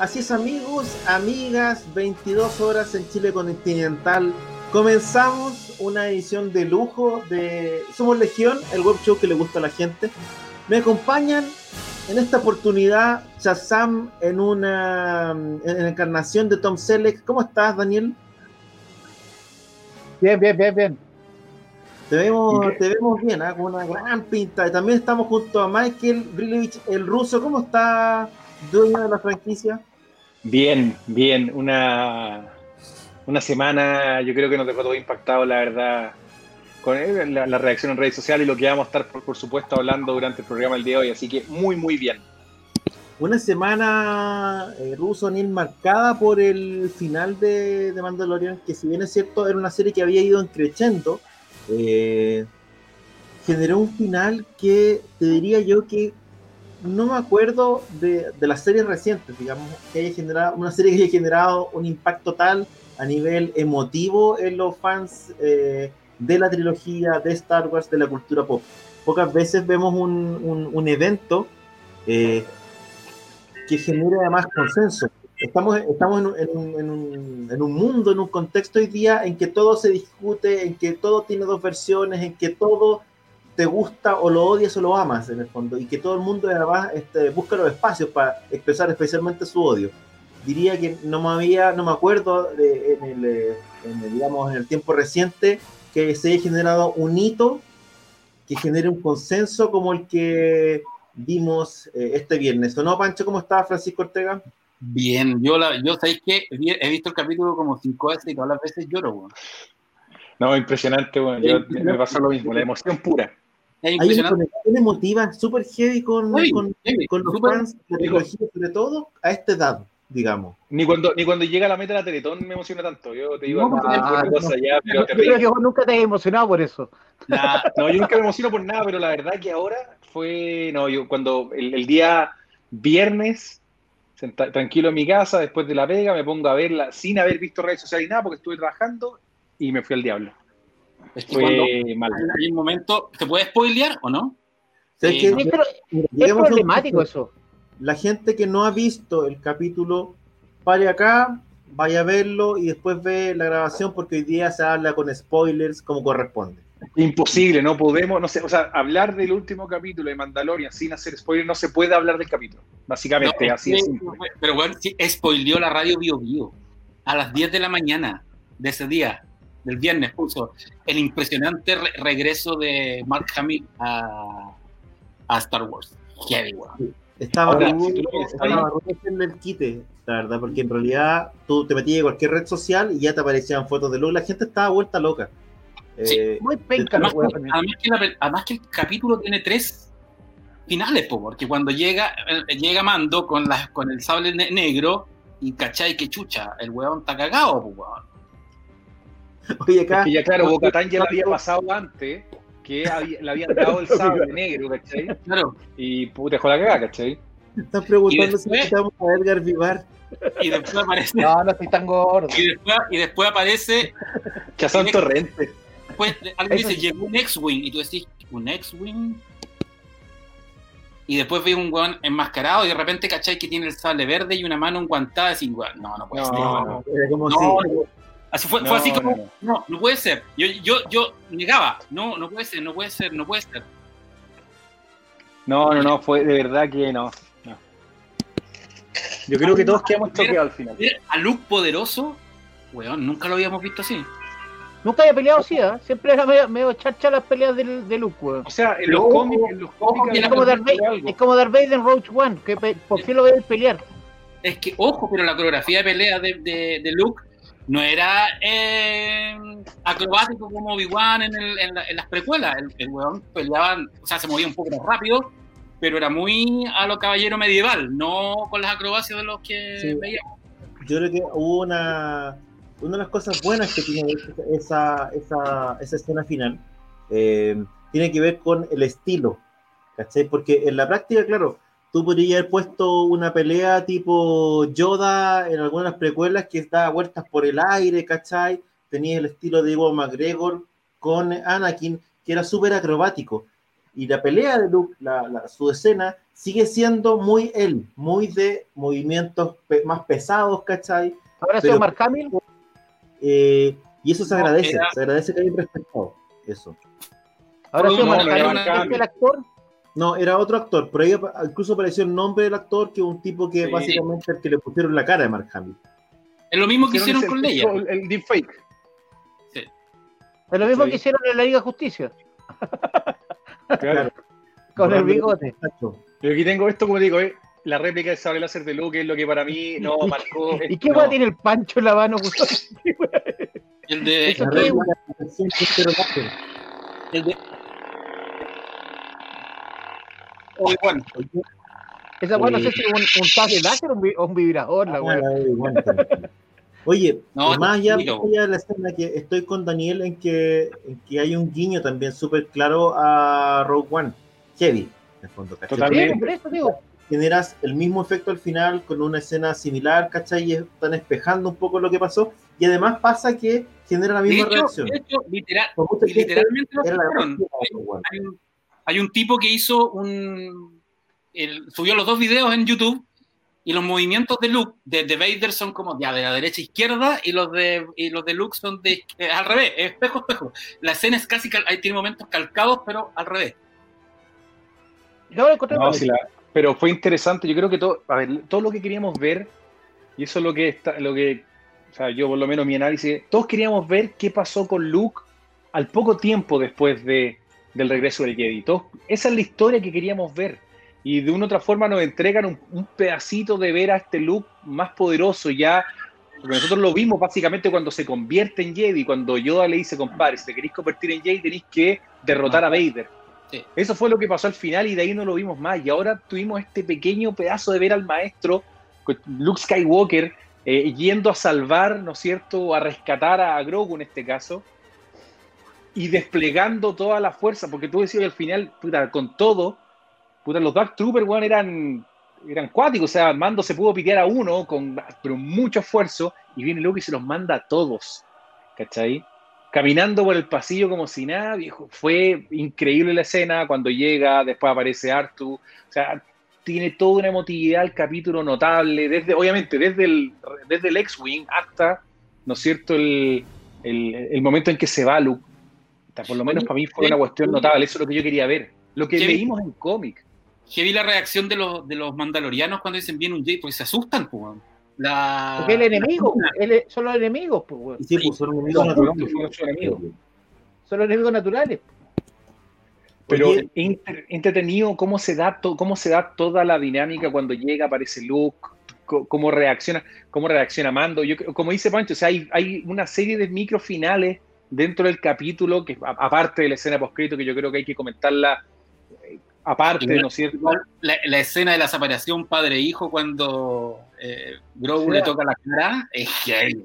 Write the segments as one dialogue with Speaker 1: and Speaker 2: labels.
Speaker 1: Así es amigos, amigas, 22 horas en Chile continental. Comenzamos una edición de lujo de Somos Legión, el web show que le gusta a la gente. Me acompañan en esta oportunidad Shazam en una en encarnación de Tom Selleck. ¿Cómo estás, Daniel?
Speaker 2: Bien, bien, bien, bien.
Speaker 1: Te vemos, te vemos bien, ¿ah? con una gran pinta. Y también estamos junto a Michael Brilevich, el ruso. ¿Cómo está, dueño de la franquicia?
Speaker 3: Bien, bien. Una, una semana, yo creo que nos dejó todo impactado, la verdad, con la, la reacción en redes sociales y lo que vamos a estar, por, por, supuesto, hablando durante el programa el día de hoy. Así que muy, muy bien.
Speaker 1: Una semana eh, ruso Neil marcada por el final de, de, Mandalorian, que si bien es cierto, era una serie que había ido creciendo, eh, generó un final que te diría yo que no me acuerdo de, de, las series recientes, digamos, que haya generado, una serie que haya generado un impacto tal a nivel emotivo en los fans eh, de la trilogía de Star Wars, de la cultura pop. Pocas veces vemos un, un, un evento eh, que genere además consenso. Estamos, estamos en, en, en, un, en un mundo, en un contexto hoy día en que todo se discute, en que todo tiene dos versiones, en que todo te gusta o lo odias o lo amas en el fondo y que todo el mundo además este, busca los espacios para expresar especialmente su odio. Diría que no me había, no me acuerdo de, en, el, en, el, digamos, en el tiempo reciente que se haya generado un hito que genere un consenso como el que vimos eh, este viernes. ¿O no, Pancho? ¿Cómo está Francisco Ortega?
Speaker 4: Bien, yo, la, yo ¿sabéis que He visto el capítulo como cinco veces y todas las veces lloro, bueno.
Speaker 3: No, impresionante, bueno. Yo, me pasó lo mismo, la emoción pura.
Speaker 1: Hay una conexión emotiva súper heavy con, sí, con, sí, con, los super, fans de sobre todo a esta edad, digamos.
Speaker 3: Ni cuando, ni cuando llega la meta de la Teletón me emociona tanto. Yo te digo,
Speaker 2: no, ah, no, cosa ya, pero yo creo que vos nunca te has emocionado por eso.
Speaker 3: Nah, no, yo nunca me emociono por nada, pero la verdad que ahora fue, no, yo cuando el, el día viernes, senta, tranquilo en mi casa, después de la pega, me pongo a verla sin haber visto redes sociales y nada, porque estuve trabajando y me fui al diablo.
Speaker 4: Es que cuando mal. hay un momento, ¿te puede spoilear o no?
Speaker 2: Eh, que, sí, pero es problemático eso.
Speaker 1: La gente que no ha visto el capítulo, vaya acá, vaya a verlo y después ve la grabación porque hoy día se habla con spoilers como corresponde.
Speaker 3: Imposible, no podemos, no sé, o sea, hablar del último capítulo de Mandalorian sin hacer spoiler, no se puede hablar del capítulo, básicamente, no, así es.
Speaker 4: Pero bueno, sí, spoileó la radio Bio Bio a las 10 de la mañana de ese día del viernes puso el impresionante re regreso de Mark Hamill a, a Star Wars. Heavy,
Speaker 1: wow. Estaba en el quite, la verdad, porque en realidad tú te metías en cualquier red social y ya te aparecían fotos de Luke. La gente estaba vuelta loca.
Speaker 4: Sí, eh, muy penca, además, además, que la, además, que el capítulo tiene tres finales, po, porque cuando llega, eh, llega Mando con, la, con el sable ne negro y cachai que chucha, el weón está cagado, po, weón.
Speaker 3: Oye, acá. Es que ya, claro, Bocatán ya le había pasado antes, que había, le habían dado el sable negro, ¿cachai?
Speaker 4: Claro.
Speaker 3: Y puta, dejó la cagada, ¿cachai?
Speaker 1: Están preguntando después, si necesitamos a Edgar Vivar.
Speaker 4: Y después aparece.
Speaker 2: No, no estoy tan gordo.
Speaker 4: Y después, y después aparece.
Speaker 3: Que son torrentes.
Speaker 4: Después alguien dice, llegó un X-Wing. Y tú decís, ¿un X-Wing? Y después ve un weón enmascarado y de repente cachai que tiene el sable verde y una mano enguantada. Y weón, no, no puede ser.
Speaker 1: No,
Speaker 4: no,
Speaker 1: como
Speaker 4: no,
Speaker 1: si...
Speaker 4: no, Así fue, no, fue así como, no, no puede ser. Yo, yo, yo negaba, no, no puede ser, no puede ser, no puede ser.
Speaker 3: No, no, no, fue de verdad que no. no. Yo creo que todos quedamos toqueados al final.
Speaker 4: A Luke poderoso, weón, nunca lo habíamos visto así.
Speaker 2: Nunca había peleado así, ¿eh? Siempre era medio, medio chacha las peleas de, de Luke, weón.
Speaker 3: O sea, en los cómics, en los cómics
Speaker 2: es, como Darth Vader, es como Darth Vader en Roach One, que por fin lo ve pelear.
Speaker 4: Es que, ojo, pero la coreografía de pelea de, de, de Luke no era eh, acrobático como Obi-Wan en, las precuelas. El, el weón peleaba, o sea, se movía un poco más rápido, pero era muy a lo caballero medieval, no con las acrobacias de los que veíamos.
Speaker 1: Yo creo que hubo una, una de las cosas buenas que tiene esa, esa, esa escena final, eh, tiene que ver con el estilo, ¿cachai? Porque en la práctica, claro, tú podrías haber puesto una pelea tipo Yoda en algunas precuelas que daba vueltas por el aire, ¿cachai? Tenía el estilo de Ivo McGregor con Anakin, que era súper acrobático. Y la pelea de Luke, la, su escena, sigue siendo muy él, muy de movimientos más pesados, ¿cachai?
Speaker 2: ¿Ahora sido Mark Hamill?
Speaker 1: Eh, y eso se agradece, se agradece que hayan respetado eso.
Speaker 2: ¿Ahora sido Mark Hamill el actor?
Speaker 1: No, era otro actor, pero ahí incluso apareció el nombre del actor, que es un tipo que básicamente el que le pusieron la cara de Mark Hamill.
Speaker 4: Es lo mismo que hicieron con Leia.
Speaker 3: El, deepfake.
Speaker 2: Sí. Es lo mismo que hicieron en la Liga de Justicia.
Speaker 1: Claro.
Speaker 2: Con el bigote.
Speaker 3: Yo aquí tengo esto, como digo, eh, la réplica de sable láser de Luke es lo que para mí no marcó.
Speaker 2: ¿Y qué no. tiene el Pancho en la mano?
Speaker 4: el de.
Speaker 2: El de. Esa bueno, no sé si es un, un sable láser o un, vibrador, la
Speaker 1: ah, Oye, más allá, de la escena que estoy con Daniel en que, en que hay un guiño también súper claro a Rogue One, Heavy, en el fondo, ¿cachai?
Speaker 2: Totalmente.
Speaker 1: Generas el mismo efecto al final con una escena similar, ¿cachai? Y están espejando un poco lo que pasó. Y además pasa que genera la misma reacción.
Speaker 4: De hecho, literal, literalmente lo hay, un, tipo que hizo un... subió los dos videos en YouTube y los movimientos de Luke, de, de, Vader son como ya de la derecha a izquierda y los de, y los de Luke son de eh, al revés, espejo, espejo. La escena es casi, hay, tiene momentos calcados, pero al revés.
Speaker 3: No, pero fue interesante, yo creo que todo, a ver, todo lo que queríamos ver, y eso es lo que está, lo que, o sea, yo por lo menos mi análisis, todos queríamos ver qué pasó con Luke al poco tiempo después de, del regreso del Jedi. esa es la historia que queríamos ver y de una u otra forma nos entregan un, pedacito de ver a este Luke más poderoso ya. Porque nosotros lo vimos básicamente cuando se convierte en Jedi, cuando Yoda le dice, compadre, si te queréis convertir en Jedi tenéis que derrotar a Vader. Eso fue lo que pasó al final y de ahí no lo vimos más. Y ahora tuvimos este pequeño pedazo de ver al maestro, Luke Skywalker, eh, yendo a salvar, ¿no es cierto?, a rescatar a Grogu en este caso, y desplegando toda la fuerza, porque tú decías que al final, puta, con todo, los Dark Troopers, eran, eran cuáticos. O sea, Mando se pudo pitear a uno con pero mucho esfuerzo y viene Luke y se los manda a todos. ¿Cachai? Caminando por el pasillo como si nada, viejo. Fue increíble la escena cuando llega, después aparece Artu. O sea, tiene toda una emotividad el capítulo notable, desde, obviamente, desde el, desde el X-Wing hasta, ¿no es cierto?, el, el, momento en que se va Luke. Por lo menos para mí fue una cuestión notable, eso es lo que yo quería ver. Lo que leímos en cómic
Speaker 4: que vi la reacción de los, de los mandalorianos cuando dicen bien un Jay, porque se asustan, pues. La...
Speaker 2: Porque el enemigo, son los enemigos, pues.
Speaker 1: Sí, pues son enemigos naturales.
Speaker 2: Son los enemigos naturales.
Speaker 3: Pero entretenido cómo se, da cómo se da toda la dinámica cuando llega, aparece Luke, cómo reacciona, cómo reacciona Mando. Yo, como dice Pancho, o sea, hay, hay una serie de microfinales dentro del capítulo, que aparte de la escena poscrito, que yo creo que hay que comentarla aparte, ¿no es cierto?
Speaker 4: La, escena de la separación padre-hijo cuando eh, Grogu le toca la cara es que,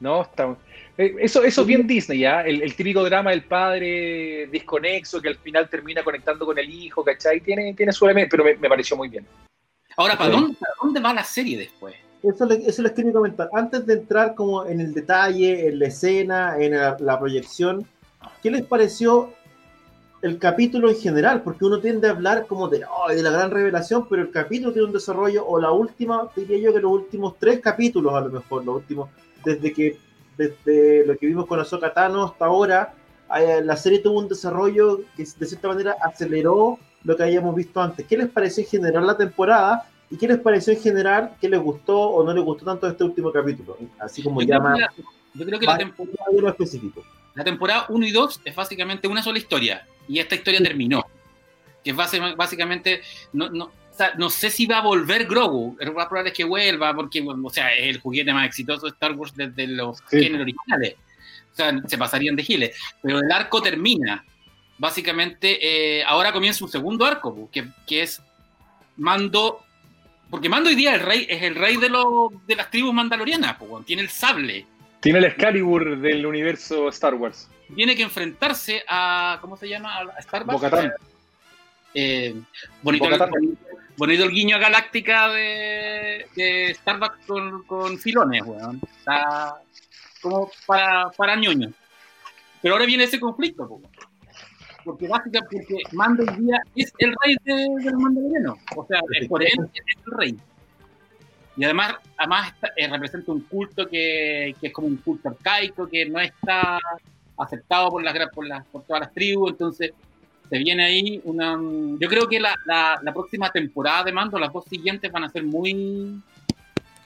Speaker 3: no, está, eh, eso, eso es bien Disney, ¿ya? El, típico drama del padre desconexo que al final termina conectando con el hijo, ¿cachai? Tiene, tiene su elemento, pero me, pareció muy bien.
Speaker 4: Ahora, ¿para, dónde, dónde va la serie después?
Speaker 1: Eso, eso les quería comentar. Antes de entrar como en el detalle, en la escena, en la proyección, ¿qué les pareció el capítulo en general, porque uno tiende a hablar como de, de la gran revelación, pero el capítulo tiene un desarrollo, o la última, diría yo que los últimos tres capítulos a lo mejor, los últimos, desde que desde lo que vimos con Ahsoka Tano hasta ahora, eh, la serie tuvo un desarrollo que de cierta manera aceleró lo que habíamos visto antes. ¿Qué les pareció en general la temporada? ¿Y qué les pareció en general? ¿Qué les gustó o no les gustó tanto este último capítulo? Así como llama...
Speaker 4: yo creo que la temporada...
Speaker 1: específico.
Speaker 4: La temporada 1 y 2 es básicamente una sola historia y esta historia terminó. Que básicamente no, no, sea, no sé si va a volver Grogu. Lo más probable es que vuelva, porque, o sea, es el juguete más exitoso de Star Wars desde los géneros originales. O sea, se pasarían de giles. Pero el arco termina. Básicamente, eh, ahora comienza un segundo arco, que, que es Mando. Porque Mando hoy día el rey, es el rey de, las tribus mandalorianas, tiene el sable.
Speaker 3: Tiene el Excalibur del universo Star Wars.
Speaker 4: Tiene que enfrentarse a. ¿Cómo se llama? A Star Wars. Eh, bonito, el, bonito, el, guiño galáctica de, de Starbucks con, con filones, weón. Está como para, para ñoños. Pero ahora viene ese conflicto, porque básicamente porque Mando hoy día es el rey de, del mandaloriano. O sea, es por él es el rey. Y además, además eh, representa un culto que, que, es como un culto arcaico, que no está aceptado por, las, por, las, por todas las tribus, entonces se viene ahí una... Yo creo que la, la, próxima temporada de Mando, las dos siguientes van a ser muy...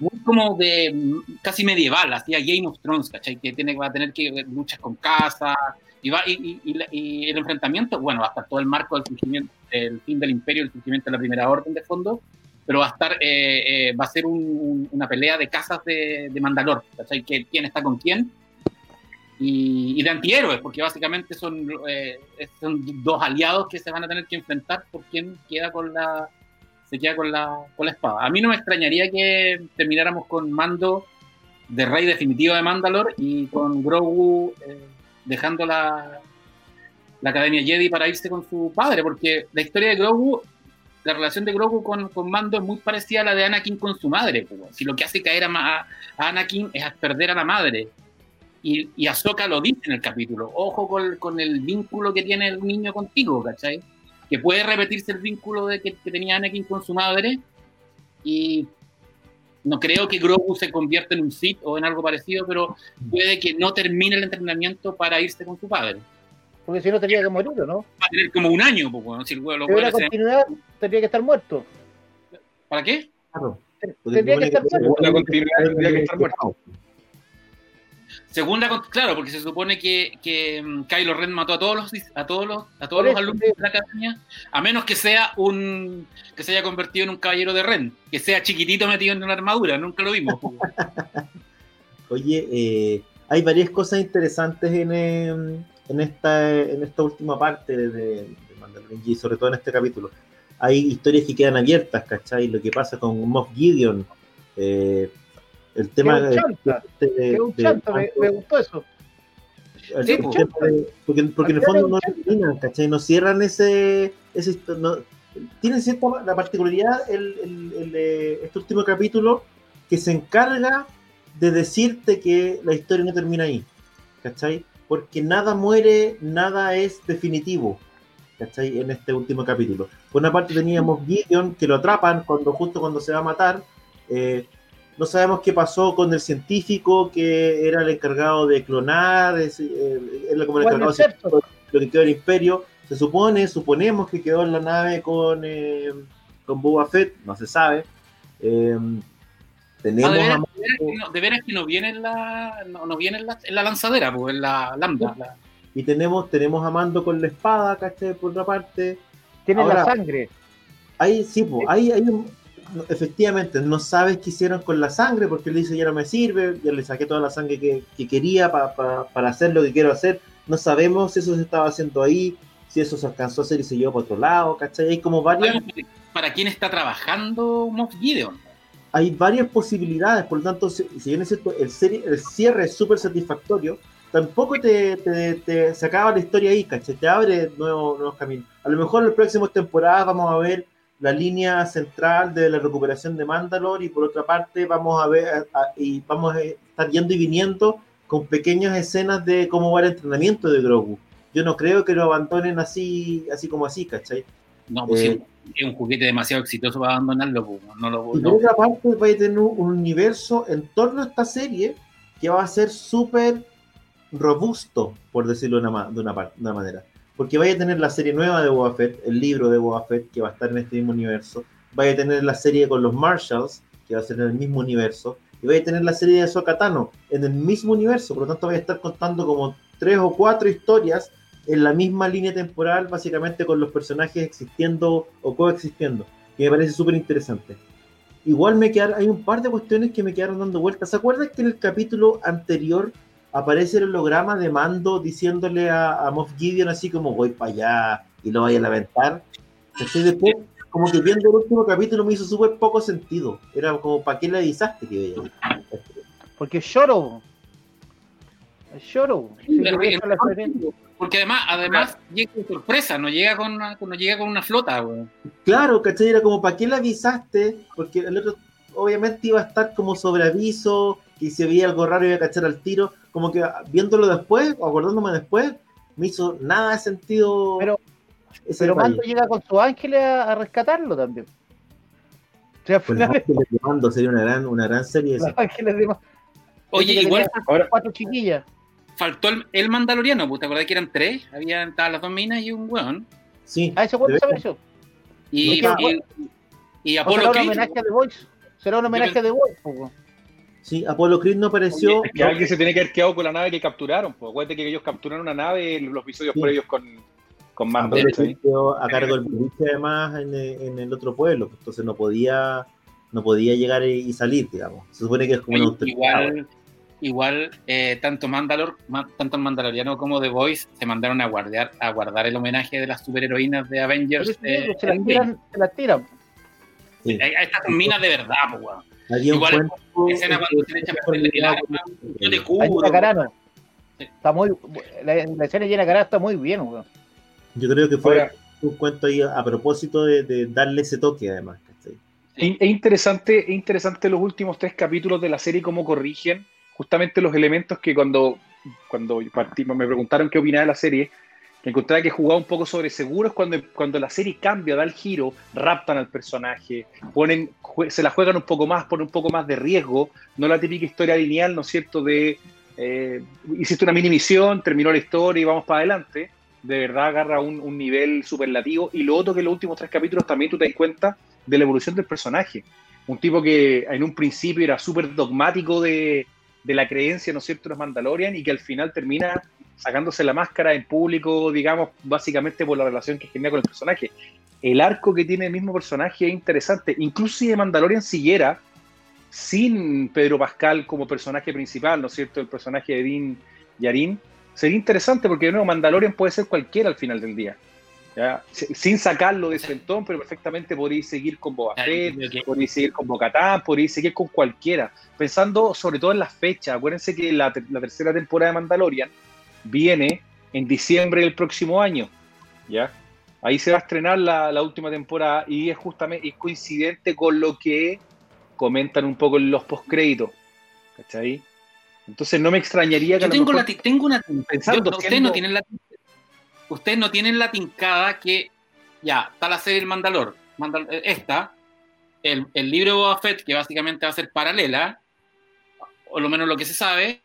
Speaker 4: Muy como de casi medieval, así a Game of Thrones, ¿cachai? Que tiene, va a tener que luchar con casa y, va, y, y, el enfrentamiento, bueno, va a estar todo el marco del surgimiento, el fin del imperio, el surgimiento de la primera orden de fondo, pero va a estar, eh, eh, va a ser una pelea de casas de, Mandalor, ¿Quién está con quién? y, de antihéroes, porque básicamente son, eh, son dos aliados que se van a tener que enfrentar por quién queda con la, se queda con la, con la espada. A mí no me extrañaría que termináramos con mando de rey definitivo de Mandalor y con Grogu eh, dejando la, la Academia Jedi para irse con su padre, porque la historia de Grogu, la relación de Grogu con, con Mando es muy parecida a la de Anakin con su madre. Si lo que hace caer a, Anakin es perder a la madre y, y Ahsoka lo dice en el capítulo, ojo con, con, el vínculo que tiene el niño contigo, ¿cachai? Que puede repetirse el vínculo de que, tenía Anakin con su madre y no creo que Grogu se convierta en un Sith o en algo parecido, pero puede que no termine el entrenamiento para irse con su padre.
Speaker 2: Porque si no tendría que morir, ¿no?
Speaker 4: Va a tener como un año, pues, si el
Speaker 2: lo la continuidad tendría que estar muerto.
Speaker 4: ¿Para qué?
Speaker 2: Claro. Tendría que estar muerto. La continuidad tendría que estar
Speaker 4: muerto. Segunda, claro, porque se supone que, que mm, Kylo Ren mató a todos los a todos los a todos los alumnos de la academia, a menos que sea un que se haya convertido en un caballero de Ren, que sea chiquitito metido en una armadura, nunca lo vimos.
Speaker 1: Oye, eh, hay varias cosas interesantes en, em, en esta en esta última parte de, de Mandalorian y sobre todo en este capítulo. Hay historias que quedan abiertas, ¿cachai? Lo que pasa con Moff Gideon. Eh, el tema de,
Speaker 2: me, gustó eso.
Speaker 1: porque, porque en el fondo no terminan, ¿cachai? No cierran ese. ese no, tienen cierta la particularidad el, el, este último capítulo que se encarga de decirte que la historia no termina ahí, ¿cachai? Porque nada muere, nada es definitivo, ¿cachai? En este último capítulo. Por una parte teníamos Gideon que lo atrapan cuando justo cuando se va a matar. Eh, no sabemos qué pasó con el científico que era el encargado de clonar, es, eh, como el encargado de lo que quedó del imperio. Se supone, suponemos que quedó en la nave con, eh, con Boba Fett, no se sabe. Eh, tenemos
Speaker 4: ah, de, veras, que no, viene en la, no, viene en la, lanzadera, pues en la lambda.
Speaker 1: Y tenemos, tenemos a Mando con la espada, ¿cachai? Por otra parte.
Speaker 2: Tiene la sangre.
Speaker 1: Ahí sí, pues, hay, hay un, efectivamente no sabes qué hicieron con la sangre porque él dice ya no me sirve, ya le saqué toda la sangre que, quería para hacer lo que quiero hacer. No sabemos si eso se estaba haciendo ahí, si eso se alcanzó a hacer y se llevó para otro lado, ¿cachai? Hay como varias...
Speaker 4: ¿Para quién está trabajando Moff Gideon?
Speaker 1: Hay varias posibilidades, por lo tanto, si, bien es cierto, el, el cierre es súper satisfactorio, tampoco te, te, se acaba la historia ahí, ¿cachai? Te abre nuevos, nuevos caminos. A lo mejor en las próximas temporadas vamos a ver la línea central de la recuperación de Mandalore y por otra parte vamos a ver y vamos a estar yendo y viniendo con pequeñas escenas de cómo va el entrenamiento de Grogu. Yo no creo que lo abandonen así, así como así, ¿cachai?
Speaker 4: No, pues eh, es un juguete demasiado exitoso para abandonarlo. Pues, no lo,
Speaker 1: y por otra parte va a tener un, universo en torno a esta serie que va a ser súper robusto, por decirlo de una, de una, de una manera porque vaya a tener la serie nueva de Boba el libro de Boba que va a estar en este mismo universo, vaya a tener la serie con los Marshalls, que va a ser en el mismo universo, y vaya a tener la serie de Sokatano en el mismo universo, por lo tanto vaya a estar contando como tres o cuatro historias en la misma línea temporal, básicamente con los personajes existiendo o coexistiendo. que me parece súper interesante. Igual me quedaron, hay un par de cuestiones que me quedaron dando vueltas. ¿Se acuerdan que en el capítulo anterior aparece el holograma de Mando diciéndole a, Moff Gideon así como voy para allá y lo voy a lamentar? Después, como que viendo el último capítulo me hizo súper poco sentido. Era como, ¿para qué le avisaste que
Speaker 2: Porque lloro. Lloro.
Speaker 4: porque además, además llega con sorpresa, no llega con una, no llega con una flota,
Speaker 1: Claro, ¿cachai? Era como, ¿para qué le avisaste? Porque el otro obviamente iba a estar como sobre aviso, y si veía algo raro iba a cachar al tiro. Como que viéndolo después, o acordándome después, me hizo nada de sentido.
Speaker 2: Pero, pero Mando llega con sus ángeles a, rescatarlo también.
Speaker 1: O sea, pues ángeles de Mando sería una gran, una gran serie. Los ángeles
Speaker 4: de Oye, igual.
Speaker 2: Cuatro chiquillas
Speaker 4: faltó el, Mandaloriano, ¿te acordás que eran tres? Habían las dos minas y un weón.
Speaker 1: Sí.
Speaker 2: Ah, ese weón sabe eso.
Speaker 4: Y, y, y, Apolo
Speaker 2: Creed. Será un homenaje de Voice. Será un homenaje de Voice,
Speaker 1: Sí, Apolo Creed no apareció.
Speaker 3: es que alguien se tiene que haber quedado con la nave que capturaron. Pues acuérdate que ellos capturaron una nave en los episodios previos con, con Mando.
Speaker 1: a cargo del boliche además en, en, el otro pueblo, entonces no podía no podía llegar y salir, digamos. Se supone que es como
Speaker 4: un igual, igual eh, tanto Mandalor, tanto el Mandaloriano como The Voice se mandaron a guardar, a guardar el homenaje de las superheroínas de Avengers.
Speaker 2: Eh, se, las tiran, se las tiran.
Speaker 4: Sí. Estas son minas de verdad, pues, Igual escena cuando se le echa el yo te cubro.
Speaker 2: Está muy, la, la escena llena de cara está muy bien, weón.
Speaker 1: Yo creo que fue un cuento ahí a propósito de, de darle ese toque, además.
Speaker 3: Es interesante, es interesante los últimos tres capítulos de la serie, cómo corrigen justamente los elementos que cuando, cuando partimos me preguntaron qué opinaba de la serie, encontraba que jugaba un poco sobre seguros cuando, cuando la serie cambia, da el giro, raptan al personaje, ponen, se la juegan un poco más, ponen un poco más de riesgo, no la típica historia lineal, ¿no es cierto?, de eh, hiciste una mini misión, terminó la historia y vamos para adelante, de verdad agarra un, un nivel superlativo, y lo otro que los últimos tres capítulos también tú te das cuenta de la evolución del personaje. Un tipo que en un principio era súper dogmático de, de la creencia, ¿no es cierto?, de los Mandalorian y que al final termina sacándose la máscara en público, digamos, básicamente por la relación que genera con el personaje. El arco que tiene el mismo personaje es interesante. Incluso si de Mandalorian siguiera sin Pedro Pascal como personaje principal, ¿no es cierto?, el personaje de Din Yarin, sería interesante porque, de nuevo, Mandalorian puede ser cualquiera al final del día. Sin sacarlo de Sentón, pero perfectamente podéis seguir con Boba Fett, podéis seguir con Bocatán, podéis seguir con cualquiera. Pensando sobre todo en las fechas. Acuérdense que la, tercera temporada de Mandalorian viene en diciembre del próximo año. ¿ya? Ahí se va a estrenar la, última temporada y es justamente es coincidente con lo que comentan un poco en los postcréditos. ¿Cachai? Entonces no me extrañaría que.
Speaker 4: Yo tengo, la, tengo una. Pensando, ustedes no tienen la ustedes no tienen la tincada que ya, está la serie El Mandalor, eh, esta, el, el, libro de Boba Fett, que básicamente va a ser paralela, o lo menos lo que se sabe,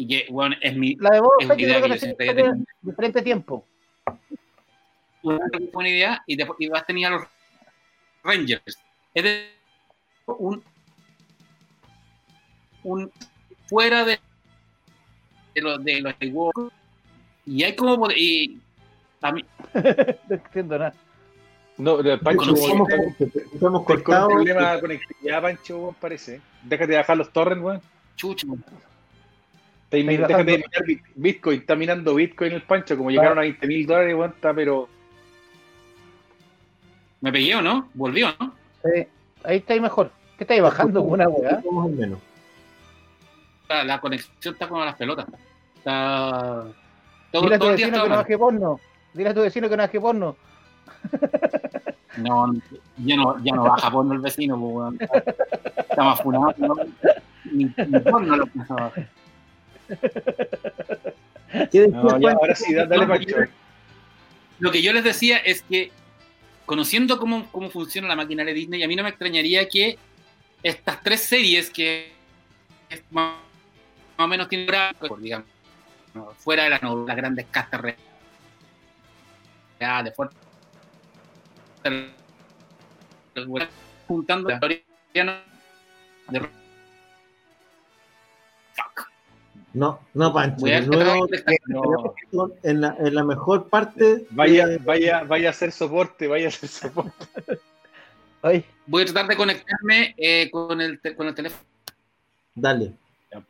Speaker 4: y que, bueno, es mi
Speaker 2: la de Boba Fett idea que, que diferente tiempo.
Speaker 4: Una idea, y, después, y vas a tener a los Rangers. Es de un, un fuera de, de los de los y hay como. Y, a mí...
Speaker 2: no entiendo nada.
Speaker 3: No, Pancho, hemos cortado. un problema de conectividad, Pancho, parece. Déjate de bajar los torrents, weón.
Speaker 4: Chucho.
Speaker 3: Déjate de minar Bitcoin. Está minando Bitcoin el Pancho. Como llegaron a 20 mil dólares, está, pero.
Speaker 4: ¿Me pegué o no? ¿Volvió, no?
Speaker 2: Sí. Ahí está ahí mejor. ¿Qué estáis bajando con una weá?
Speaker 4: La, la conexión está como las pelotas. Está.
Speaker 2: Dile a tu vecino que no baje porno. Dile a tu vecino que no baje porno.
Speaker 4: No, ya no, ya no baja porno el vecino, pues, está, más funado. ¿no? Ni, porno lo que
Speaker 3: no, ya, ahora sí, dale Pancho.
Speaker 4: Lo que yo les decía es que, conociendo cómo, cómo funciona la maquinaria de Disney, a mí no me extrañaría que estas tres series que más, o menos tienen, digamos, fuera de las, las grandes castas de fuerte juntando de
Speaker 1: No, no, Pancho. Nuevo, En, la, en, la, mejor parte.
Speaker 3: Vaya, vaya, vaya a hacer soporte, vaya a hacer soporte.
Speaker 4: Voy a tratar de conectarme eh, con, el con el teléfono.
Speaker 1: Dale.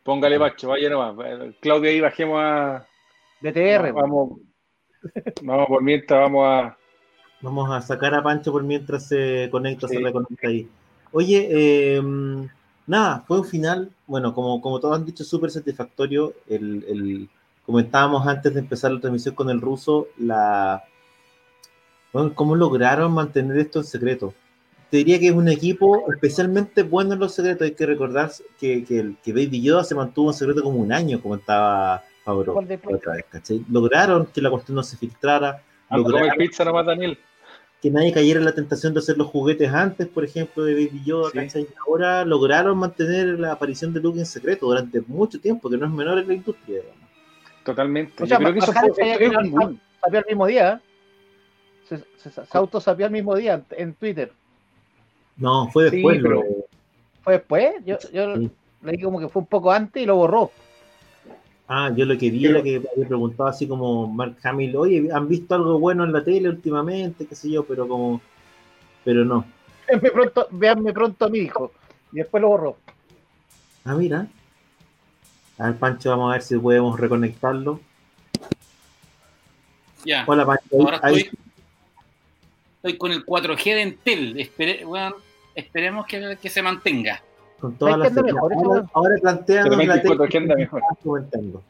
Speaker 3: póngale, Pacho, vaya nomás. Claudia, ahí bajemos a.
Speaker 2: DTR.
Speaker 3: Vamos, vamos por mientras, vamos a.
Speaker 1: Vamos a sacar a Pancho por mientras se conecta, se reconecta ahí. Oye, eh, nada, fue un final, bueno, como, como todos han dicho, súper satisfactorio. El, el, comentábamos antes de empezar la transmisión con el ruso, la, bueno, cómo lograron mantener esto en secreto. Te diría que es un equipo especialmente bueno en los secretos. Hay que recordar que, que, que Baby Yoda se mantuvo en secreto como un año, comentaba Fabro otra vez, Lograron que la cuestión no se filtrara. Lograron,
Speaker 3: pizza nomás, Daniel
Speaker 1: que nadie cayera en la tentación de hacer los juguetes antes, por ejemplo, de Baby Yoda, Y ahora lograron mantener la aparición de Luke en secreto durante mucho tiempo, que no es menor en la industria.
Speaker 3: Totalmente.
Speaker 2: O sea, Yo creo que eso fue, Sapió el mismo día. Se, se, se auto sapió el mismo día en Twitter.
Speaker 1: No, fue después.
Speaker 2: ¿Fue después? Yo, yo leí como que fue un poco antes y lo borró.
Speaker 1: Ah, yo lo que vi era que había preguntado así como Mark Hamill, oye, ¿han visto algo bueno en la tele últimamente? qué sé yo, pero como, pero no.
Speaker 2: Véanme pronto, véanme pronto a mi hijo. Y después lo borró.
Speaker 1: Ah, mira. A ver, Pancho, vamos a ver si podemos reconectarlo.
Speaker 4: Ya. Hola, Pancho. Ahora estoy, estoy, con el 4G de Entel. esperemos que, que se mantenga.
Speaker 1: Con todas las ahora, ahora plantean la
Speaker 4: teoría.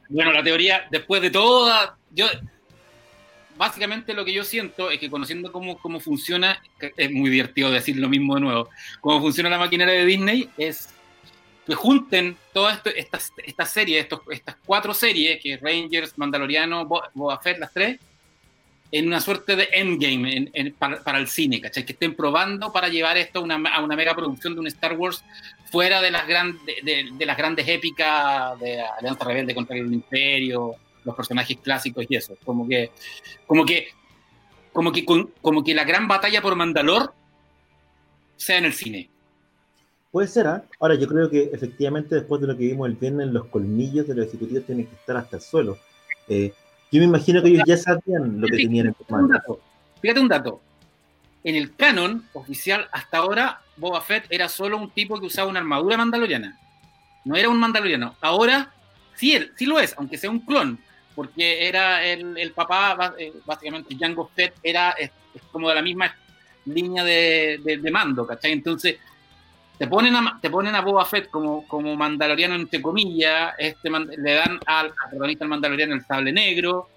Speaker 4: Bueno, la teoría, después de toda, yo básicamente lo que yo siento es que conociendo cómo, cómo funciona, es muy divertido decir lo mismo de nuevo, cómo funciona la maquinaria de Disney, es que junten todas estas esta series, estas cuatro series, que es Rangers, Mandaloriano, Boba Fett, las tres, en una suerte de endgame para, el cine, ¿cachai? Que estén probando para llevar esto a una, a una mega producción de un Star Wars fuera de las, grandes de, las grandes épicas de Alianza Rebelde contra el Imperio, los personajes clásicos y eso. Como que, como que, como que, como que la gran batalla por Mandalor sea en el cine.
Speaker 1: Puede ser, ¿ah? Ahora yo creo que efectivamente después de lo que vimos el viernes, los colmillos de los ejecutivos tienen que estar hasta el suelo. Eh, yo me imagino que ellos ya sabían lo que tenían en
Speaker 4: mano. Fíjate un dato. En el canon oficial hasta ahora, Boba Fett era solo un tipo que usaba una armadura mandaloriana. No era un mandaloriano. Ahora sí, sí lo es, aunque sea un clon, porque era el, papá, eh, básicamente Jango Fett era como de la misma línea de, mando, ¿cachai? Entonces, te ponen a, te ponen a Boba Fett como, como mandaloriano, entre comillas, este, le dan al, al protagonista del mandaloriano el sable negro,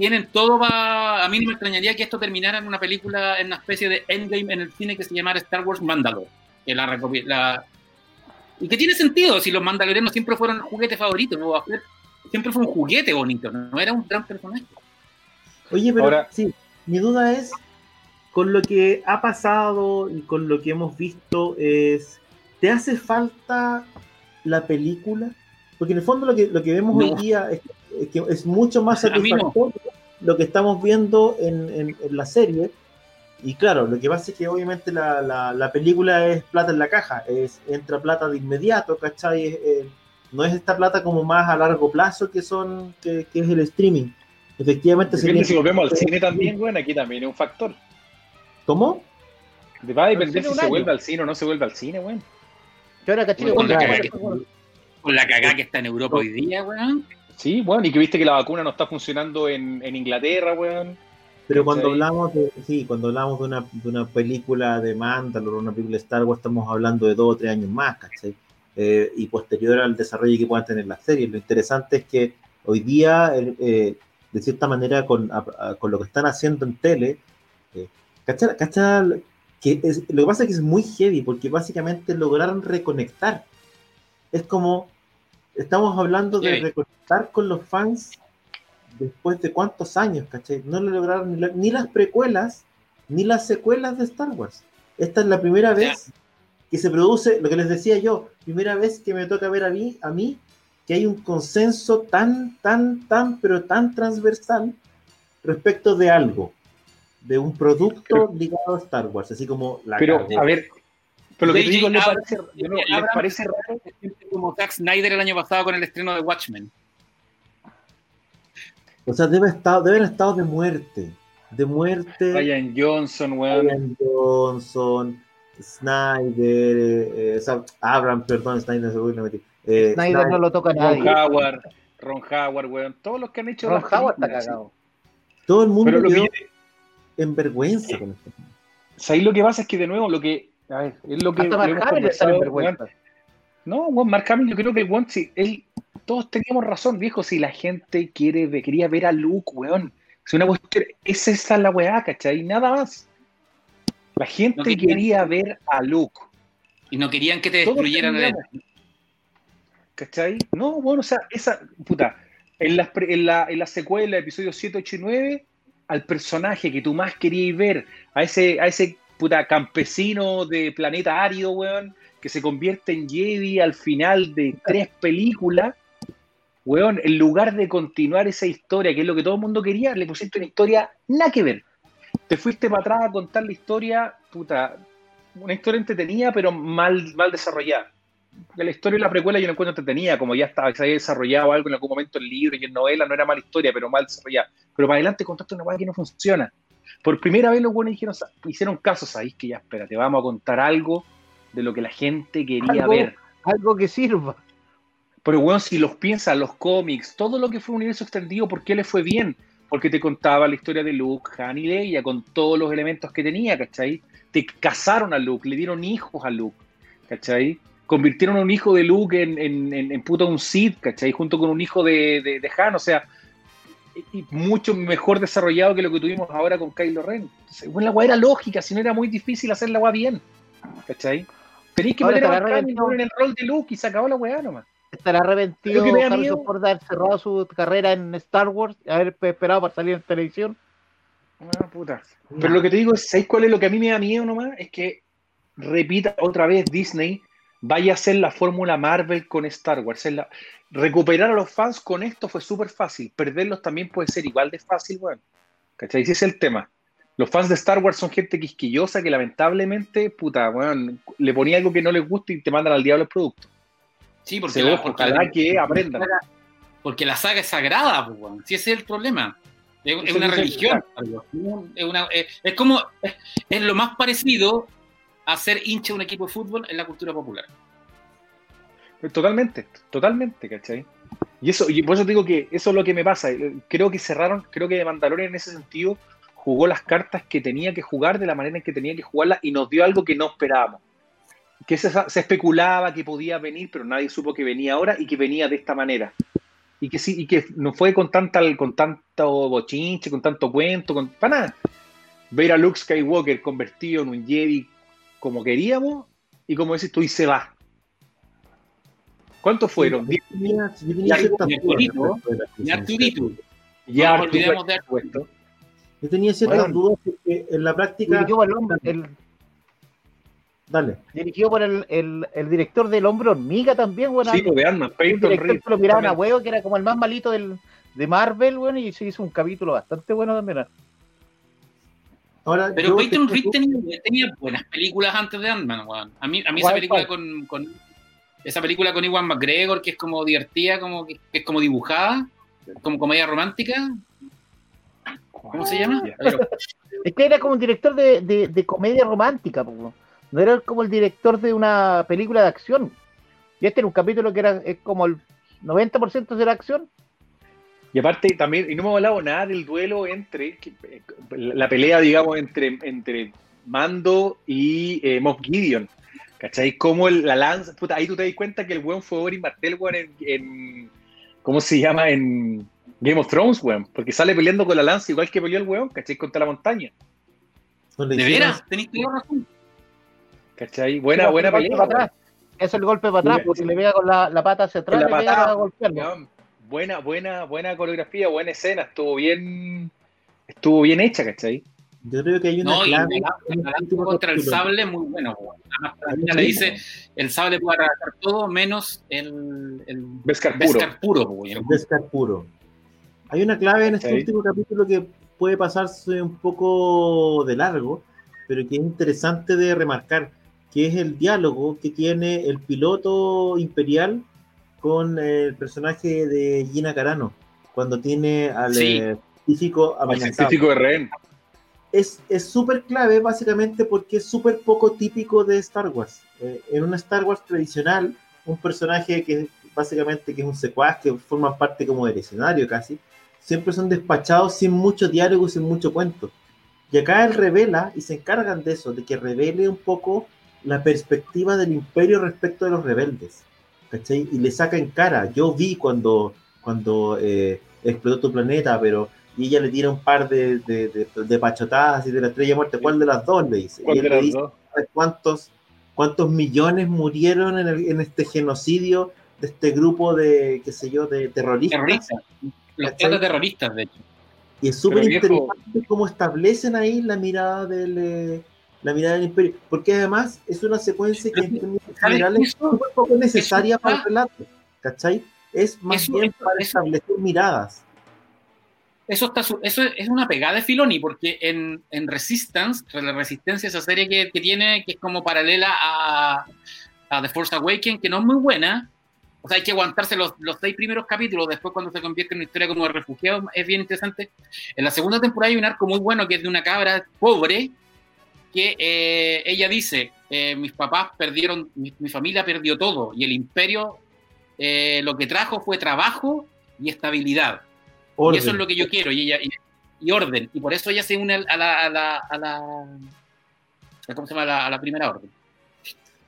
Speaker 4: tienen todo va. A mí no me extrañaría que esto terminara en una película, en una especie de endgame en el cine que se llamara Star Wars Mandalore. Que la, la, y que tiene sentido si los mandalorianos siempre fueron el juguete favorito. Siempre fue un juguete bonito, no era un gran personaje.
Speaker 1: Oye, pero Ahora, sí, mi duda es, con lo que ha pasado y con lo que hemos visto, es ¿te hace falta la película? Porque en el fondo lo que, lo que vemos hoy día es, que es mucho más satisfactorio lo que estamos viendo en, la serie. Y claro, lo que pasa es que obviamente la, película es plata en la caja, es entra plata de inmediato, ¿cachai? no es esta plata como más a largo plazo que son que, es el streaming. Efectivamente,
Speaker 3: si lo vemos al cine también, bueno, aquí también es un factor.
Speaker 1: ¿Cómo?
Speaker 3: Va a depender si se vuelve al cine o no se vuelve al cine, weón.
Speaker 4: Bueno. con, la cagada que, con la cagada que está en Europa hoy día, weón.
Speaker 3: Sí, bueno, y que viste que la vacuna no está funcionando en, Inglaterra, weón.
Speaker 1: Pero cuando hablamos de, sí, cuando hablamos de una, de una película de Mandalore, una película de Star Wars, estamos hablando de dos o tres años más, ¿cachai? Eh, y posterior al desarrollo que puedan tener las series. Lo interesante es que hoy día, eh, de cierta manera, con, con, lo que están haciendo en tele, eh, ¿cachai? Que es, lo que pasa es que es muy heavy, porque básicamente lograron reconectar. Es como Estamos hablando de reconectar con los fans después de cuántos años, ¿cachai? No lo lograron ni, las precuelas ni las secuelas de Star Wars. Esta es la primera vez que se produce, lo que les decía yo, primera vez que me toca ver a mí, a mí que hay un consenso tan, tan, tan, pero tan transversal respecto de algo, de un producto ligado a Star Wars, así como
Speaker 3: la Pero, a ver, Pero lo que digo, ¿les parece, ¿les parece
Speaker 4: raro? Como Zack Snyder el año pasado con el estreno de Watchmen.
Speaker 1: O sea, debe estar, deben estado de muerte. De muerte.
Speaker 3: Ryan Johnson, weón.
Speaker 1: Ryan Johnson, Snyder, eh, eh Abrams, perdón, Snyder seguro me metí.
Speaker 2: Eh, Snyder, no lo toca nadie.
Speaker 3: Ron Howard, Ron Howard, weón. Todos los que han hecho.
Speaker 2: Ron Howard está cagado.
Speaker 1: Todo el mundo quedó en vergüenza con esto.
Speaker 3: ahí lo que pasa es que de nuevo lo que. A ver, es lo que.
Speaker 2: Hasta Mark Hamill está en vergüenza.
Speaker 3: No, weón, Mark Hamill, yo creo que el weón, sí, él, todos teníamos razón, viejo. Si la gente quiere, quería ver a Luke, weón. Si una cuestión, es esa la weá, ¿cachai? Nada más. La gente quería ver a Luke.
Speaker 4: Y no querían que te destruyeran el...
Speaker 3: ¿Cachai? No, bueno, o sea, esa, puta, en la, en la, en la secuela, episodio 7, 8 y 9, al personaje que tú más querías ver, a ese, a ese puta campesino de planeta árido, weón, que se convierte en Jedi al final de tres películas, weón, en lugar de continuar esa historia, que es lo que todo el mundo quería, le pusiste una historia nada que ver. Te fuiste para atrás a contar la historia, puta, una historia entretenida, pero mal, mal desarrollada. La historia de la precuela yo no encuentro entretenida, como ya estaba, se desarrollado algo en algún momento en libro y en novela, no era mala historia, pero mal desarrollada. Pero para adelante contaste una weá que no funciona. Por primera vez los buenos dijeron, hicieron casos ahí, que ya, espérate, vamos a contar algo de lo que la gente quería ver.
Speaker 2: Algo que sirva.
Speaker 3: Pero bueno, si los piensas, los cómics, todo lo que fue un universo extendido, ¿por qué le fue bien? Porque te contaba la historia de Luke, Han y Leia, con todos los elementos que tenía, ¿cachai? Te casaron a Luke, le dieron hijos a Luke, ¿cachai? Convirtieron a un hijo de Luke en, en, en, puto un Sith, ¿cachai? Junto con un hijo de, de, Han, o sea, y mucho mejor desarrollado que lo que tuvimos ahora con Kylo Ren. Entonces, bueno, la weá era lógica, si no era muy difícil hacer la weá bien, ¿cachai? Tenéis que poner a en el rol de Luke y se acabó la weá nomás.
Speaker 2: ¿Estará arrepentido Harrison por haber cerrado su carrera en Star Wars, haber esperado para salir en televisión?
Speaker 3: Ah, puta. Pero lo que te digo es, ¿sabéis cuál es lo que a mí me da miedo nomás? Es que repita otra vez Disney, vaya a hacer la fórmula Marvel con Star Wars. Recuperar a los fans con esto fue súper fácil. Perderlos también puede ser igual de fácil, bueno. ¿Cachai? Ese es el tema. Los fans de Star Wars son gente quisquillosa que lamentablemente, puta, bueno, le ponía algo que no les gusta y te mandan al diablo el producto.
Speaker 4: Sí, porque, la,
Speaker 3: ojalá que aprendan.
Speaker 4: Porque la saga es sagrada, pues, si ese es el problema. Es, una religión. Es, como, es, lo más parecido a ser hincha un equipo de fútbol en la cultura popular.
Speaker 3: Totalmente, totalmente, ¿cachai? Y eso, y por eso digo que eso es lo que me pasa. Creo que cerraron, creo que Mandalorian en ese sentido jugó las cartas que tenía que jugar de la manera en que tenía que jugarlas y nos dio algo que no esperábamos que se, especulaba que podía venir, pero nadie supo que venía ahora y que venía de esta manera. Y que sí, y que no fue con tanta, con tanto bochinche, con tanto cuento, con, para nada. Ver a Luke Skywalker convertido en un Jedi como queríamos, y como decís tú, y se va. ¿Cuántos fueron?
Speaker 1: Yo tenía, yo
Speaker 3: Ya
Speaker 1: Yo tenía ciertas dudas porque en la práctica.
Speaker 2: el, Dale. Dirigido por el, el, el, director del Hombre Hormiga también, bueno.
Speaker 3: Sí, pues, de Ant-Man, Peyton
Speaker 2: Reed. lo miraban a huevo, que era como el más malito del, de Marvel, bueno, y se hizo un capítulo bastante bueno también.
Speaker 4: Ahora, Pero Peyton Reed tenía, tenía, buenas películas antes de Ant-Man, A mí, a mí esa película con, con, esa película con Iwan McGregor, que es como divertida, como que, es como dibujada, como comedia romántica. ¿Cómo se llama?
Speaker 2: es que era como un director de, de, de comedia romántica. No era como el director de una película de acción. Y este era un capítulo que era es como el 90% de la acción.
Speaker 3: Y aparte también, y no hemos hablado nada del duelo entre, la pelea, digamos, entre, entre Mando y eh, Moff Gideon. ¿Cachai? Como la lanza, puta, ahí tú te das cuenta que el weón fue Oberyn Martell, weón, en, en, ¿cómo se llama? En Game of Thrones, weón. Porque sale peleando con la lanza igual que peleó el weón, ¿cachai? Contra la montaña.
Speaker 4: ¿De veras? Tenéis toda razón.
Speaker 3: ¿Cachai? Buena, buena pelea. Para
Speaker 2: atrás. Es el golpe para atrás, porque le pega con la, la pata hacia atrás, le pega a golpearlo.
Speaker 3: Buena, buena, buena coreografía, buena escena, estuvo bien, estuvo bien hecha, ¿cachai?
Speaker 1: Yo creo que hay una no, clave.
Speaker 4: Y contra el sable muy bueno. La le dice, el sable puede arrasar todo menos el, el
Speaker 3: Beskar puro.
Speaker 4: puro.
Speaker 1: Beskar puro. Hay una clave en este último capítulo que puede pasarse un poco de largo, pero que es interesante de remarcar que es el diálogo que tiene el piloto imperial con el personaje de Gina Carano, cuando tiene al eh, científico
Speaker 3: científico de rehén.
Speaker 1: Es súper clave básicamente porque es súper poco típico de Star Wars. Eh, en una Star Wars tradicional, un personaje que básicamente que es un secuaz, que forma parte como del escenario casi, siempre son despachados sin mucho diálogo, sin mucho cuento. Y acá él revela, y se encargan de eso, de que revele un poco la perspectiva del imperio respecto de los rebeldes. ¿Cachai? Y le saca en cara. Yo vi cuando, cuando eh, explotó tu planeta, pero y ella le tira un par de, de, de, pachotadas y de la estrella muerte. ¿Cuál de las dos? Le dice. Y él le dice cuántos, cuántos millones murieron en, en, este genocidio de este grupo de, qué sé yo, de terroristas.
Speaker 4: Terroristas. Los terroristas, de hecho.
Speaker 1: Y es súper interesante cómo establecen ahí la mirada del, eh, la mirada del imperio, porque además es una secuencia que en general es un poco necesaria para el relato, ¿cachai? Es más bien para establecer miradas.
Speaker 4: Eso, está, eso es una pegada de Filoni, porque en, en Resistance, la Resistencia, esa serie que, que, tiene, que es como paralela a, a The Force Awakens, que no es muy buena, o sea, hay que aguantarse los, los, seis primeros capítulos, después cuando se convierte en una historia como de refugiado, es bien interesante. En la segunda temporada hay un arco muy bueno que es de una cabra pobre, que eh, ella dice, eh, mis papás perdieron, mi, familia perdió todo, y el imperio eh, lo que trajo fue trabajo y estabilidad. Y eso es lo que yo quiero, y, ella, y, orden, y por eso ella se une a la, a la, a la, ¿cómo se llama? a la primera orden.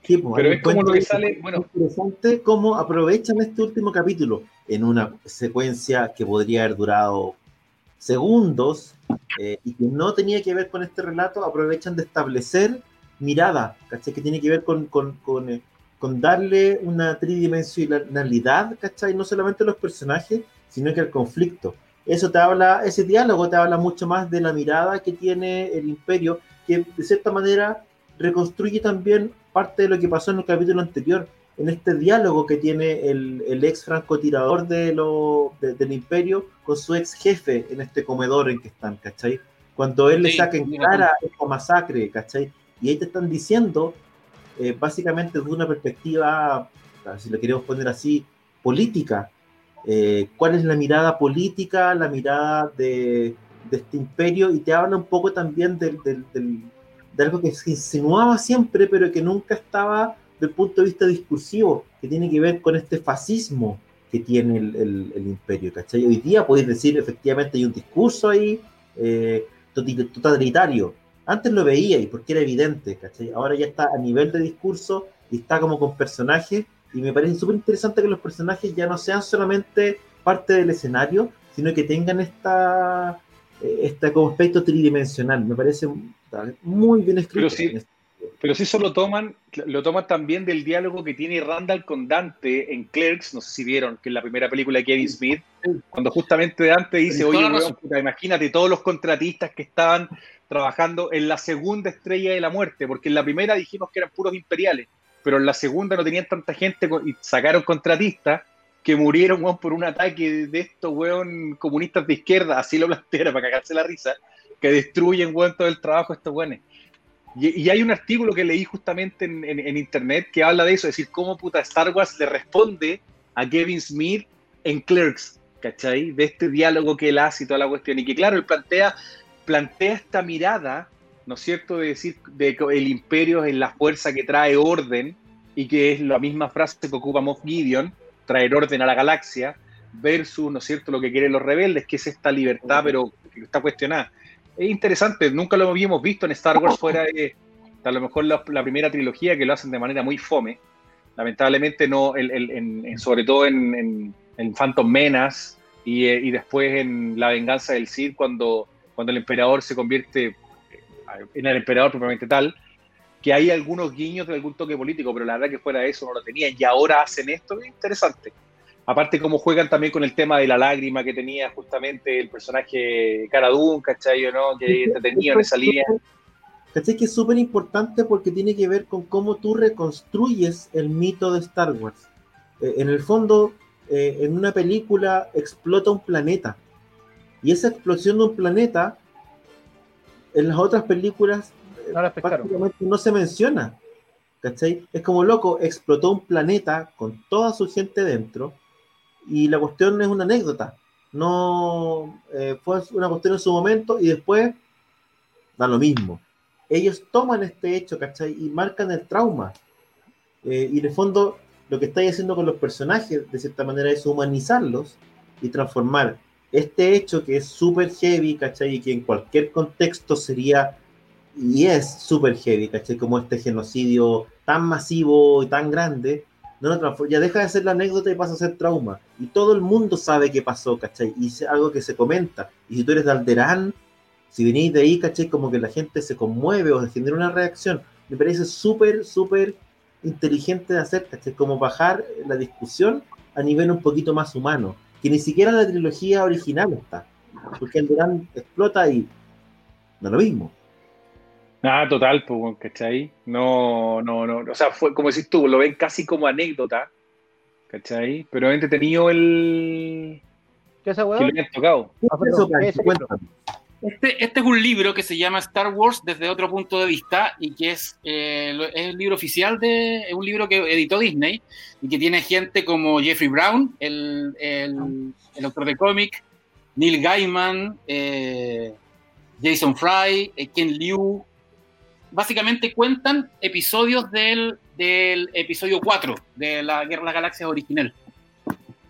Speaker 1: Pues, Pero es como lo que sale, bueno. Interesante cómo aprovechan este último capítulo en una secuencia que podría haber durado segundos eh, y que no tenía que ver con este relato, aprovechan de establecer mirada, ¿cachai? Que tiene que ver con, con, con, eh, con darle una tridimensionalidad, ¿cachai? No solamente a los personajes, sino que al conflicto. Eso te habla, ese diálogo te habla mucho más de la mirada que tiene el imperio, que de cierta manera reconstruye también parte de lo que pasó en el capítulo anterior, en este diálogo que tiene el, el ex francotirador de lo, del imperio con su ex jefe en este comedor en que están, ¿cachai? Cuando él le saca en cara esta masacre, ¿cachai? Y ahí te están diciendo, eh, básicamente desde una perspectiva, si lo queremos poner así, política, eh, cuál es la mirada política, la mirada de, de, este imperio, y te habla un poco también del, del de algo que se insinuaba siempre, pero que nunca estaba del punto de vista discursivo, que tiene que ver con este fascismo que tiene el, el, imperio, ¿cachai? Hoy día podéis decir, efectivamente, hay un discurso ahí eh, totalitario. Antes lo veía y porque era evidente, ¿cachai? Ahora ya está a nivel de discurso y está como con personajes y me parece súper interesante que los personajes ya no sean solamente parte del escenario, sino que tengan esta, eh, este como aspecto tridimensional. Me parece muy bien escrito.
Speaker 3: Pero sí, pero sí solo toman, lo toman también del diálogo que tiene Randall con Dante en Clerks, no sé si vieron, que es la primera película de Kevin Smith, cuando justamente Dante dice, oye, imagínate todos los contratistas que estaban trabajando en la segunda estrella de la muerte, porque en la primera dijimos que eran puros imperiales, pero en la segunda no tenían tanta gente y sacaron contratistas que murieron por un ataque de estos weón comunistas de izquierda, así lo plantearon para cagarse la risa, que destruyen todo el trabajo de estos buenos. Y, hay un artículo que leí justamente en, internet que habla de eso, es decir, cómo puta Star Wars le responde a Kevin Smith en Clerks, ¿cachai? De este diálogo que él hace y toda la cuestión. Y que claro, él plantea, plantea esta mirada, ¿no es cierto?, de decir de que el imperio es la fuerza que trae orden y que es la misma frase que ocupa Moff Gideon, traer orden a la galaxia, versus, ¿no es cierto?, lo que quieren los rebeldes, que es esta libertad, pero que está cuestionada es interesante, nunca lo habíamos visto en Star Wars fuera de a lo mejor la, primera trilogía que lo hacen de manera muy fome. Lamentablemente no, el, sobre todo en, Phantom Menace y, eh, y, después en La venganza del Sith cuando, cuando el emperador se convierte eh, en el emperador propiamente tal, que hay algunos guiños de algún toque político, pero la verdad que fuera eso no lo tenían y ahora hacen esto, es interesante. Aparte, cómo juegan también con el tema de la lágrima que tenía justamente el personaje Cara Dune, ¿cachai? ¿no? Que tenía en esa línea.
Speaker 1: ¿Cachai? Que es súper importante porque tiene que ver con cómo tú reconstruyes el mito de Star Wars. Eh, en el fondo, eh, en una película explota un planeta. Y esa explosión de un planeta, en las otras películas, no, no se menciona. ¿cachai? Es como loco, explotó un planeta con toda su gente dentro y la cuestión es una anécdota. No eh, fue una cuestión en su momento y después da lo mismo. Ellos toman este hecho, ¿cachai? Y marcan el trauma. Eh, y en el fondo, lo que estáis haciendo con los personajes, de cierta manera, es humanizarlos y transformar este hecho que es súper heavy, ¿cachai? Y que en cualquier contexto sería y es súper heavy, ¿cachai? Como este genocidio tan masivo y tan grande, no ya deja de ser la anécdota y pasa a ser trauma. Y todo el mundo sabe qué pasó, ¿cachai? Y es algo que se comenta. Y si tú eres de Alderán, si venís de ahí, ¿cachai? Como que la gente se conmueve o genera una reacción. Me parece súper, súper inteligente de hacer, ¿cachai? Como bajar la discusión a nivel un poquito más humano, que ni siquiera la trilogía original está. Porque Alderán explota y no lo mismo.
Speaker 3: Nada, total, pues, ¿cachai? No, no, no, o sea, fue como decís tú, lo ven casi como anécdota, ¿cachai? Pero he tenido el...
Speaker 2: ¿Qué es eso,
Speaker 3: Que lo tocado.
Speaker 4: Ah, este, este, es un libro que se llama Star Wars desde otro punto de vista y que es, eh, es el libro oficial de, es un libro que editó Disney y que tiene gente como Jeffrey Brown, el, el, el autor de cómic, Neil Gaiman, eh, Jason Fry, eh, Ken Liu, básicamente cuentan episodios del, episodio 4 de la Guerra de las Galaxias original.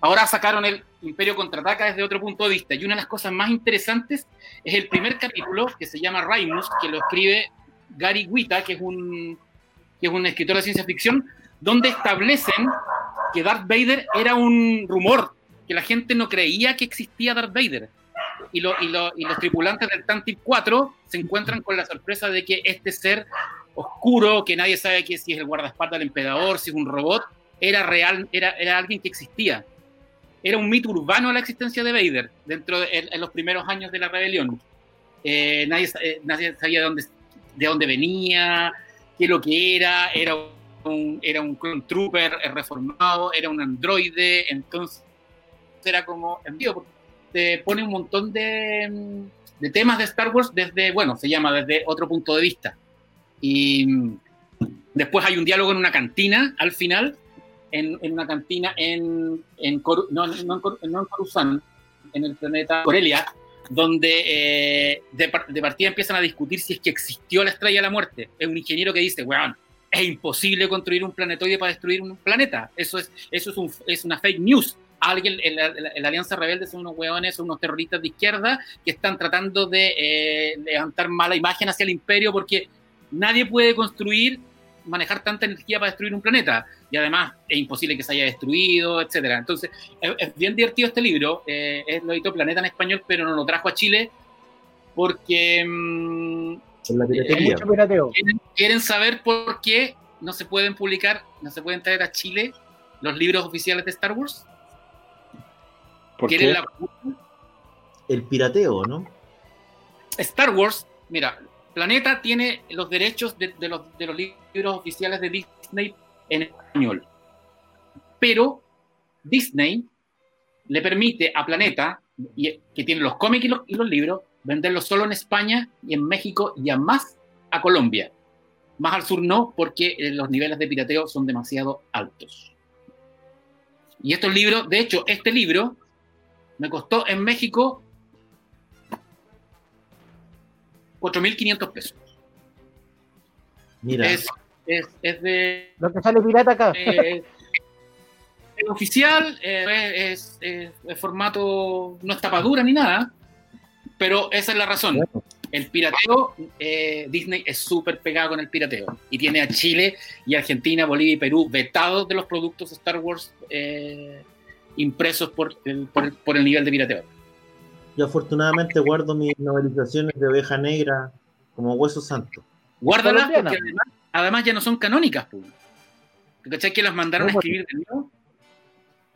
Speaker 4: Ahora sacaron el Imperio contraataca desde otro punto de vista. Y una de las cosas más interesantes es el primer capítulo que se llama Raimus, que lo escribe Gary Wita, que es un, que es un escritor de ciencia ficción, donde establecen que Darth Vader era un rumor, que la gente no creía que existía Darth Vader y, los tripulantes del Tantive 4 se encuentran con la sorpresa de que este ser oscuro, que nadie sabe que si es el guardaespaldas del emperador, si es un robot, era real, era, era alguien que existía. Era un mito urbano la existencia de Vader dentro de en los primeros años de la rebelión. Eh, nadie, eh, nadie, sabía de dónde, de dónde venía, qué lo que era, era un, era un trooper reformado, era un androide, entonces era como envío, te pone un montón de, temas de Star Wars desde, bueno, se llama desde otro punto de vista. Y después hay un diálogo en una cantina al final, en, una cantina en, en no, en, Coruscant, en el planeta Corelia, donde eh, de, partida empiezan a discutir si es que existió la estrella de la muerte. Es un ingeniero que dice, weón, es imposible construir un planetoide para destruir un planeta. Eso es, eso es, un, es una fake news alguien, la, Alianza Rebelde son unos hueones, son unos terroristas de izquierda que están tratando de eh, levantar mala imagen hacia el imperio porque nadie puede construir, manejar tanta energía para destruir un planeta. Y además es imposible que se haya destruido, etcétera. Entonces, es, bien divertido este libro. Eh, es lo editó Planeta en español, pero no lo trajo a Chile porque...
Speaker 1: Mm, la
Speaker 4: ¿quieren, quieren saber por qué no se pueden publicar, no se pueden traer a Chile los libros oficiales de Star Wars?
Speaker 1: El pirateo, ¿no?
Speaker 4: Star Wars, mira, Planeta tiene los derechos de, los, libros oficiales de Disney en español. Pero Disney le permite a Planeta, que tiene los cómics y los, libros, venderlos solo en España y en México y más a Colombia. Más al sur no, porque eh, los niveles de pirateo son demasiado altos. Y estos libros, de hecho, este libro me costó en México 4.500 pesos.
Speaker 1: Mira.
Speaker 4: Es, de.
Speaker 2: Lo que sale pirata acá.
Speaker 4: Eh, es oficial, eh, es, formato, no es tapadura ni nada, pero esa es la razón. El pirateo, eh, Disney es súper pegado con el pirateo y tiene a Chile y Argentina, Bolivia y Perú vetados de los productos Star Wars impresos por el, por el, nivel de pirateo.
Speaker 1: Yo afortunadamente guardo mis novelizaciones de oveja negra como hueso santo.
Speaker 4: Guárdalas porque además, ya no son canónicas. ¿Cachai que las mandaron a escribir de nuevo?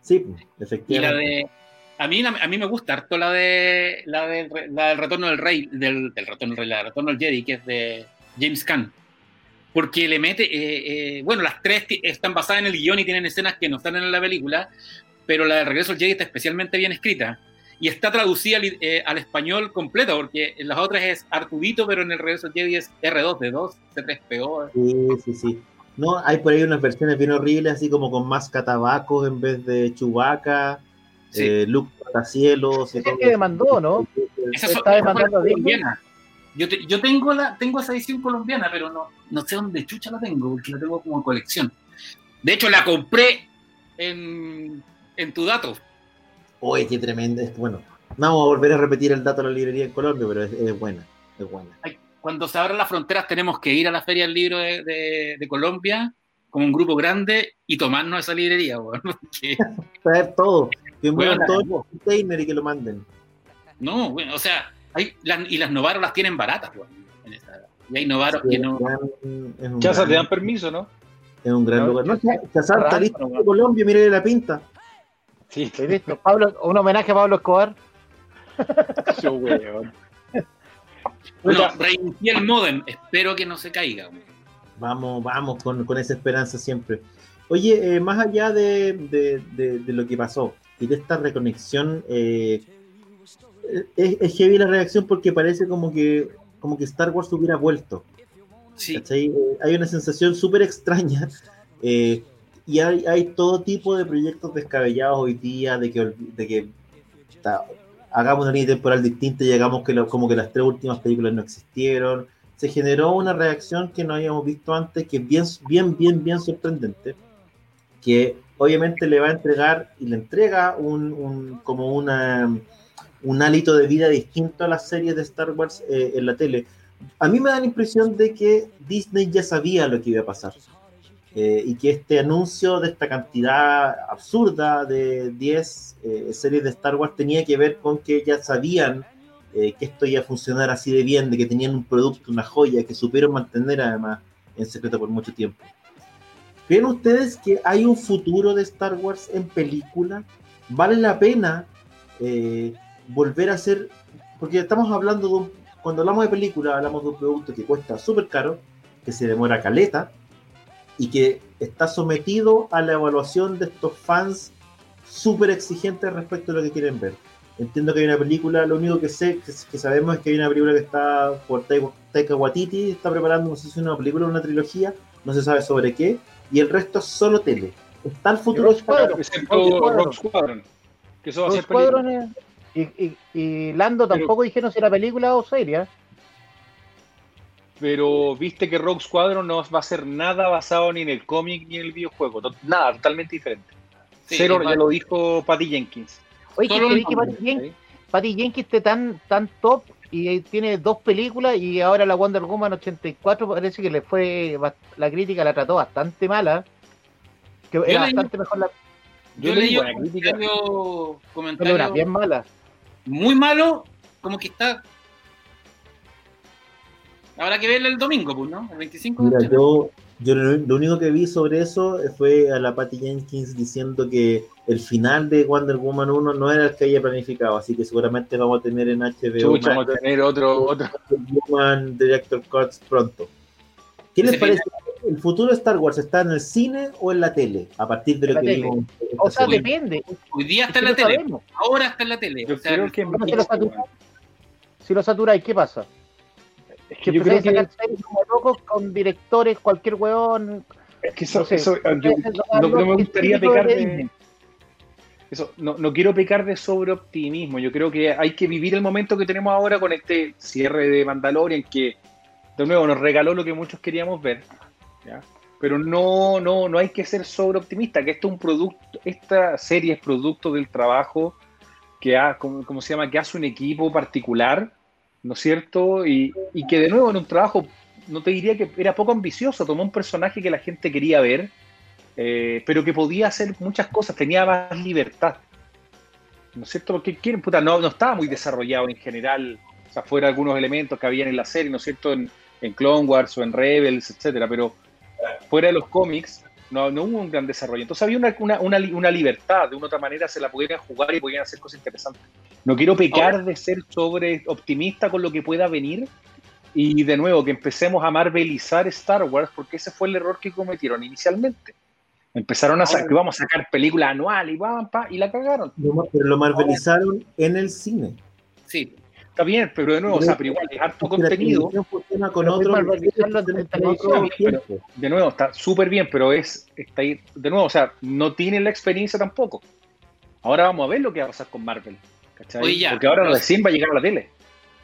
Speaker 1: Sí, efectivamente.
Speaker 4: a mí, a mí me gusta harto la de la, de, la del retorno del rey, del, del retorno del rey, la del retorno del Jedi, que es de James Caan. Porque le mete, eh, eh, bueno, las tres están basadas en el guion y tienen escenas que no están en la película, pero la de Regreso al Jedi está especialmente bien escrita y está traducida eh, al español completo, porque en las otras es Artudito, pero en el Regreso al Jedi es R2D2, C3PO.
Speaker 1: Sí, sí, sí. No, hay por ahí unas versiones bien horribles, así como con más catabacos en vez de Chubaca, sí. eh, Luke Patacielos.
Speaker 2: Es que demandó, ¿no?
Speaker 4: Esa está demandando colombiana. Yo, te, yo tengo, la, tengo esa edición colombiana, pero no, no sé dónde chucha la tengo, porque la tengo como colección. De hecho, la compré en, en tu dato.
Speaker 1: Oye, qué tremenda. Bueno, vamos a volver a repetir el dato de la librería en Colombia, pero es, es buena, es buena.
Speaker 4: Cuando se abran las fronteras tenemos que ir a la Feria del Libro de, de, de Colombia como un grupo grande y tomarnos esa librería, bueno, porque...
Speaker 1: Traer todo, que bueno, todo el container y que lo manden.
Speaker 4: No, bueno, o sea, hay, las, y las Novaro las tienen baratas, bueno, en esa, y hay Novaro
Speaker 3: sí,
Speaker 4: que no...
Speaker 3: Gran... te dan permiso, ¿no?
Speaker 1: Es un gran lugar. No, Chazas está listo en Colombia, mire la pinta.
Speaker 2: Sí. listo? Pablo, un homenaje a Pablo Escobar.
Speaker 3: Yo, weón.
Speaker 4: Bueno, reinicié el modem, espero que no se caiga.
Speaker 1: Vamos, vamos con, con esa esperanza siempre. Oye, eh, más allá de, de, de, de, lo que pasó y de esta reconexión, eh, es, es, heavy la reacción porque parece como que, como que Star Wars hubiera vuelto.
Speaker 4: Sí.
Speaker 1: Eh, hay una sensación súper extraña eh, y hay, hay, todo tipo de proyectos descabellados hoy día de que, de que ta, hagamos una línea temporal distinta y hagamos que lo, como que las tres últimas películas no existieron. Se generó una reacción que no habíamos visto antes, que es bien, bien, bien, bien sorprendente, que obviamente le va a entregar y le entrega un, un como una, un hálito de vida distinto a las series de Star Wars eh, en la tele. A mí me da la impresión de que Disney ya sabía lo que iba a pasar. Eh, y que este anuncio de esta cantidad absurda de 10 eh, series de Star Wars tenía que ver con que ya sabían eh, que esto iba a funcionar así de bien, de que tenían un producto, una joya, que supieron mantener además en secreto por mucho tiempo. ¿Creen ustedes que hay un futuro de Star Wars en película? ¿Vale la pena eh, volver a hacer? Porque estamos hablando de un, cuando hablamos de película, hablamos de un producto que cuesta súper caro, que se demora caleta, y que está sometido a la evaluación de estos fans súper exigentes respecto a lo que quieren ver. Entiendo que hay una película, lo único que sé, que, que sabemos es que hay una película que está por Taika, Waititi, está preparando, no sé si una película o una trilogía, no se sabe sobre qué, y el resto es solo tele. Está el futuro
Speaker 3: Rock Squadron, Squadron, que eso va a ser película.
Speaker 2: Y, y, y, Lando tampoco Pero, dijeron si era película o serie
Speaker 3: pero viste que Rogue Squadron no va a ser nada basado ni en el cómic ni en el videojuego, nada, totalmente diferente. Sí, Cero, ya lo dijo Patty Jenkins.
Speaker 2: Oye, que, que Patty, Jenkins, Patty Jenkins esté tan, tan top y tiene dos películas y ahora la Wonder Woman 84 parece que le fue, la crítica la trató bastante mala, que era leí, bastante mejor la...
Speaker 4: Yo, yo leí un comentario, comentario
Speaker 2: era bien mala.
Speaker 4: Muy malo, como que está Habrá que verla el domingo, pues, ¿no? El 25
Speaker 1: Mira, de yo, yo lo único que vi sobre eso fue a la Patty Jenkins diciendo que el final de Wonder Woman 1 no era el que ella planificaba, así que seguramente vamos a tener en HBO
Speaker 3: Chucha, vamos a tener otro, otro.
Speaker 1: Woman Director Cuts pronto. ¿Qué les parece? ¿El futuro de Star Wars está en el cine o en la tele? A partir de lo que vimos.
Speaker 2: O sea, depende.
Speaker 4: Hoy día está en la tele. Sabemos. Ahora está en la tele.
Speaker 3: Yo o sea, creo que
Speaker 2: si, lo saturáis, si lo saturáis, ¿qué pasa?
Speaker 3: Es que yo creo que...
Speaker 2: como locos con directores, cualquier hueón.
Speaker 3: Es que eso, no, sé, eso yo, no, no, me gustaría pecar de. Eso, no, no quiero pecar de sobreoptimismo. Yo creo que hay que vivir el momento que tenemos ahora con este cierre de Mandalorian, que de nuevo nos regaló lo que muchos queríamos ver. ¿ya? Pero no, no, no hay que ser sobreoptimista, que esto es un producto, esta serie es producto del trabajo que ha, como, como se llama, que hace un equipo particular ¿no es cierto? Y, y, que de nuevo en un trabajo, no te diría que era poco ambicioso, tomó un personaje que la gente quería ver, eh, pero que podía hacer muchas cosas, tenía más libertad. ¿No es cierto? Porque quieren, puta, no, no estaba muy desarrollado en general, o sea, fuera algunos elementos que habían en la serie, ¿no es cierto? En, en Clone Wars o en Rebels, etcétera, pero fuera de los cómics, no, no, hubo un gran desarrollo. Entonces había una, una, una, una, libertad, de una otra manera se la pudieran jugar y podían hacer cosas interesantes. No quiero pecar Ahora, de ser sobre optimista con lo que pueda venir y de nuevo que empecemos a marvelizar Star Wars porque ese fue el error que cometieron inicialmente. Empezaron a sacar, vamos a sacar películas anuales y, pa, y la cagaron.
Speaker 1: Pero lo marvelizaron en el cine.
Speaker 4: Sí.
Speaker 3: Está bien, pero de nuevo, o sea, pero igual es harto contenido.
Speaker 1: Funciona con otro,
Speaker 3: de nuevo, está súper bien, pero es, está ahí, de nuevo, o sea, no tiene la experiencia tampoco. Ahora vamos a ver lo que va a pasar con Marvel. ¿cachai? Porque ahora recién va a llegar a la tele.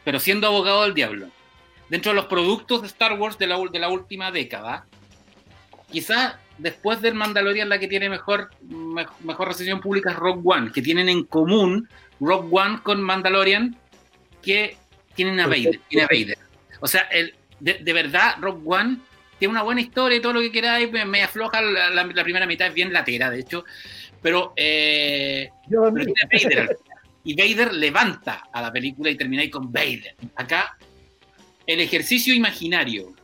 Speaker 4: Pero siendo abogado del diablo, dentro de los productos de Star Wars de la, de la última década, quizás después del Mandalorian la que tiene mejor, mejor recepción pública es Rogue One, que tienen en común Rogue One con Mandalorian que tienen a Vader, tiene a Vader. O sea, el, de, verdad, Rock One tiene una buena historia y todo lo que queráis, me, me afloja la, primera mitad, es bien latera, de hecho, pero, eh, Vader, y Vader levanta a la película y termináis con Vader. Acá, el ejercicio imaginario,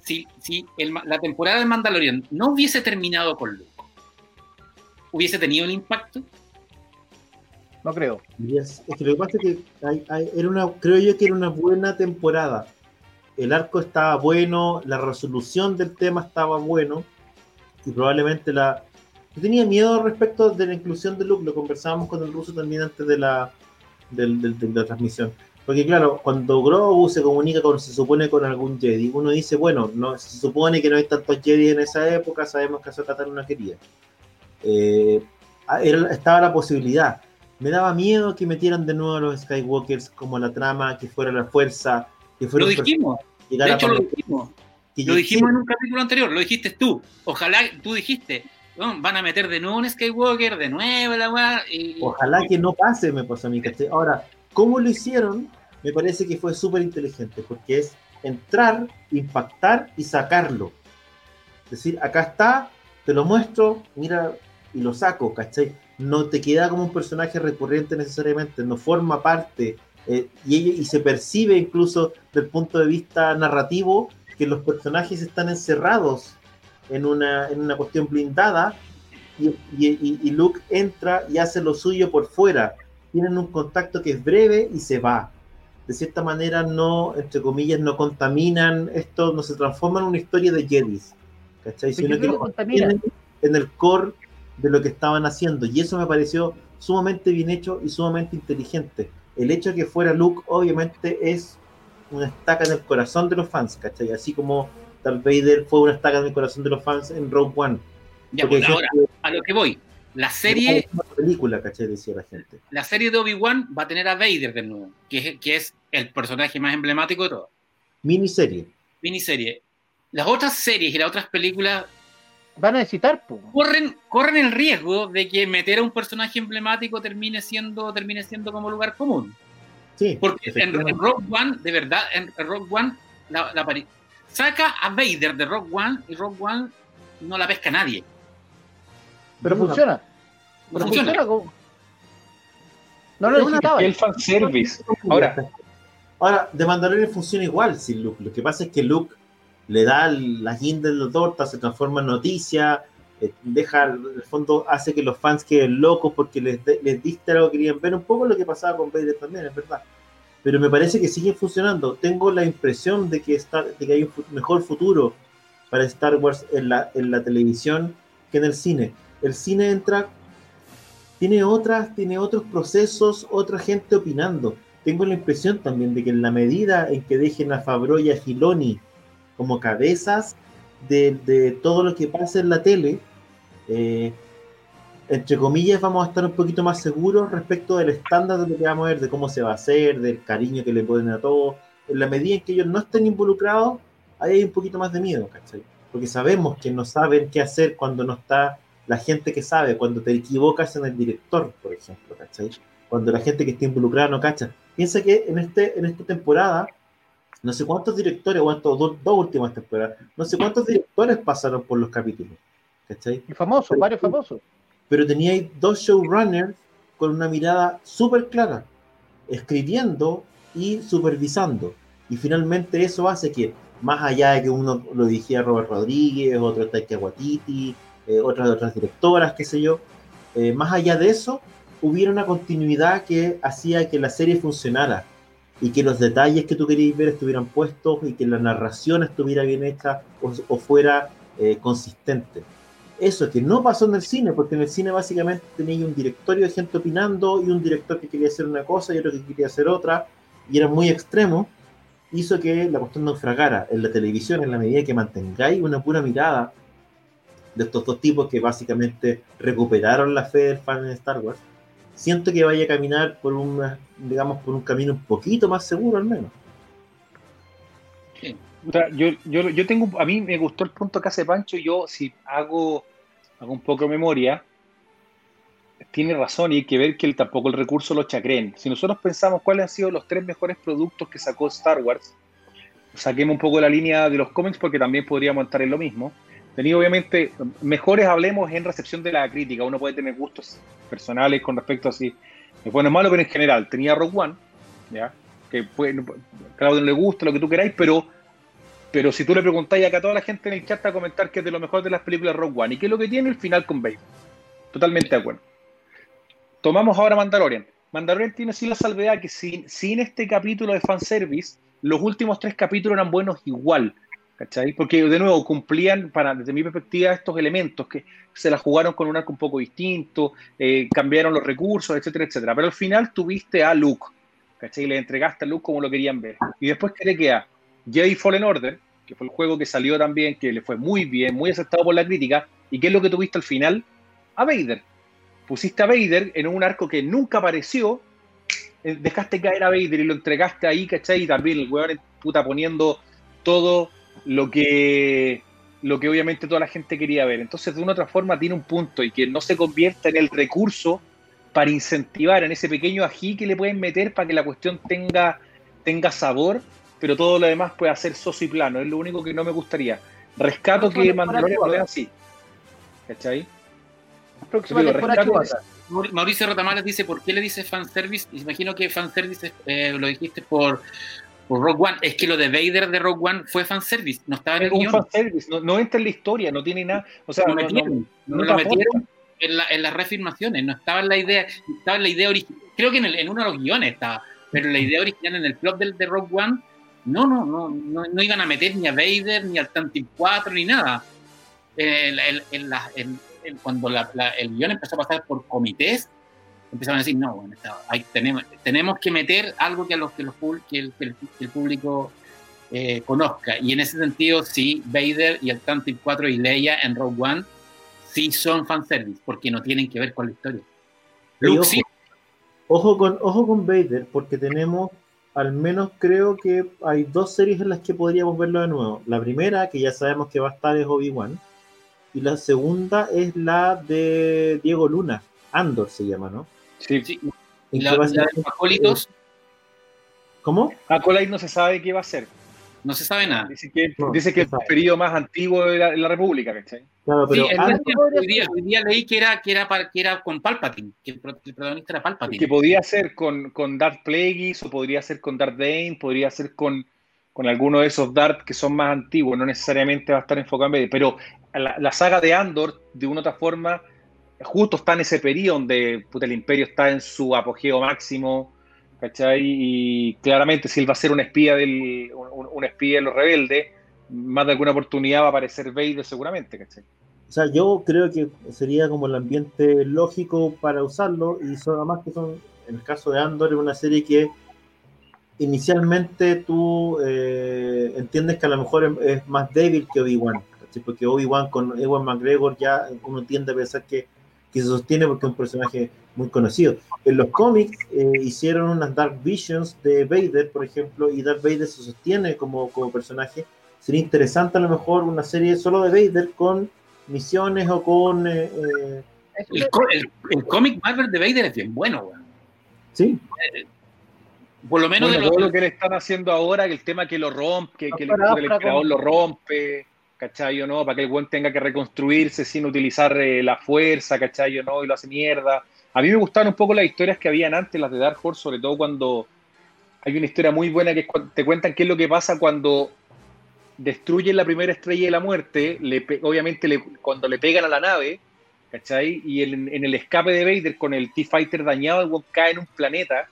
Speaker 4: si, si la temporada de Mandalorian no hubiese terminado con Luke, ¿hubiese tenido el impacto?
Speaker 2: No creo.
Speaker 1: Es, que lo que pasa es que era una, creo yo que era una buena temporada. El arco estaba bueno, la resolución del tema estaba bueno y probablemente la... Yo tenía miedo respecto de la inclusión de Luke, lo conversábamos con el ruso también antes de la, de, la transmisión. Porque claro, cuando Grogu se comunica con, se supone con algún Jedi, uno dice, bueno, no, se supone que no hay tantos Jedi en esa época, sabemos que Ahsoka no quería. Eh, estaba la posibilidad me daba miedo que metieran de nuevo a los Skywalkers como la trama, que fuera la fuerza, que fuera
Speaker 4: Lo dijimos. De hecho, lo dijimos. Lo dijimos en un capítulo anterior, lo dijiste tú. Ojalá, tú dijiste, van a meter de nuevo un Skywalker, de nuevo la y...
Speaker 1: Ojalá que no pase, me pasó a mí. Ahora, ¿cómo lo hicieron? Me parece que fue súper inteligente, porque es entrar, impactar y sacarlo. Es decir, acá está, te lo muestro, mira, y lo saco, ¿cachai? No te queda como un personaje recurrente necesariamente, no forma parte eh, y, y se percibe incluso del punto de vista narrativo que los personajes están encerrados en una, en una cuestión blindada y, y, Luke entra y hace lo suyo por fuera. Tienen un contacto que es breve y se va. De cierta manera no, entre comillas, no contaminan esto, no se transforma en una historia de Jedis. ¿Cachai? Sino que en el core de lo que estaban haciendo. Y eso me pareció sumamente bien hecho y sumamente inteligente. El hecho de que fuera Luke, obviamente, es una estaca en el corazón de los fans, ¿cachai? Así como Darth Vader fue una estaca en el corazón de los fans en Rogue One.
Speaker 4: Ya, pues ahora, a lo que voy. La serie.
Speaker 1: película, ¿cachai? Decía la gente.
Speaker 4: La serie de Obi-Wan va a tener a Vader de nuevo, que es, que es el personaje más emblemático de todo.
Speaker 1: Miniserie.
Speaker 4: Miniserie. Las otras series y las otras películas
Speaker 2: van a necesitar.
Speaker 4: Corren, corren el riesgo de que meter a un personaje emblemático termine siendo, termine siendo como lugar común.
Speaker 1: Sí,
Speaker 4: Porque en, Rock One, de verdad, en, Rock One, la, saca a Vader de Rock One y Rock One no la pesca nadie.
Speaker 2: Pero funciona. Pero funciona. como... No lo necesitaba.
Speaker 3: El fanservice. Ahora,
Speaker 1: ahora, de Mandalorian funciona igual sin Luke. Lo que pasa es que Luke le da la guinda de la torta, se transforma en noticia, eh, deja, en el fondo hace que los fans queden locos porque les, les diste algo que querían ver, un poco lo que pasaba con Vader también, es verdad. Pero me parece que sigue funcionando. Tengo la impresión de que, está, de que hay un mejor futuro para Star Wars en la, en la televisión que en el cine. El cine entra, tiene otras, tiene otros procesos, otra gente opinando. Tengo la impresión también de que en la medida en que dejen a Fabro y a Filoni como cabezas de, todo lo que pasa en la tele, eh, entre comillas, vamos a estar un poquito más seguros respecto del estándar de lo que vamos a ver, de cómo se va a hacer, del cariño que le ponen a todos. En la medida en que ellos no estén involucrados, ahí hay un poquito más de miedo, ¿cachai? Porque sabemos que no saben qué hacer cuando no está la gente que sabe, cuando te equivocas en el director, por ejemplo, ¿cachai? Cuando la gente que está involucrada no cacha. Piensa que en, este, en esta temporada no sé cuántos directores, o estos dos, últimas temporadas, no sé cuántos directores pasaron por los capítulos. ¿Cachai?
Speaker 2: Y famosos, varios famosos.
Speaker 1: Pero teníais dos showrunners con una mirada súper clara, escribiendo y supervisando. Y finalmente eso hace que, más allá de que uno lo dijera Robert Rodríguez, otro Taika Waititi, eh, otras otras directoras, qué sé yo, eh, más allá de eso, hubiera una continuidad que hacía que la serie funcionara y que los detalles que tú querías ver estuvieran puestos y que la narración estuviera bien hecha o, fuera eh, consistente. Eso que no pasó en el cine, porque en el cine básicamente tenía un directorio de gente opinando y un director que quería hacer una cosa y otro que quería hacer otra, y eran muy extremos, hizo que la cuestión naufragara en la televisión en la medida que mantengáis una pura mirada de estos dos tipos que básicamente recuperaron la fe del fan en Star Wars, siento que vaya a caminar por un, digamos, por un camino un poquito más seguro al menos.
Speaker 3: Yo, yo, yo tengo, a mí me gustó el punto que hace Pancho, yo si hago, hago un poco de memoria, tiene razón y hay que ver que él, tampoco el recurso lo chacreen. Si nosotros pensamos cuáles han sido los tres mejores productos que sacó Star Wars, saquemos un poco la línea de los cómics porque también podríamos estar en lo mismo. Tenía obviamente, mejores hablemos en recepción de la crítica, uno puede tener gustos personales con respecto a si es bueno o malo, pero en general, tenía Rogue One, ¿ya? que puede, cada uno le gusta, lo que tú queráis, pero pero si tú le preguntáis acá a toda la gente en el chat a comentar que es de lo mejor de las películas Rogue One y qué es lo que tiene el final con Vader. Totalmente de acuerdo. Tomamos ahora Mandalorian. Mandalorian tiene así la salvedad que sin, sin este capítulo de fanservice, los últimos tres capítulos eran buenos igual. ¿Cachai? Porque de nuevo cumplían, para, desde mi perspectiva, estos elementos que se la jugaron con un arco un poco distinto, eh, cambiaron los recursos, etcétera, etcétera. Pero al final tuviste a Luke, ¿cachai? Y le entregaste a Luke como lo querían ver. Y después, ¿qué le queda? Jedi Fallen Order, que fue el juego que salió también, que le fue muy bien, muy aceptado por la crítica. ¿Y qué es lo que tuviste al final? A Vader. Pusiste a Vader en un arco que nunca apareció, eh, dejaste caer a Vader y lo entregaste ahí, ¿cachai? Y también el weón puta poniendo todo lo que lo que obviamente toda la gente quería ver. Entonces, de una u otra forma, tiene un punto y que no se convierta en el recurso para incentivar en ese pequeño ají que le pueden meter para que la cuestión tenga, tenga sabor pero todo lo demás puede hacer soso y plano. Es lo único que no me gustaría. Rescato que Mandalorian lo vea así. ¿Cachai?
Speaker 4: Mauricio Rotamares dice, ¿por qué le dice fanservice? Imagino que fanservice eh, lo dijiste por, por Rogue One. Es que lo de Vader de Rogue One fue fanservice, no estaba en el
Speaker 3: fanservice, no, no, entra en la historia, no tiene nada. O sea,
Speaker 4: no, metieron, no, lo metieron en, la, en, las reafirmaciones, no estaba en la idea, estaba en la idea original. Creo que en, el, en, uno de los guiones estaba, pero la idea original en el plot del, de Rogue One no, no, no, no, iban a meter ni a Vader, ni al Tantin 4, ni nada. cuando el guion empezó a pasar por comités, empezaron a decir, no, bueno, tenemos, tenemos que meter algo que, a los, que, los, que, el, el, público eh, conozca. Y en ese sentido, sí, Vader y el Tantin 4 y Leia en Rogue One sí son fanservice, porque no tienen que ver con la historia.
Speaker 1: ojo, con, ojo con Vader, porque tenemos al menos creo que hay dos series en las que podríamos verlo de nuevo. La primera, que ya sabemos que va a estar, es Obi-Wan. Y la segunda es la de Diego Luna. Andor se llama, ¿no?
Speaker 4: Sí, sí. ¿Y la, de Acólitos?
Speaker 1: ¿Cómo?
Speaker 3: Acolyte no se sabe qué va a ser.
Speaker 4: No se sabe nada.
Speaker 3: Dice que, dice que es el periodo más antiguo de la, República, ¿cachai?
Speaker 4: Claro, pero sí, hoy, día, hoy, día, leí que era, que era, que era con Palpatine, que el, protagonista era Palpatine.
Speaker 3: Que podía ser con, con Darth Plagueis, o podría ser con Darth Dane, podría ser con, con alguno de esos Darth que son más antiguos, no necesariamente va a estar enfocado en medio. Pero la, la, saga de Andor, de una u otra forma, justo está en ese periodo donde el imperio está en su apogeo máximo. Y claramente si él va a ser un espía del, un, espía de los rebeldes, más de alguna oportunidad va a aparecer Vader seguramente.
Speaker 1: O sea, yo creo que sería como el ambiente lógico para usarlo y son además que son, en el caso de Andor, es una serie que inicialmente tú eh, entiendes que a lo mejor es, más débil que Obi-Wan, porque Obi-Wan con Ewan McGregor ya uno tiende a pensar que que se sostiene porque es un personaje muy conocido. En los cómics eh, hicieron unas Dark Visions de Vader, por ejemplo, y Darth Vader se sostiene como, como personaje. Sería interesante a lo mejor una serie solo de Vader con misiones o con... Eh,
Speaker 4: eh, el, cómic Marvel de Vader es bien bueno,
Speaker 1: Sí.
Speaker 3: por lo menos de lo, lo, que le están haciendo ahora, que el tema que lo rompe, que, el, creador lo rompe ¿cachai o no? Para que el buen tenga que reconstruirse sin utilizar eh, la fuerza, ¿cachai o no? Y lo hace mierda. A mí me gustaban un poco las historias que habían antes, las de Dark Horse, sobre todo cuando hay una historia muy buena que te cuentan qué es lo que pasa cuando destruyen la primera estrella de la muerte, le, obviamente le, cuando le pegan a la nave, ¿cachai? Y en el escape de Vader con el T-Fighter dañado, el buen cae en un planeta,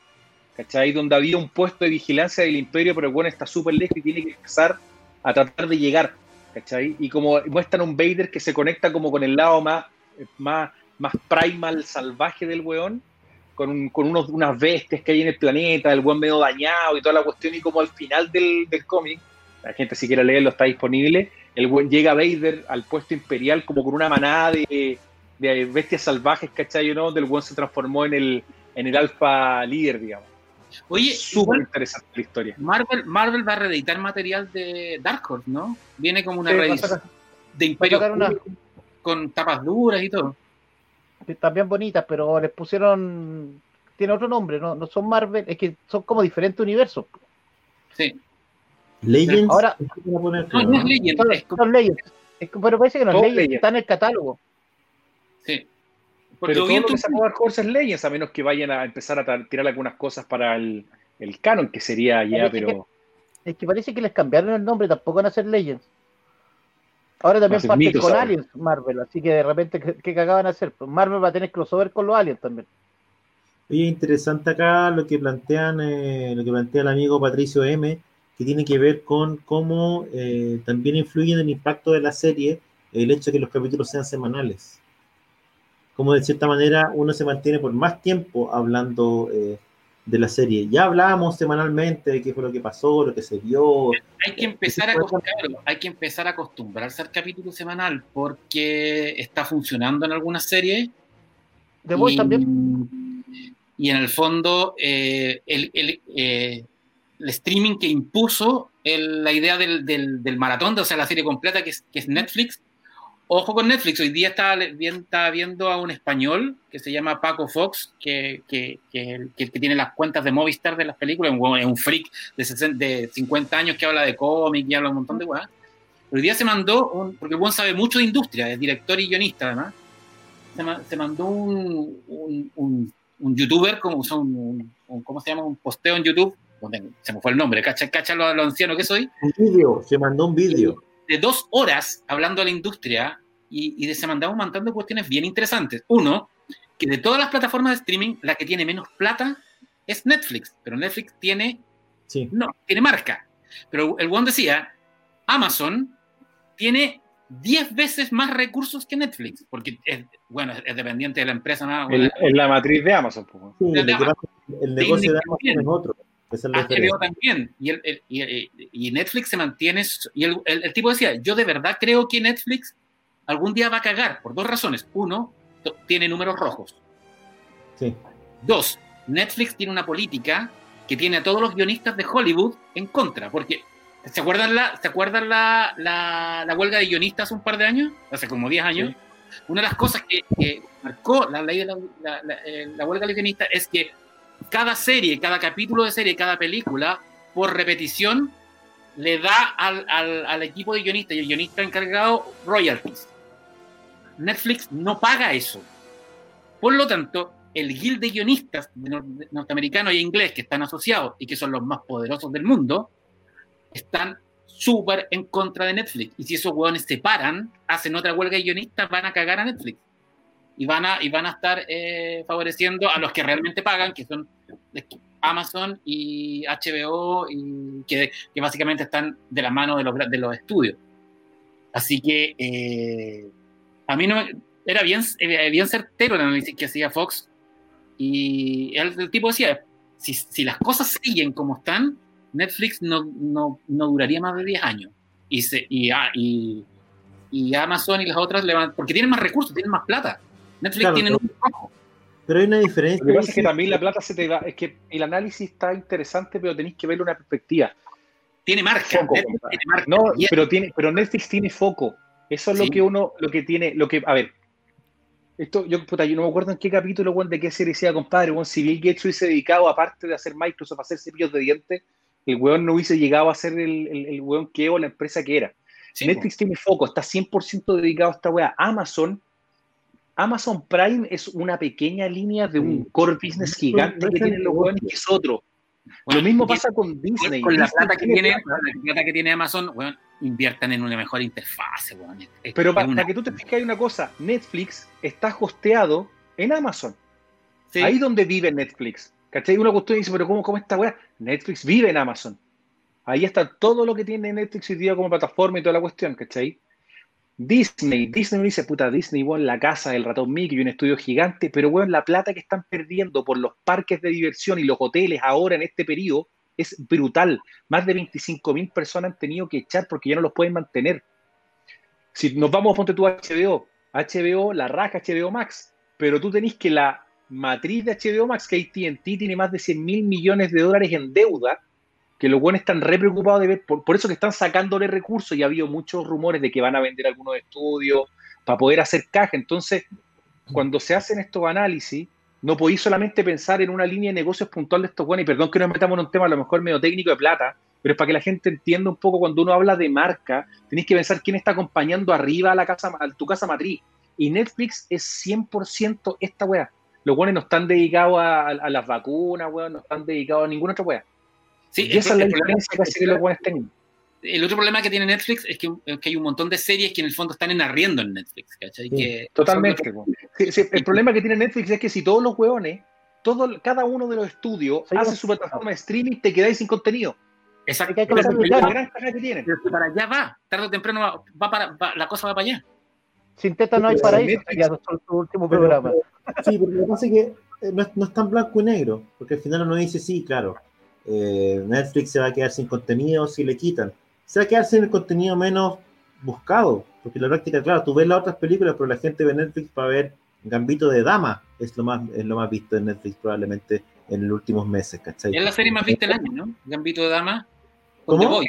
Speaker 3: ¿cachai? Donde había un puesto de vigilancia del imperio, pero el buen está súper lejos y tiene que empezar a tratar de llegar. ¿Cachai? Y como muestran un Vader que se conecta como con el lado más, más, más primal, salvaje del weón, con, con unos, unas bestias que hay en el planeta, el buen medio dañado y toda la cuestión, y como al final del, del cómic, la gente si quiere leerlo está disponible, el buen llega Vader al puesto imperial como con una manada de, de bestias salvajes, ¿cachai? ¿no? Del buen se transformó en el, en el alfa líder, digamos.
Speaker 4: Oye,
Speaker 3: súper interesante la historia.
Speaker 4: Marvel, Marvel va a reeditar material de Dark Horse, ¿no? Viene como una sí, de Imperio con tapas duras y todo.
Speaker 2: También bonitas, pero les pusieron. Tiene otro nombre, ¿no? No son Marvel, es que son como diferentes universos.
Speaker 4: Sí.
Speaker 1: Legends.
Speaker 2: Ahora,
Speaker 4: no, no es Legends.
Speaker 2: Son, son Legends. Es, pero parece que no es Legends, está en el catálogo.
Speaker 4: Sí.
Speaker 3: Porque pero todo lo que sacó Dark Horse es Legends, a menos que vayan a empezar a tirar algunas cosas para el, el canon, que sería ya, pero...
Speaker 2: Que, es que parece que les cambiaron el nombre, tampoco van a ser Legends. Ahora también parte con Aliens Marvel, así que de repente, ¿qué, qué cagaban a hacer? Pues Marvel va a tener crossover con los Aliens también.
Speaker 1: Oye, interesante acá lo que plantean, eh, lo que plantea el amigo Patricio M, que tiene que ver con cómo eh, también influye en el impacto de la serie el hecho de que los capítulos sean semanales. Como de cierta manera uno se mantiene por más tiempo hablando eh, de la serie. Ya hablábamos semanalmente de qué fue lo que pasó, lo que se vio.
Speaker 4: Hay que empezar a hay que empezar a acostumbrarse al capítulo semanal porque está funcionando en algunas series.
Speaker 2: De Voice también.
Speaker 4: Y en el fondo, eh, el, el, eh, el, streaming que impuso la idea del, del, del, maratón, o sea, la serie completa que es, que es Netflix, Ojo con Netflix, hoy día estaba, viendo a un español que se llama Paco Fox, que, que, que, que, tiene las cuentas de Movistar de las películas, es un freak de, de 50 años que habla de cómic y habla un montón de weas. Hoy día se mandó, un, porque el buen sabe mucho de industria, es director y guionista además, se, se mandó un, un, un, youtuber, como, un, ¿cómo se llama? Un posteo en YouTube, se me fue el nombre, cacha, cacha lo, lo anciano que soy.
Speaker 1: Un vídeo, se mandó un vídeo
Speaker 4: de dos horas hablando a la industria y, y se mandaba un montón de cuestiones bien interesantes. Uno, que de todas las plataformas de streaming, la que tiene menos plata es Netflix, pero Netflix tiene,
Speaker 1: sí.
Speaker 4: no, tiene marca. Pero el one decía, Amazon tiene 10 veces más recursos que Netflix, porque es, bueno, es, dependiente de la empresa. ¿no?
Speaker 3: El, es la matriz de Amazon.
Speaker 1: Sí, el, el, negocio de Amazon es otro.
Speaker 4: HBO también. Y, el, y, y, Netflix se mantiene. Y el, tipo decía: Yo de verdad creo que Netflix algún día va a cagar por dos razones. Uno, tiene números rojos.
Speaker 1: Sí.
Speaker 4: Dos, Netflix tiene una política que tiene a todos los guionistas de Hollywood en contra. Porque, ¿se acuerdan la, ¿se acuerdan la, la, la huelga de guionistas hace un par de años? Hace como 10 años. Sí. Una de las cosas que, que marcó la ley de la, eh, la huelga de guionistas es que cada serie, cada capítulo de serie, cada película, por repetición, le da al, al, al equipo de guionistas y el guionista encargado royalties. Netflix no paga eso. Por lo tanto, el guild de guionistas norteamericanos e inglés que están asociados y que son los más poderosos del mundo, están súper en contra de Netflix. Y si esos hueones se paran, hacen otra huelga de guionistas, van a cagar a Netflix. Y van a, y van a estar eh, favoreciendo a los que realmente pagan, que son Amazon y HBO, y que, básicamente están de la mano de los, de los estudios. Así que eh, a mí no me, era bien, eh, bien certero el análisis que hacía Fox. Y el, el tipo decía, si, si, las cosas siguen como están, Netflix no, no, no duraría más de 10 años. Y, se, y, ah, y, y, Amazon y las otras, le van, porque tienen más recursos, tienen más plata. Netflix claro, tiene un
Speaker 1: poco. Pero hay una diferencia.
Speaker 3: Lo que pasa es que también la plata se te va. Es que el análisis está interesante, pero tenéis que verlo una perspectiva.
Speaker 4: Tiene marca.
Speaker 3: Foco, tiene marca. No, pero, tiene, pero Netflix tiene foco. Eso es sí. lo que uno, lo que tiene, lo que, a ver, esto, yo, puta, yo no me acuerdo en qué capítulo, bueno, de qué serie decía, compadre, bueno, si Bill Gates hubiese dedicado, aparte de hacer Microsoft, a hacer cepillos de dientes, el weón no hubiese llegado a ser el, el, el weón que o la empresa que era. Sí, Netflix tiene foco, está 100% dedicado a esta weá. Amazon Amazon Prime es una pequeña línea de un core business gigante que tienen los jóvenes que es otro. Bueno, lo mismo pasa con Disney.
Speaker 4: Con la plata que tiene, la plata que tiene Amazon, bueno, inviertan en una mejor interfaz. Bueno.
Speaker 3: Pero para, una... que tú te fijes hay una cosa, Netflix está hosteado en Amazon. Sí. Ahí donde vive Netflix. ¿Cachai? Una cuestión dice, pero ¿cómo, cómo esta weá? Netflix vive en Amazon. Ahí está todo lo que tiene Netflix hoy día como plataforma y toda la cuestión, ¿cachai? Disney, Disney dice, puta, Disney, weón, la casa del ratón Mickey y un estudio gigante, pero weón, la plata que están perdiendo por los parques de diversión y los hoteles ahora en este periodo es brutal. Más de 25 mil personas han tenido que echar porque ya no los pueden mantener. Si nos vamos, ponte tú a HBO, HBO, la raja HBO Max, pero tú tenés que la matriz de HBO Max, que ATT tiene más de 100 mil millones de dólares en deuda, que los buenos están re preocupados de ver, por, eso que están sacándole recursos y ha habido muchos rumores de que van a vender algunos estudios para poder hacer caja. Entonces, cuando se hacen estos análisis, no podéis solamente pensar en una línea de negocios puntual de estos buenos, y perdón que nos metamos en un tema a lo mejor medio técnico de plata, pero es para que la gente entienda un poco cuando uno habla de marca, tenéis que pensar quién está acompañando arriba a, la casa, a tu casa matriz. Y Netflix es 100% esta weá. Los buenos no están dedicados a, las vacunas, weón, no están dedicados a ninguna otra weá.
Speaker 4: Sí, esa es la diferencia que los buenos. El otro problema que tiene Netflix es que, hay un montón de series que en el fondo están en arriendo en Netflix, ¿cachai? que
Speaker 3: totalmente. el problema que tiene Netflix es que si todos los hueones, todo, cada uno de los estudios hace su plataforma de streaming, te quedáis sin contenido.
Speaker 4: Exacto. Que para allá va, tarde o temprano va, para, la cosa va para allá.
Speaker 2: Sin teta no hay paraíso, ya su último programa.
Speaker 1: Sí, porque lo que pasa es que eh, no es, no es tan blanco y negro, porque al final uno dice, sí, claro, eh, Netflix se va a quedar sin contenido si le quitan. Se va a quedar sin el contenido menos buscado, porque la práctica, claro, tú ves las otras películas, pero la gente ve Netflix para ver Gambito de Dama, es lo más, es lo más visto en Netflix probablemente en los últimos meses, ¿cachai?
Speaker 4: Es la serie más vista del año, ¿no? Gambito de Dama.
Speaker 1: ¿Cómo?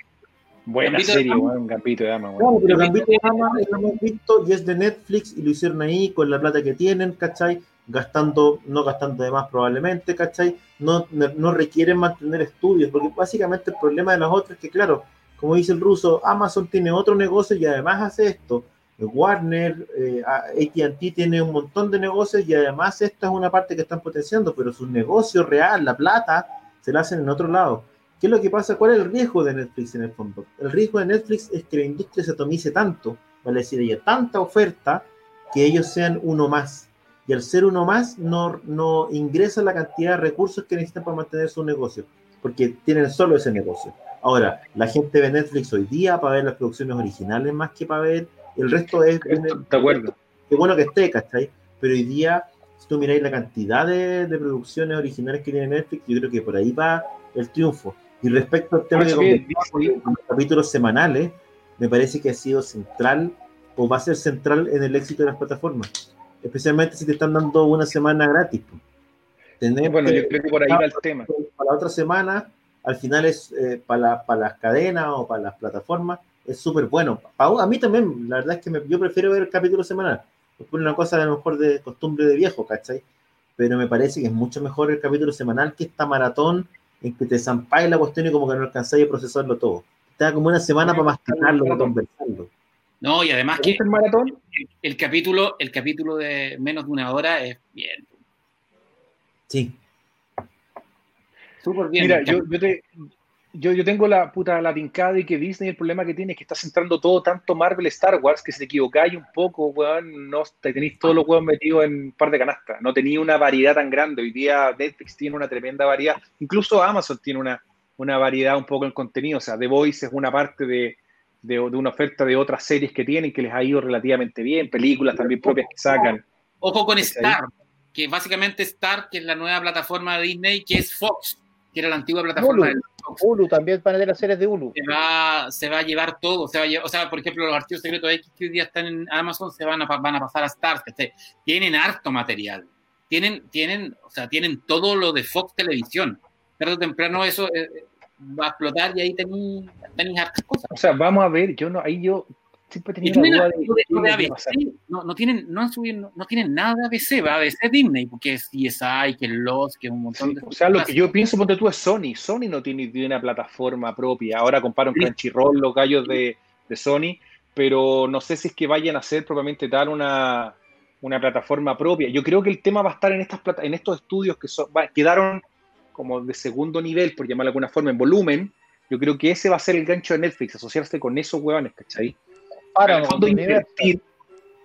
Speaker 3: Buena serie, un Gambito de Dama.
Speaker 1: Claro, pero Gambito de Dama es lo más visto y es de Netflix y lo hicieron ahí con la plata que tienen, ¿cachai? Gastando, no gastando de más probablemente, ¿cachai? No, no requieren mantener estudios, porque básicamente el problema de las otras es que, claro, como dice el ruso, Amazon tiene otro negocio y además hace esto. Warner, eh, ATT tiene un montón de negocios y además esta es una parte que están potenciando, pero su negocio real, la plata, se la hacen en otro lado. ¿Qué es lo que pasa? ¿Cuál es el riesgo de Netflix en el fondo? El riesgo de Netflix es que la industria se atomice tanto, vale decir, haya tanta oferta que ellos sean uno más. Y al ser uno más, no, no ingresa la cantidad de recursos que necesitan para mantener su negocio, porque tienen solo ese negocio. Ahora, la gente ve Netflix hoy día para ver las producciones originales más que para ver el resto es.
Speaker 3: De acuerdo.
Speaker 1: Qué bueno que esté, ¿cachai? Pero hoy día, si tú miráis la cantidad de, producciones originales que tiene Netflix, yo creo que por ahí va el triunfo. Y respecto al tema de los capítulos semanales, me parece que ha sido central o va a ser central en el éxito de las plataformas. Especialmente si te están dando una semana gratis.
Speaker 3: bueno, yo creo que por ahí va el tema.
Speaker 1: Para la otra semana, al final es eh, para, para las cadenas o para las plataformas, es súper bueno. A, mí también, la verdad es que yo prefiero ver el capítulo semanal. Es una cosa a lo mejor de costumbre de viejo, ¿cachai? Pero me parece que es mucho mejor el capítulo semanal que esta maratón en que te zampáis la cuestión y como que no alcanzáis a procesarlo todo. Te da como una semana para masticarlo, para conversarlo.
Speaker 4: No, y además que el maratón, el, capítulo, el capítulo de menos de una hora es bien.
Speaker 1: Sí.
Speaker 3: Súper bien. Mira, yo, yo, te, yo, yo tengo la puta la tincada y que Disney el problema que tiene es que está centrando todo tanto Marvel Star Wars que si te equivocáis un poco, weón, no te tenéis todos los weón metidos en un par de canastas. No tenía una variedad tan grande. Hoy día Netflix tiene una tremenda variedad. Incluso Amazon tiene una, una variedad un poco en contenido. O sea, The Voice es una parte de, de, una oferta de otras series que tienen que les ha ido relativamente bien, películas también propias que sacan.
Speaker 4: Ojo con Star, que básicamente Star, que es la nueva plataforma de Disney, que es Fox que era la antigua plataforma
Speaker 2: Hulu, Hulu también para de las series de Hulu.
Speaker 4: Se va, se va a llevar todo. Se va a o sea, por ejemplo, los archivos secretos X que hoy día están en Amazon se van a, van a pasar a Stars. Tienen harto material. Tienen, tienen, o sea, tienen todo lo de Fox Televisión. Tarde o temprano eso eh, va a explotar y ahí tenéis hartas cosas.
Speaker 3: O sea, vamos a ver, yo no, ahí yo siempre tenía
Speaker 4: duda de, ABC, no, no, tienen, no han subido, no, tienen nada de ABC, va a ABC Disney, porque es CSI, que es Lost, que es un montón de
Speaker 3: O sea, lo que yo pienso, ponte tú, es Sony. Sony no tiene, una plataforma propia. Ahora comparo con Crunchyroll, los gallos de, de, Sony, pero no sé si es que vayan a ser propiamente tal una, una plataforma propia. Yo creo que el tema va a estar en, estas en estos estudios que son, quedaron como de segundo nivel, por llamarlo de alguna forma, en volumen. Yo creo que ese va a ser el gancho de Netflix, asociarse con esos huevones, ¿cachai? para invertir.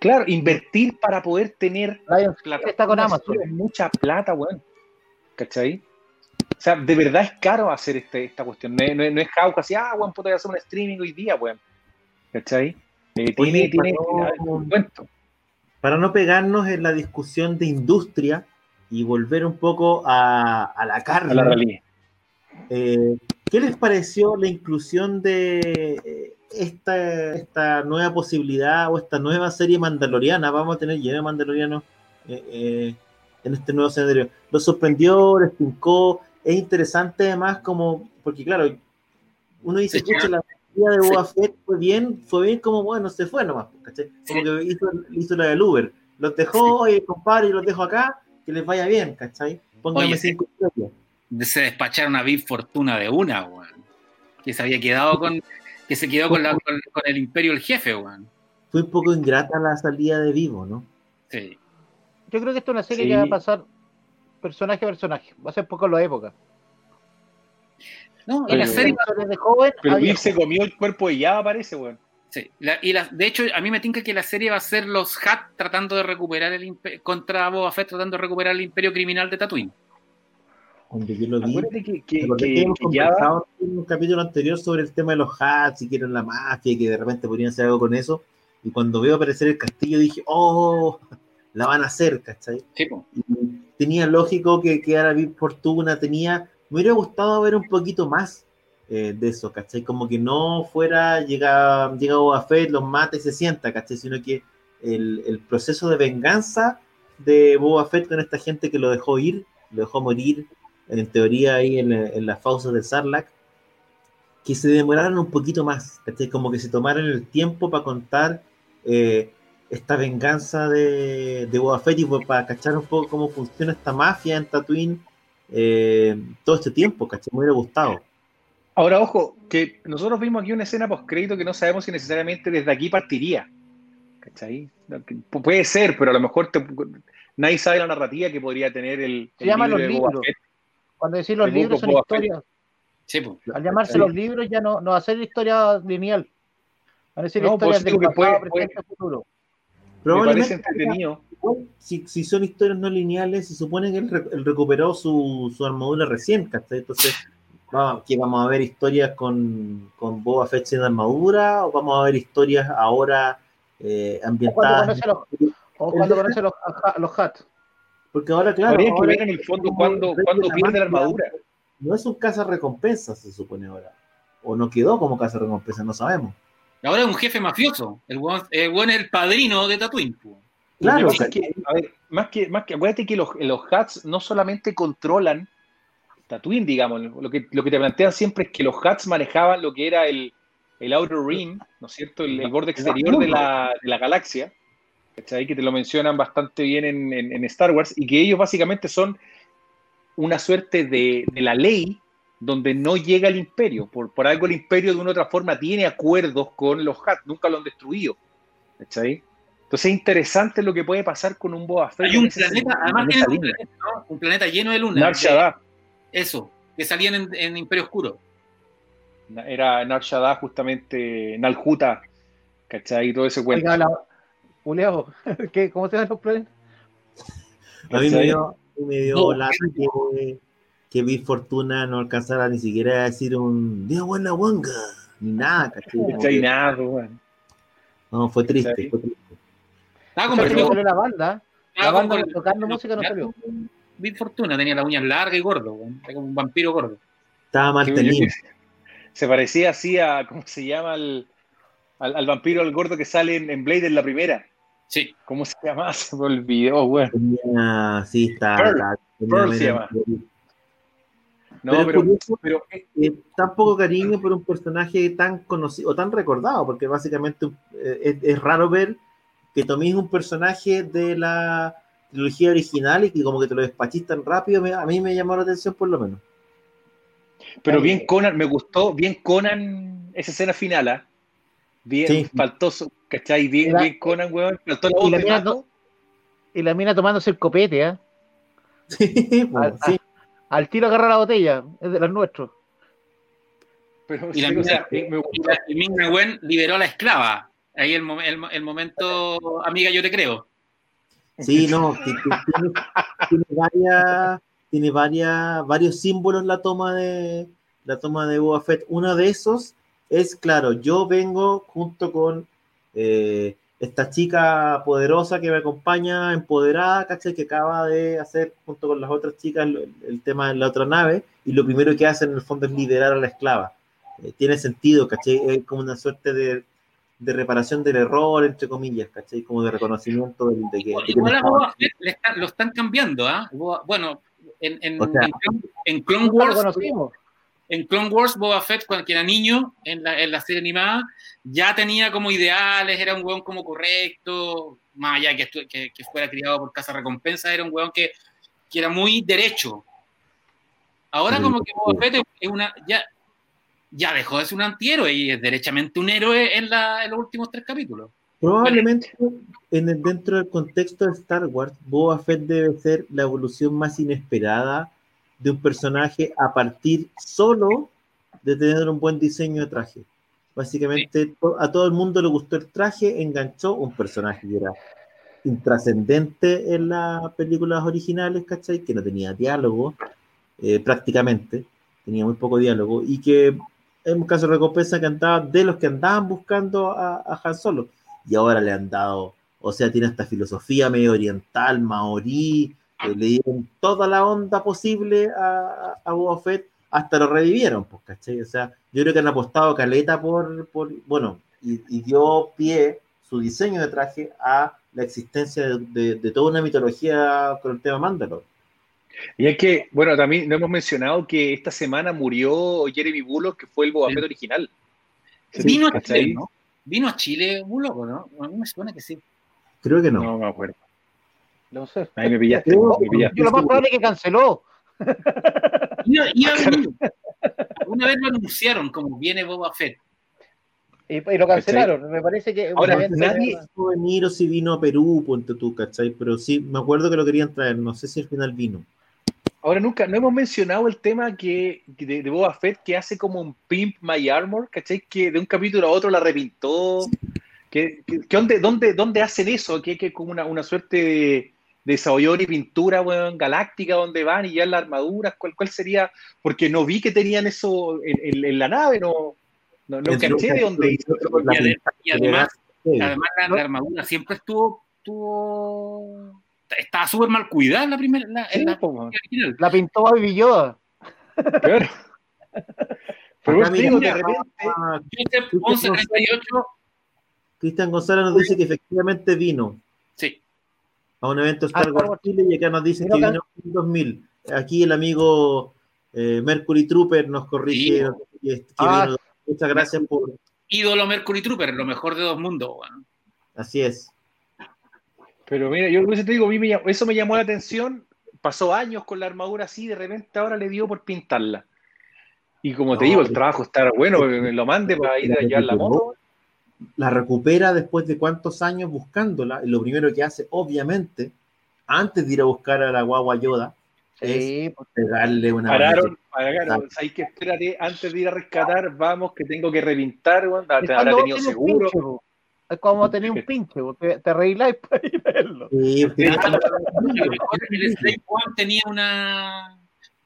Speaker 3: Claro, invertir para poder tener
Speaker 2: plata. Está con Amazon.
Speaker 3: mucha plata, weón. ¿Cachai? O sea, de verdad es caro hacer este, esta cuestión. No, es jauca así, ah, weón, puta, hacer un streaming hoy día, weón. ¿Cachai?
Speaker 1: tiene, tiene un cuento. Para no pegarnos en la discusión de industria y volver un poco a, la carne.
Speaker 3: la realidad.
Speaker 1: Eh, ¿Qué les pareció la inclusión de eh, esta, esta nueva posibilidad o esta nueva serie mandaloriana? Vamos a tener lleno de mandalorianos eh, en este nuevo escenario. ¿Lo sorprendió? ¿Les pincó? Es interesante además como, porque claro, uno dice, escucha, la vida de Boba Fett fue bien, fue bien como, bueno, se fue nomás. Como que hizo, hizo, la del Uber. Los dejó, oye, compadre, y los dejo acá, que les vaya bien, ¿cachai?
Speaker 4: Pónganme cinco se despacharon a Big Fortuna de una, weón. Que se había quedado con. Que se quedó con, el imperio el jefe, weón.
Speaker 1: Fue un poco ingrata la salida de vivo, ¿no?
Speaker 2: Sí. Yo creo que esto es una serie que va a pasar personaje a personaje. Va a ser poco la época.
Speaker 4: No, en la serie.
Speaker 3: Desde joven, pero se comió el cuerpo de ya, parece, weón.
Speaker 4: Sí, y la, de hecho, a mí me tinca que la serie va a ser los Hat tratando de recuperar el contra Boba Fett tratando de recuperar el imperio criminal de Tatooine
Speaker 1: donde yo lo vi. que, que, que, hemos conversado en un capítulo anterior sobre el tema de los hats, y que eran la mafia, y que de repente podrían hacer algo con eso. Y cuando veo aparecer el castillo dije, oh, la van a hacer, ¿cachai? tenía lógico que quedara bien Fortuna, tenía, me hubiera gustado ver un poquito más eh, de eso, ¿cachai? Como que no fuera, llega, llega Boba Fett, los mata y se sienta, ¿cachai? Sino que el, el proceso de venganza de Boba Fett con esta gente que lo dejó ir, lo dejó morir, en teoría ahí en, en las fauces de Sarlacc, que se demoraran un poquito más, como que se tomaran el tiempo para contar eh, esta venganza de, de Boba Fett y para cachar un poco cómo funciona esta mafia en Tatooine eh, todo este tiempo, ¿cachai? Me hubiera gustado.
Speaker 3: Ahora, ojo, que nosotros vimos aquí una escena post-crédito que no sabemos si necesariamente desde aquí partiría. ¿Cachai? Puede ser, pero a lo mejor nadie sabe la narrativa que podría tener el.
Speaker 2: Se llama los libros. Cuando decís los libros son historias. Sí, pues. Al llamarse los libros ya no, no va a ser historia lineal. Van a ser no, historias pues, del pasado, presente, futuro.
Speaker 1: Probablemente, entretenido. Si, si, son historias no lineales, se supone que él, recuperó su, su, armadura recién, ¿cachai? Entonces, vamos, que vamos a ver historias con, con Boba Fett sin armadura o vamos a ver historias ahora eh, ambientadas.
Speaker 2: O cuando conoce los, los, los hats.
Speaker 1: Porque ahora, claro.
Speaker 3: Habría que ver en el fondo cuando, cuando pierde la armadura.
Speaker 1: No es un caza recompensa, se supone ahora. O no quedó como caza recompensa, no sabemos.
Speaker 4: Ahora es un jefe mafioso. El buen, es el padrino de Tatooine.
Speaker 3: Claro, que, a ver, más que, más que, acuérdate que los, los Hats no solamente controlan Tatooine, digamos, lo que, lo que te plantean siempre es que los Hats manejaban lo que era el, el Outer Rim, ¿no es cierto? El, el borde exterior de la, de la galaxia que te lo mencionan bastante bien en, Star Wars, y que ellos básicamente son una suerte de, la ley donde no llega el imperio. Por, por algo el imperio de una u otra forma tiene acuerdos con los Hat, nunca lo han destruido. Entonces es interesante lo que puede pasar con un Boa
Speaker 4: Hay un planeta, además un, planeta, lleno de luna. Eso, que salían en, Imperio Oscuro.
Speaker 3: Era Nar justamente, Naljuta, ¿cachai? Todo ese cuento.
Speaker 2: Julio, ¿qué, ¿cómo se llaman los planes?
Speaker 1: A mí me dio, me dio la que, que vi Fortuna no alcanzara ni siquiera a decir un Dios buena wanga, ni nada,
Speaker 3: ¿cachai? nada, pues,
Speaker 1: No, fue triste, fue triste.
Speaker 2: Ah, como la banda. La banda tocando música no salió.
Speaker 4: Vi Fortuna tenía las uñas largas y gordo, era como un vampiro gordo.
Speaker 1: Estaba mal tenido.
Speaker 3: Se parecía así a, ¿cómo se llama? Al, al, vampiro, al gordo que sale en Blade en la primera. Sí. ¿Cómo se llama? Se me olvidó, güey.
Speaker 1: sí, está. Pearl, se llama. No, pero, pero, eh, tan poco cariño por un personaje tan conocido o tan recordado, porque básicamente eh, es, raro ver que toméis un personaje de la trilogía original y que como que te lo despachís tan rápido, a mí me llamó la atención por lo menos.
Speaker 3: Pero bien Conan, me gustó, bien Conan esa escena final, ¿ah? Bien, faltó, ¿cachai? Bien, bien Conan, weón. Faltó
Speaker 2: la y, la mina y la mina tomándose el copete, ¿eh? Sí, al, sí. Al, tiro agarra la botella, es de los nuestros.
Speaker 4: Pero, y la, mina, o sea, me y liberó a la esclava. Ahí el, el, el, momento, amiga, yo te creo.
Speaker 1: Sí, no, tiene, varias, tiene varias, varios símbolos la toma de la toma de Boba Fett. Uno de esos es, claro, yo vengo junto con eh, esta chica poderosa que me acompaña, empoderada, ¿cachai? Que acaba de hacer junto con las otras chicas el, tema de la otra nave y lo primero que hace en el fondo es liderar a la esclava. Eh, tiene sentido, ¿cachai? Es como una suerte de, de, reparación del error, entre comillas, ¿cachai? Como de reconocimiento de, que...
Speaker 4: Igual lo están cambiando, ¿ah? Bueno, en, en, en, Clone Wars en Clone Wars, Boba Fett, cuando era niño, en la, en la, serie animada, ya tenía como ideales, era un weón como correcto, más allá que, que, que fuera criado por casa recompensa, era un weón que, que era muy derecho. Ahora como que Boba Fett es una, ya, ya dejó de ser un antihéroe y es derechamente un héroe en, la, en los últimos tres capítulos.
Speaker 1: Probablemente en el, dentro del contexto de Star Wars, Boba Fett debe ser la evolución más inesperada de un personaje a partir solo de tener un buen diseño de traje. Básicamente a todo el mundo le gustó el traje, enganchó un personaje que era intrascendente en las películas originales, ¿cachai? Que no tenía diálogo, eh, prácticamente, tenía muy poco diálogo, y que en caso de recompensa que andaba de los que andaban buscando a, a Han Solo, y ahora le han dado, o sea, tiene esta filosofía medio oriental, maorí, le dieron toda la onda posible a, a Boba Fett, hasta lo revivieron, pues, ¿cachai? O sea, yo creo que han apostado caleta por, por bueno, y, dio pie su diseño de traje a la existencia de, de, toda una mitología con el tema Mandalor.
Speaker 3: Y es que, bueno, también no hemos mencionado que esta semana murió Jeremy Bullock, que fue el Boba Fett original.
Speaker 4: Vino a Chile, ¿no? Vino a Chile Bullock, ¿no? A mí me suena que sí.
Speaker 1: Creo que no.
Speaker 3: No me acuerdo.
Speaker 4: No sé.
Speaker 3: Ahí me pillaste. Yo, me pillaste.
Speaker 2: yo lo más probable es que canceló.
Speaker 4: Una vez lo anunciaron como viene Boba Fett.
Speaker 2: Y, y lo cancelaron. Me parece que.
Speaker 1: Ahora, nadie pudo venir o si vino a Perú, ponte tú, ¿cachai? Pero sí, me acuerdo que lo querían traer. No sé si al final vino.
Speaker 3: Ahora nunca, no hemos mencionado el tema que, de, de Boba Fett que hace como un Pimp My Armor, ¿cachai? Que de un capítulo a otro la repintó. ¿Qué, dónde, dónde, dónde, hacen eso? Que es como una, una suerte de, desarrollador y pintura, galáctica, donde van y ya las armaduras, ¿cuál, ¿cuál sería? Porque no vi que tenían eso en, la nave, no, no, no caché de dónde hizo.
Speaker 4: Y, además, además la, armadura siempre estuvo, estuvo estaba súper mal cuidada en la primera, la, en la,
Speaker 2: la, pintó Baby Yoda.
Speaker 3: Claro.
Speaker 1: Pero digo, de repente, 1138 Cristian González nos dice que efectivamente vino a un evento Star Wars Chile y acá nos dicen que vino en 2000. Aquí el amigo eh, Mercury Trooper nos corrige.
Speaker 4: Ah. muchas gracias por. Ídolo Mercury Trooper, lo mejor de dos mundos.
Speaker 1: Así es.
Speaker 3: Pero mira, yo te digo, eso me llamó la atención. Pasó años con la armadura así, de repente ahora le dio por pintarla. Y como te digo, el trabajo está bueno, me lo mande para ir a llevar la moto.
Speaker 1: la recupera después de cuántos años buscándola, y lo primero que hace, obviamente, antes de ir a buscar a la guagua Yoda, es pegarle una
Speaker 3: pararon, pararon, hay que espérate, antes de ir a rescatar, vamos, que tengo que reventar, te habrá tenido seguro.
Speaker 2: Como tener un pinche, te, te arregláis para ir a verlo. Sí,
Speaker 4: el Slave One tenía una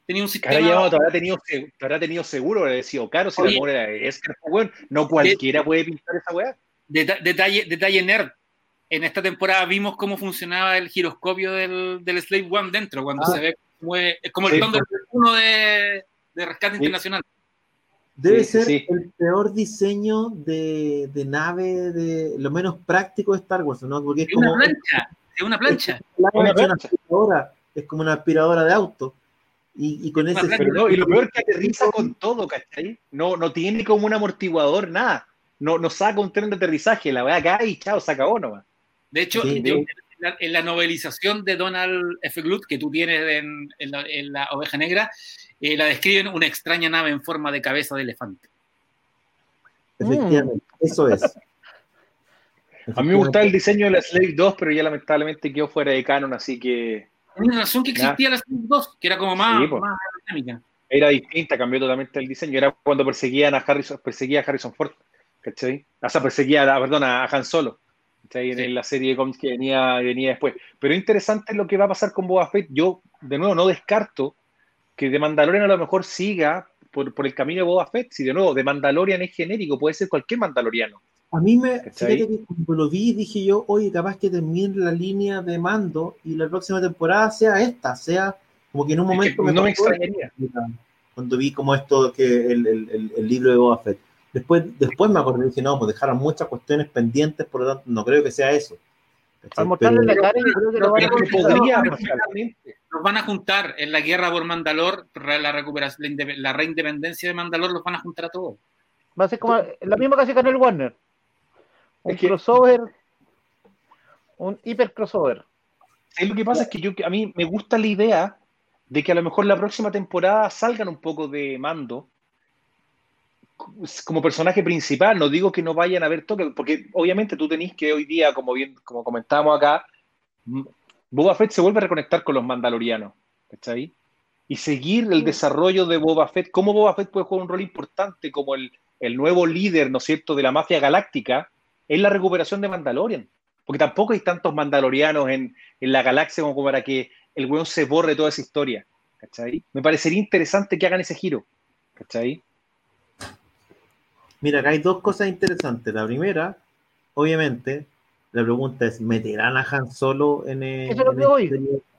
Speaker 4: tenía un sistema.
Speaker 3: te habrá tenido, te tenido seguro, le sido caro si la era es bueno, no cualquiera puede pintar esa weá.
Speaker 4: Detalle, detalle nerd. En esta temporada vimos cómo funcionaba el giroscopio del, del Slave One dentro, cuando ah. se ve como, es como el Thunder uno de, de Rescate Internacional.
Speaker 1: Debe ser el peor diseño de, de, nave, de lo menos práctico de Star Wars, ¿no?
Speaker 4: Porque es, como, una plancha, es una plancha.
Speaker 1: Es, una plancha. es como una aspiradora de auto. Y, con ese.
Speaker 3: y lo peor es que aterriza con todo, ¿cachai? No, no tiene como un amortiguador, nada. No, no saca un tren de aterrizaje, la verdad acá y chao, se acabó nomás.
Speaker 4: De hecho, en, la, novelización de Donald F. Glut, que tú tienes en, la, Oveja Negra, eh, la describen una extraña nave en forma de cabeza de elefante.
Speaker 1: Efectivamente, eso es.
Speaker 3: A mí me gustaba el diseño de la Slave 2, pero ya lamentablemente quedó fuera de canon, así que
Speaker 4: una razón que existía la Slave 2, que era como más, más dinámica.
Speaker 3: Era distinta, cambió totalmente el diseño. Era cuando perseguían a Harrison, perseguía a Harrison Ford, ¿cachai? O sea, perseguía a, perdón, a Han Solo. En, la serie de cómics que venía, venía después. Pero interesante lo que va a pasar con Boba Fett. Yo, de nuevo, no descarto que de Mandalorian a lo mejor siga por, por el camino de Boba Fett. Si de nuevo, de Mandalorian es genérico, puede ser cualquier Mandaloriano.
Speaker 1: A mí me, fíjate que cuando lo vi dije yo, oye, capaz que termine la línea de mando y la próxima temporada sea esta, sea como que en un momento
Speaker 3: me no me extrañaría.
Speaker 1: Cuando vi como esto, que el, el, el, libro de Boba Fett. Después, después me acordé y dije, no, pues dejaron muchas cuestiones pendientes, por lo tanto, no creo que sea eso.
Speaker 4: Al mostrarle la cara, yo creo que lo van a podría, Los van a juntar en la guerra por Mandalor, la recuperación, la reindependencia de Mandalor, los van a juntar a todos.
Speaker 2: Va a ser como la misma que hace con el Warner. Un crossover, un hiper crossover.
Speaker 3: lo que pasa es que yo a mí me gusta la idea de que a lo mejor la próxima temporada salgan un poco de mando como personaje principal. No digo que no vayan a ver toque, porque obviamente tú tenés que hoy día, como bien, como comentábamos acá, Boba Fett se vuelve a reconectar con los mandalorianos, ¿cachai? Y seguir el desarrollo de Boba Fett, cómo Boba Fett puede jugar un rol importante como el, el nuevo líder, ¿no es cierto?, de la mafia galáctica, es la recuperación de Mandalorian. Porque tampoco hay tantos mandalorianos en, la galaxia como para que el weón se borre toda esa historia. ¿Cachai? Me parecería interesante que hagan ese giro. ¿Cachai?
Speaker 1: Mira, acá hay dos cosas interesantes. La primera, obviamente, la pregunta es: ¿meterán a Han solo en el,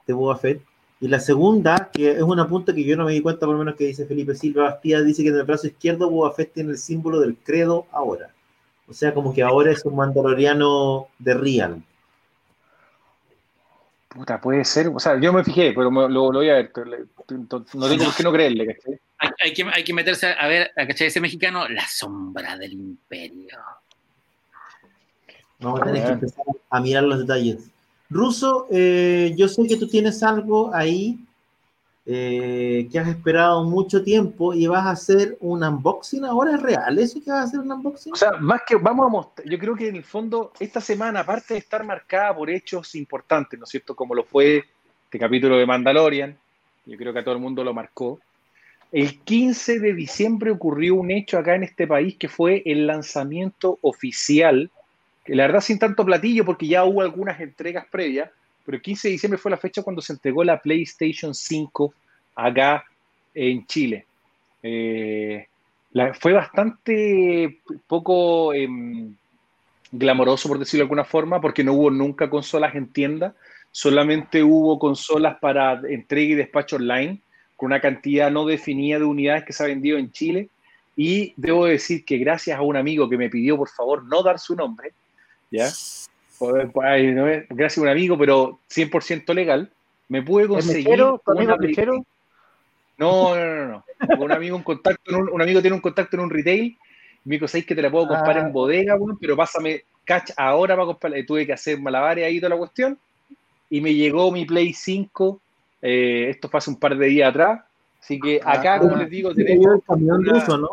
Speaker 1: de Boba Fett? Y la segunda, que es una punta que yo no me di cuenta, por lo menos que dice Felipe Silva Bastía, dice que en el brazo izquierdo Boba Fett tiene el símbolo del credo ahora. O sea, como que ahora es un mandaloriano de Real.
Speaker 3: Puta, puede ser. O sea, yo me fijé, pero lo, voy a ver. No tengo por qué no creerle,
Speaker 4: Hay, que, hay que meterse a ver, a ¿cachai? Ese mexicano, la sombra del imperio.
Speaker 1: Vamos a tener que empezar a mirar los detalles. Ruso, eh, yo sé que tú tienes algo ahí eh, que has esperado mucho tiempo y vas a hacer un unboxing ahora, ¿es real eso que vas a hacer un unboxing?
Speaker 3: O sea, más que vamos a mostrar, yo creo que en el fondo esta semana, aparte de estar marcada por hechos importantes, ¿no es cierto? Como lo fue este capítulo de Mandalorian, yo creo que a todo el mundo lo marcó. El 15 de diciembre ocurrió un hecho acá en este país que fue el lanzamiento oficial que la verdad sin tanto platillo porque ya hubo algunas entregas previas, pero el 15 de diciembre fue la fecha cuando se entregó la PlayStation 5 acá en Chile. Eh, fue bastante poco em, glamoroso, por decirlo de alguna forma, porque no hubo nunca consolas en tienda, solamente hubo consolas para entrega y despacho online, con una cantidad no definida de unidades que se ha vendido en Chile. Y debo decir que gracias a un amigo que me pidió por favor no dar su nombre, ¿ya? Gracias a un amigo, pero 100% legal, me pude conseguir.
Speaker 2: ¿El
Speaker 3: No, no, no, no. Un amigo, un, contacto un, amigo tiene un contacto en un retail. Me dijo, ¿sabes que te la puedo comprar en ah. bodega, pero pásame catch ahora para comprar. Tuve que hacer malabares ahí toda la cuestión. Y me llegó mi Play 5. Eh, esto fue hace un par de días atrás. Así que acá, como les digo, tenemos.
Speaker 1: El camión ruso, ¿no?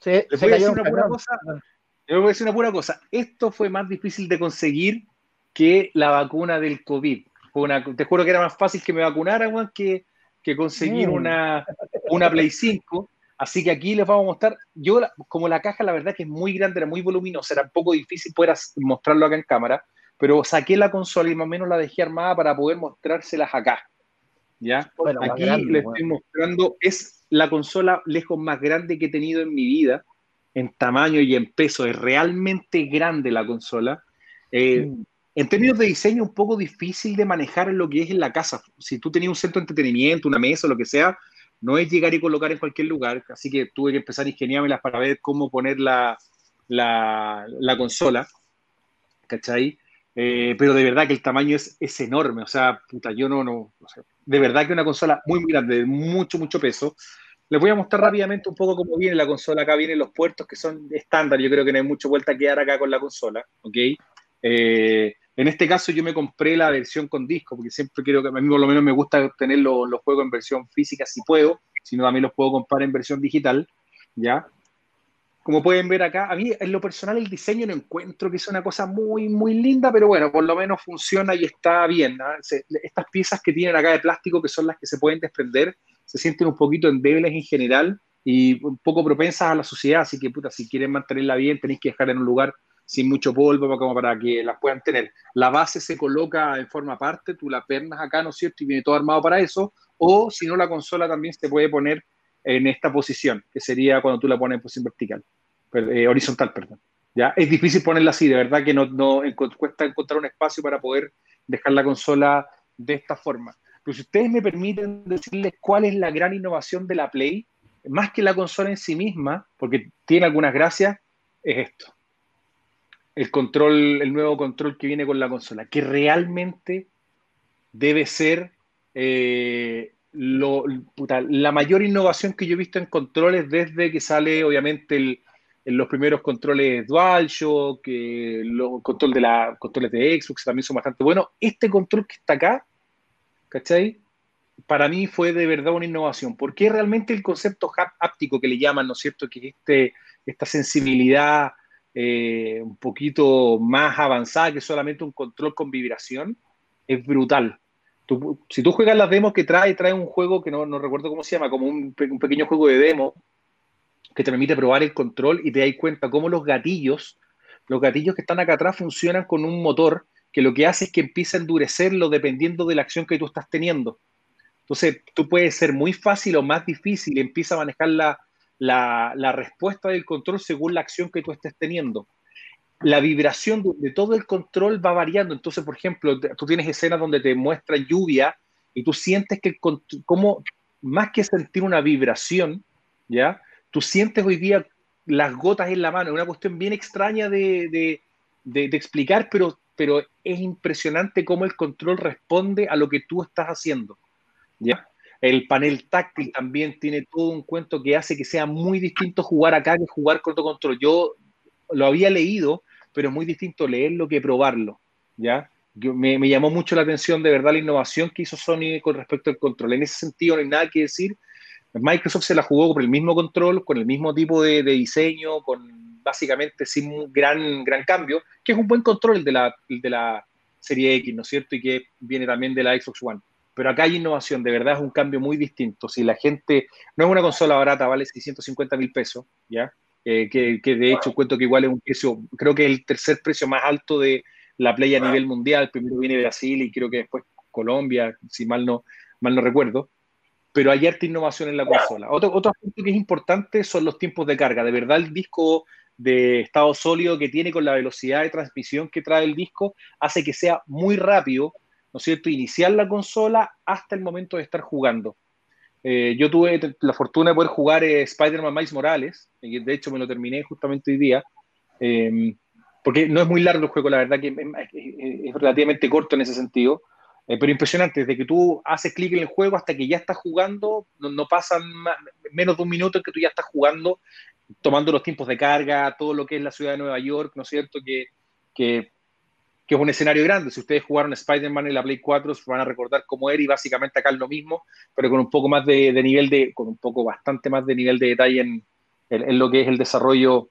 Speaker 3: Se, a decir una pura cosa. Yo voy a decir una pura cosa. Esto fue más difícil de conseguir que la vacuna del COVID. te juro que era más fácil que me vacunaran, que, que conseguir mm. una, una Play 5. Así que aquí les vamos a mostrar. Yo, como la caja, la verdad que es muy grande, era muy voluminosa, era un poco difícil poder mostrarlo acá en cámara, pero saqué la consola y más o menos la dejé armada para poder mostrárselas acá. ¿Ya? aquí les estoy mostrando, es la consola lejos más grande que he tenido en mi vida en tamaño y en peso, es realmente grande la consola. Eh, mm. En términos de diseño, un poco difícil de manejar en lo que es en la casa. Si tú tenías un centro de entretenimiento, una mesa, lo que sea, no es llegar y colocar en cualquier lugar. Así que tuve que empezar a ingeniármelas para ver cómo poner la, la, consola. ¿Cachai? Eh, pero de verdad que el tamaño es, es enorme. O sea, puta, yo no, no. de verdad que una consola muy, muy grande, de mucho, mucho peso. Les voy a mostrar rápidamente un poco cómo viene la consola. Acá vienen los puertos que son estándar. Yo creo que no hay mucha vuelta a quedar acá con la consola. ¿ok? Eh, en este caso yo me compré la versión con disco, porque siempre quiero que a mí por lo menos me gusta tener los, juegos en versión física si puedo, si no también los puedo comprar en versión digital, ¿ya? Como pueden ver acá, a mí en lo personal el diseño no encuentro que sea una cosa muy, muy linda, pero bueno, por lo menos funciona y está bien. Estas piezas que tienen acá de plástico, que son las que se pueden desprender, se sienten un poquito endebles en general y un poco propensas a la suciedad, así que puta, si quieren mantenerla bien, tenéis que dejar en un lugar sin mucho polvo como para que las puedan tener. La base se coloca en forma aparte, tú la pernas acá, ¿no es cierto? Y viene todo armado para eso, o si no, la consola también se puede poner en esta posición, que sería cuando tú la pones en posición vertical, eh, horizontal, perdón. ¿ya? Es difícil ponerla así, de verdad que no, no cuesta encontrar un espacio para poder dejar la consola de esta forma. Pero si ustedes me permiten decirles cuál es la gran innovación de la Play, más que la consola en sí misma, porque tiene algunas gracias, es esto. El control, el nuevo control que viene con la consola, que realmente debe ser eh, la mayor innovación que yo he visto en controles desde que sale, obviamente, en los primeros controles DualShock, los control de la, controles de Xbox también son bastante buenos. Este control que está acá, ¿cachai? Para mí fue de verdad una innovación, porque realmente el concepto háptico que le llaman, ¿no es cierto? Que este, esta sensibilidad eh, un poquito más avanzada que solamente un control con vibración, es brutal si tú juegas las demos que trae, trae un juego que no, recuerdo cómo se llama, como un, pequeño juego de demo que te permite probar el control y te das cuenta cómo los gatillos, los gatillos que están acá atrás funcionan con un motor que lo que hace es que empieza a endurecerlo dependiendo de la acción que tú estás teniendo. Entonces, tú puedes ser muy fácil o más difícil, empieza a manejar la, la respuesta del control según la acción que tú estés teniendo la vibración de, todo el control va variando. Entonces, por ejemplo, tú tienes escenas donde te muestra lluvia y tú sientes que, como más que sentir una vibración, ¿ya? Tú sientes hoy día las gotas en la mano. Es una cuestión bien extraña de, explicar, pero, pero es impresionante cómo el control responde a lo que tú estás haciendo, ¿ya? El panel táctil también tiene todo un cuento que hace que sea muy distinto jugar acá que jugar con otro control. Yo lo había leído, pero es muy distinto leerlo que probarlo, ¿ya? me, llamó mucho la atención de verdad la innovación que hizo Sony con respecto al control. En ese sentido no hay nada que decir. Microsoft se la jugó con el mismo control, con el mismo tipo de, diseño, con básicamente sin gran, gran cambio, que es un buen control el de, la, de la serie X, ¿no es cierto? Y que viene también de la Xbox One. Pero acá hay innovación, de verdad es un cambio muy distinto. Si la gente, no es una consola barata, vale 650 mil pesos, ¿ya? Eh, que, de hecho cuento que igual es un precio, creo que es el tercer precio más alto de la playa a nivel mundial, primero viene Brasil y creo que después Colombia, si mal no, mal no recuerdo, pero hay harta innovación en la consola. Otro, otro aspecto que es importante son los tiempos de carga, de verdad el disco de estado sólido que tiene con la velocidad de transmisión que trae el disco hace que sea muy rápido, ¿no es cierto?, iniciar la consola hasta el momento de estar jugando. Eh, yo tuve la fortuna de poder jugar eh, Spider-Man Miles Morales, y de hecho me lo terminé justamente hoy día, em, porque no es muy largo el juego, la verdad que es, relativamente corto en ese sentido, eh, pero impresionante, desde que tú haces clic en el juego hasta que ya estás jugando, no, pasan menos de un minuto en que tú ya estás jugando, tomando los tiempos de carga, todo lo que es la ciudad de Nueva York, ¿no es cierto? Que, que que es un escenario grande. Si ustedes jugaron Spider-Man en la Play 4, se van a recordar cómo era y básicamente acá es lo mismo, pero con un poco más de, nivel de, con un poco bastante más de nivel de detalle en, en, lo que es el desarrollo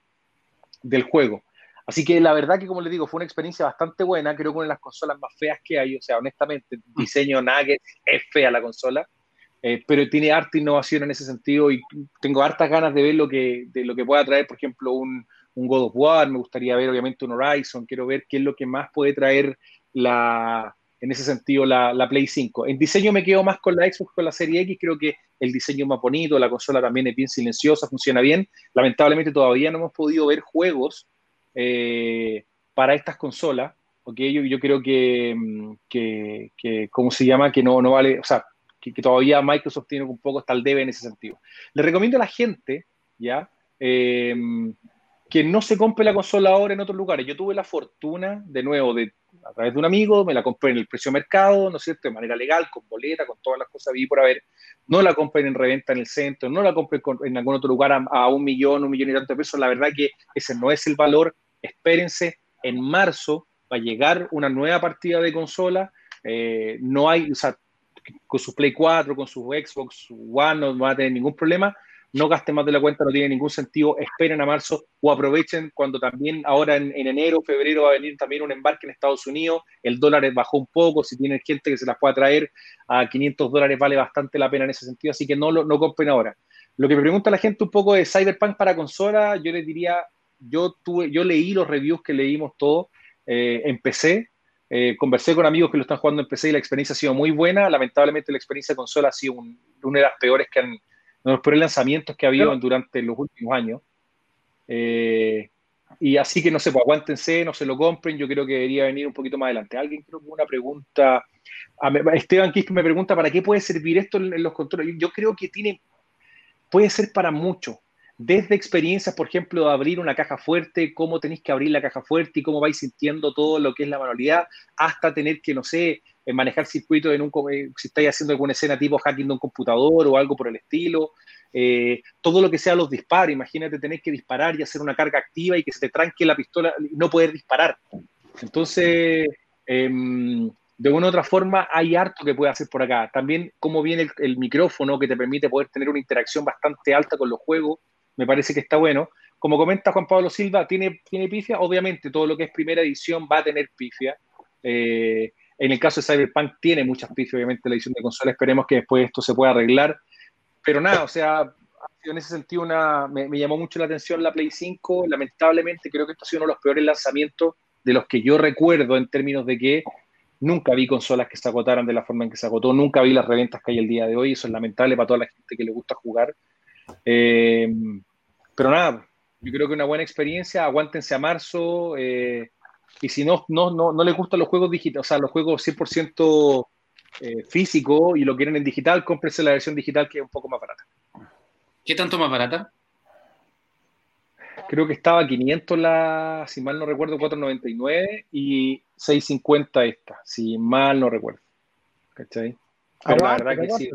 Speaker 3: del juego. Así que la verdad que, como les digo, fue una experiencia bastante buena, creo que una de las consolas más feas que hay, o sea, honestamente, diseño Nugget es fea la consola, eh, pero tiene harta innovación en ese sentido y tengo hartas ganas de ver lo que, de lo que pueda traer, por ejemplo, un, un God of War, me gustaría ver obviamente un Horizon, quiero ver qué es lo que más puede traer la, en ese sentido la, la, Play 5. En diseño me quedo más con la Xbox, con la Serie X, creo que el diseño es más bonito, la consola también es bien silenciosa, funciona bien. Lamentablemente todavía no hemos podido ver juegos eh, para estas consolas, porque yo, yo creo que, que, que, ¿cómo se llama? Que no, no vale, o sea, que, todavía Microsoft tiene un poco hasta el debe en ese sentido. Le recomiendo a la gente, ¿ya? Eh, que no se compre la consola ahora en otros lugares. Yo tuve la fortuna, de nuevo, de, a través de un amigo, me la compré en el precio mercado, ¿no es cierto?, de manera legal, con boleta, con todas las cosas vi por haber. No la compré en reventa en el centro, no la compré en algún otro lugar a, un millón, un millón y tanto de pesos. La verdad que ese no es el valor. Espérense, en marzo va a llegar una nueva partida de consola. Eh, no hay, o sea, con su Play 4, con su Xbox One no va a tener ningún problema no gasten más de la cuenta, no tiene ningún sentido, esperen a marzo o aprovechen cuando también ahora en, enero, febrero va a venir también un embarque en Estados Unidos, el dólar bajó un poco, si tienen gente que se las pueda traer a 500 dólares vale bastante la pena en ese sentido, así que no, no compren ahora. Lo que me pregunta la gente un poco de Cyberpunk para consola, yo les diría, yo, tuve, yo leí los reviews que leímos todos, eh, empecé, eh, conversé con amigos que lo están jugando en PC y la experiencia ha sido muy buena. Lamentablemente la experiencia de consola ha sido una de las peores que han, no los peores lanzamientos que ha habido durante los últimos años. Eh, y así que no sé, pues aguántense, no se lo compren, yo creo que debería venir un poquito más adelante. Alguien creo que una pregunta, Esteban Quispe me pregunta, ¿para qué puede servir esto en, los controles? Yo creo que tiene, puede ser para mucho. Desde experiencias, por ejemplo, de abrir una caja fuerte, cómo tenéis que abrir la caja fuerte y cómo vais sintiendo todo lo que es la manualidad, hasta tener que, no sé, manejar circuitos en un, eh, si estáis haciendo alguna escena tipo hacking de un computador o algo por el estilo, eh, todo lo que sea los disparos, imagínate tener que disparar y hacer una carga activa y que se te tranque la pistola y no poder disparar. Entonces, em, de una u otra forma, hay harto que puede hacer por acá. También cómo viene el, micrófono que te permite poder tener una interacción bastante alta con los juegos, me parece que está bueno. Como comenta Juan Pablo Silva, ¿tiene, tiene pifia? Obviamente, todo lo que es primera edición va a tener pifia. Eh, en el caso de Cyberpunk tiene muchas pifias, obviamente, la edición de consola. Esperemos que después esto se pueda arreglar pero nada, o sea, en ese sentido una, me, llamó mucho la atención la Play 5. Lamentablemente creo que esto ha sido uno de los peores lanzamientos de los que yo recuerdo en términos de que nunca vi consolas que se agotaran de la forma en que se agotó, nunca vi las reventas que hay el día de hoy, eso es lamentable para toda la gente que le gusta jugar. Eh, pero nada, yo creo que una buena experiencia, aguántense a marzo, eh, y si no, no, no, no les gustan los juegos digitales, o sea, los juegos 100% eh, físico y lo quieren en digital, cómprense la versión digital que es un poco más barata.
Speaker 4: ¿Qué tanto más barata?
Speaker 3: Creo que estaba 500 la, si mal no recuerdo, 499 y 650 esta, si mal no recuerdo. ¿Cachai? Pero la verdad que sí.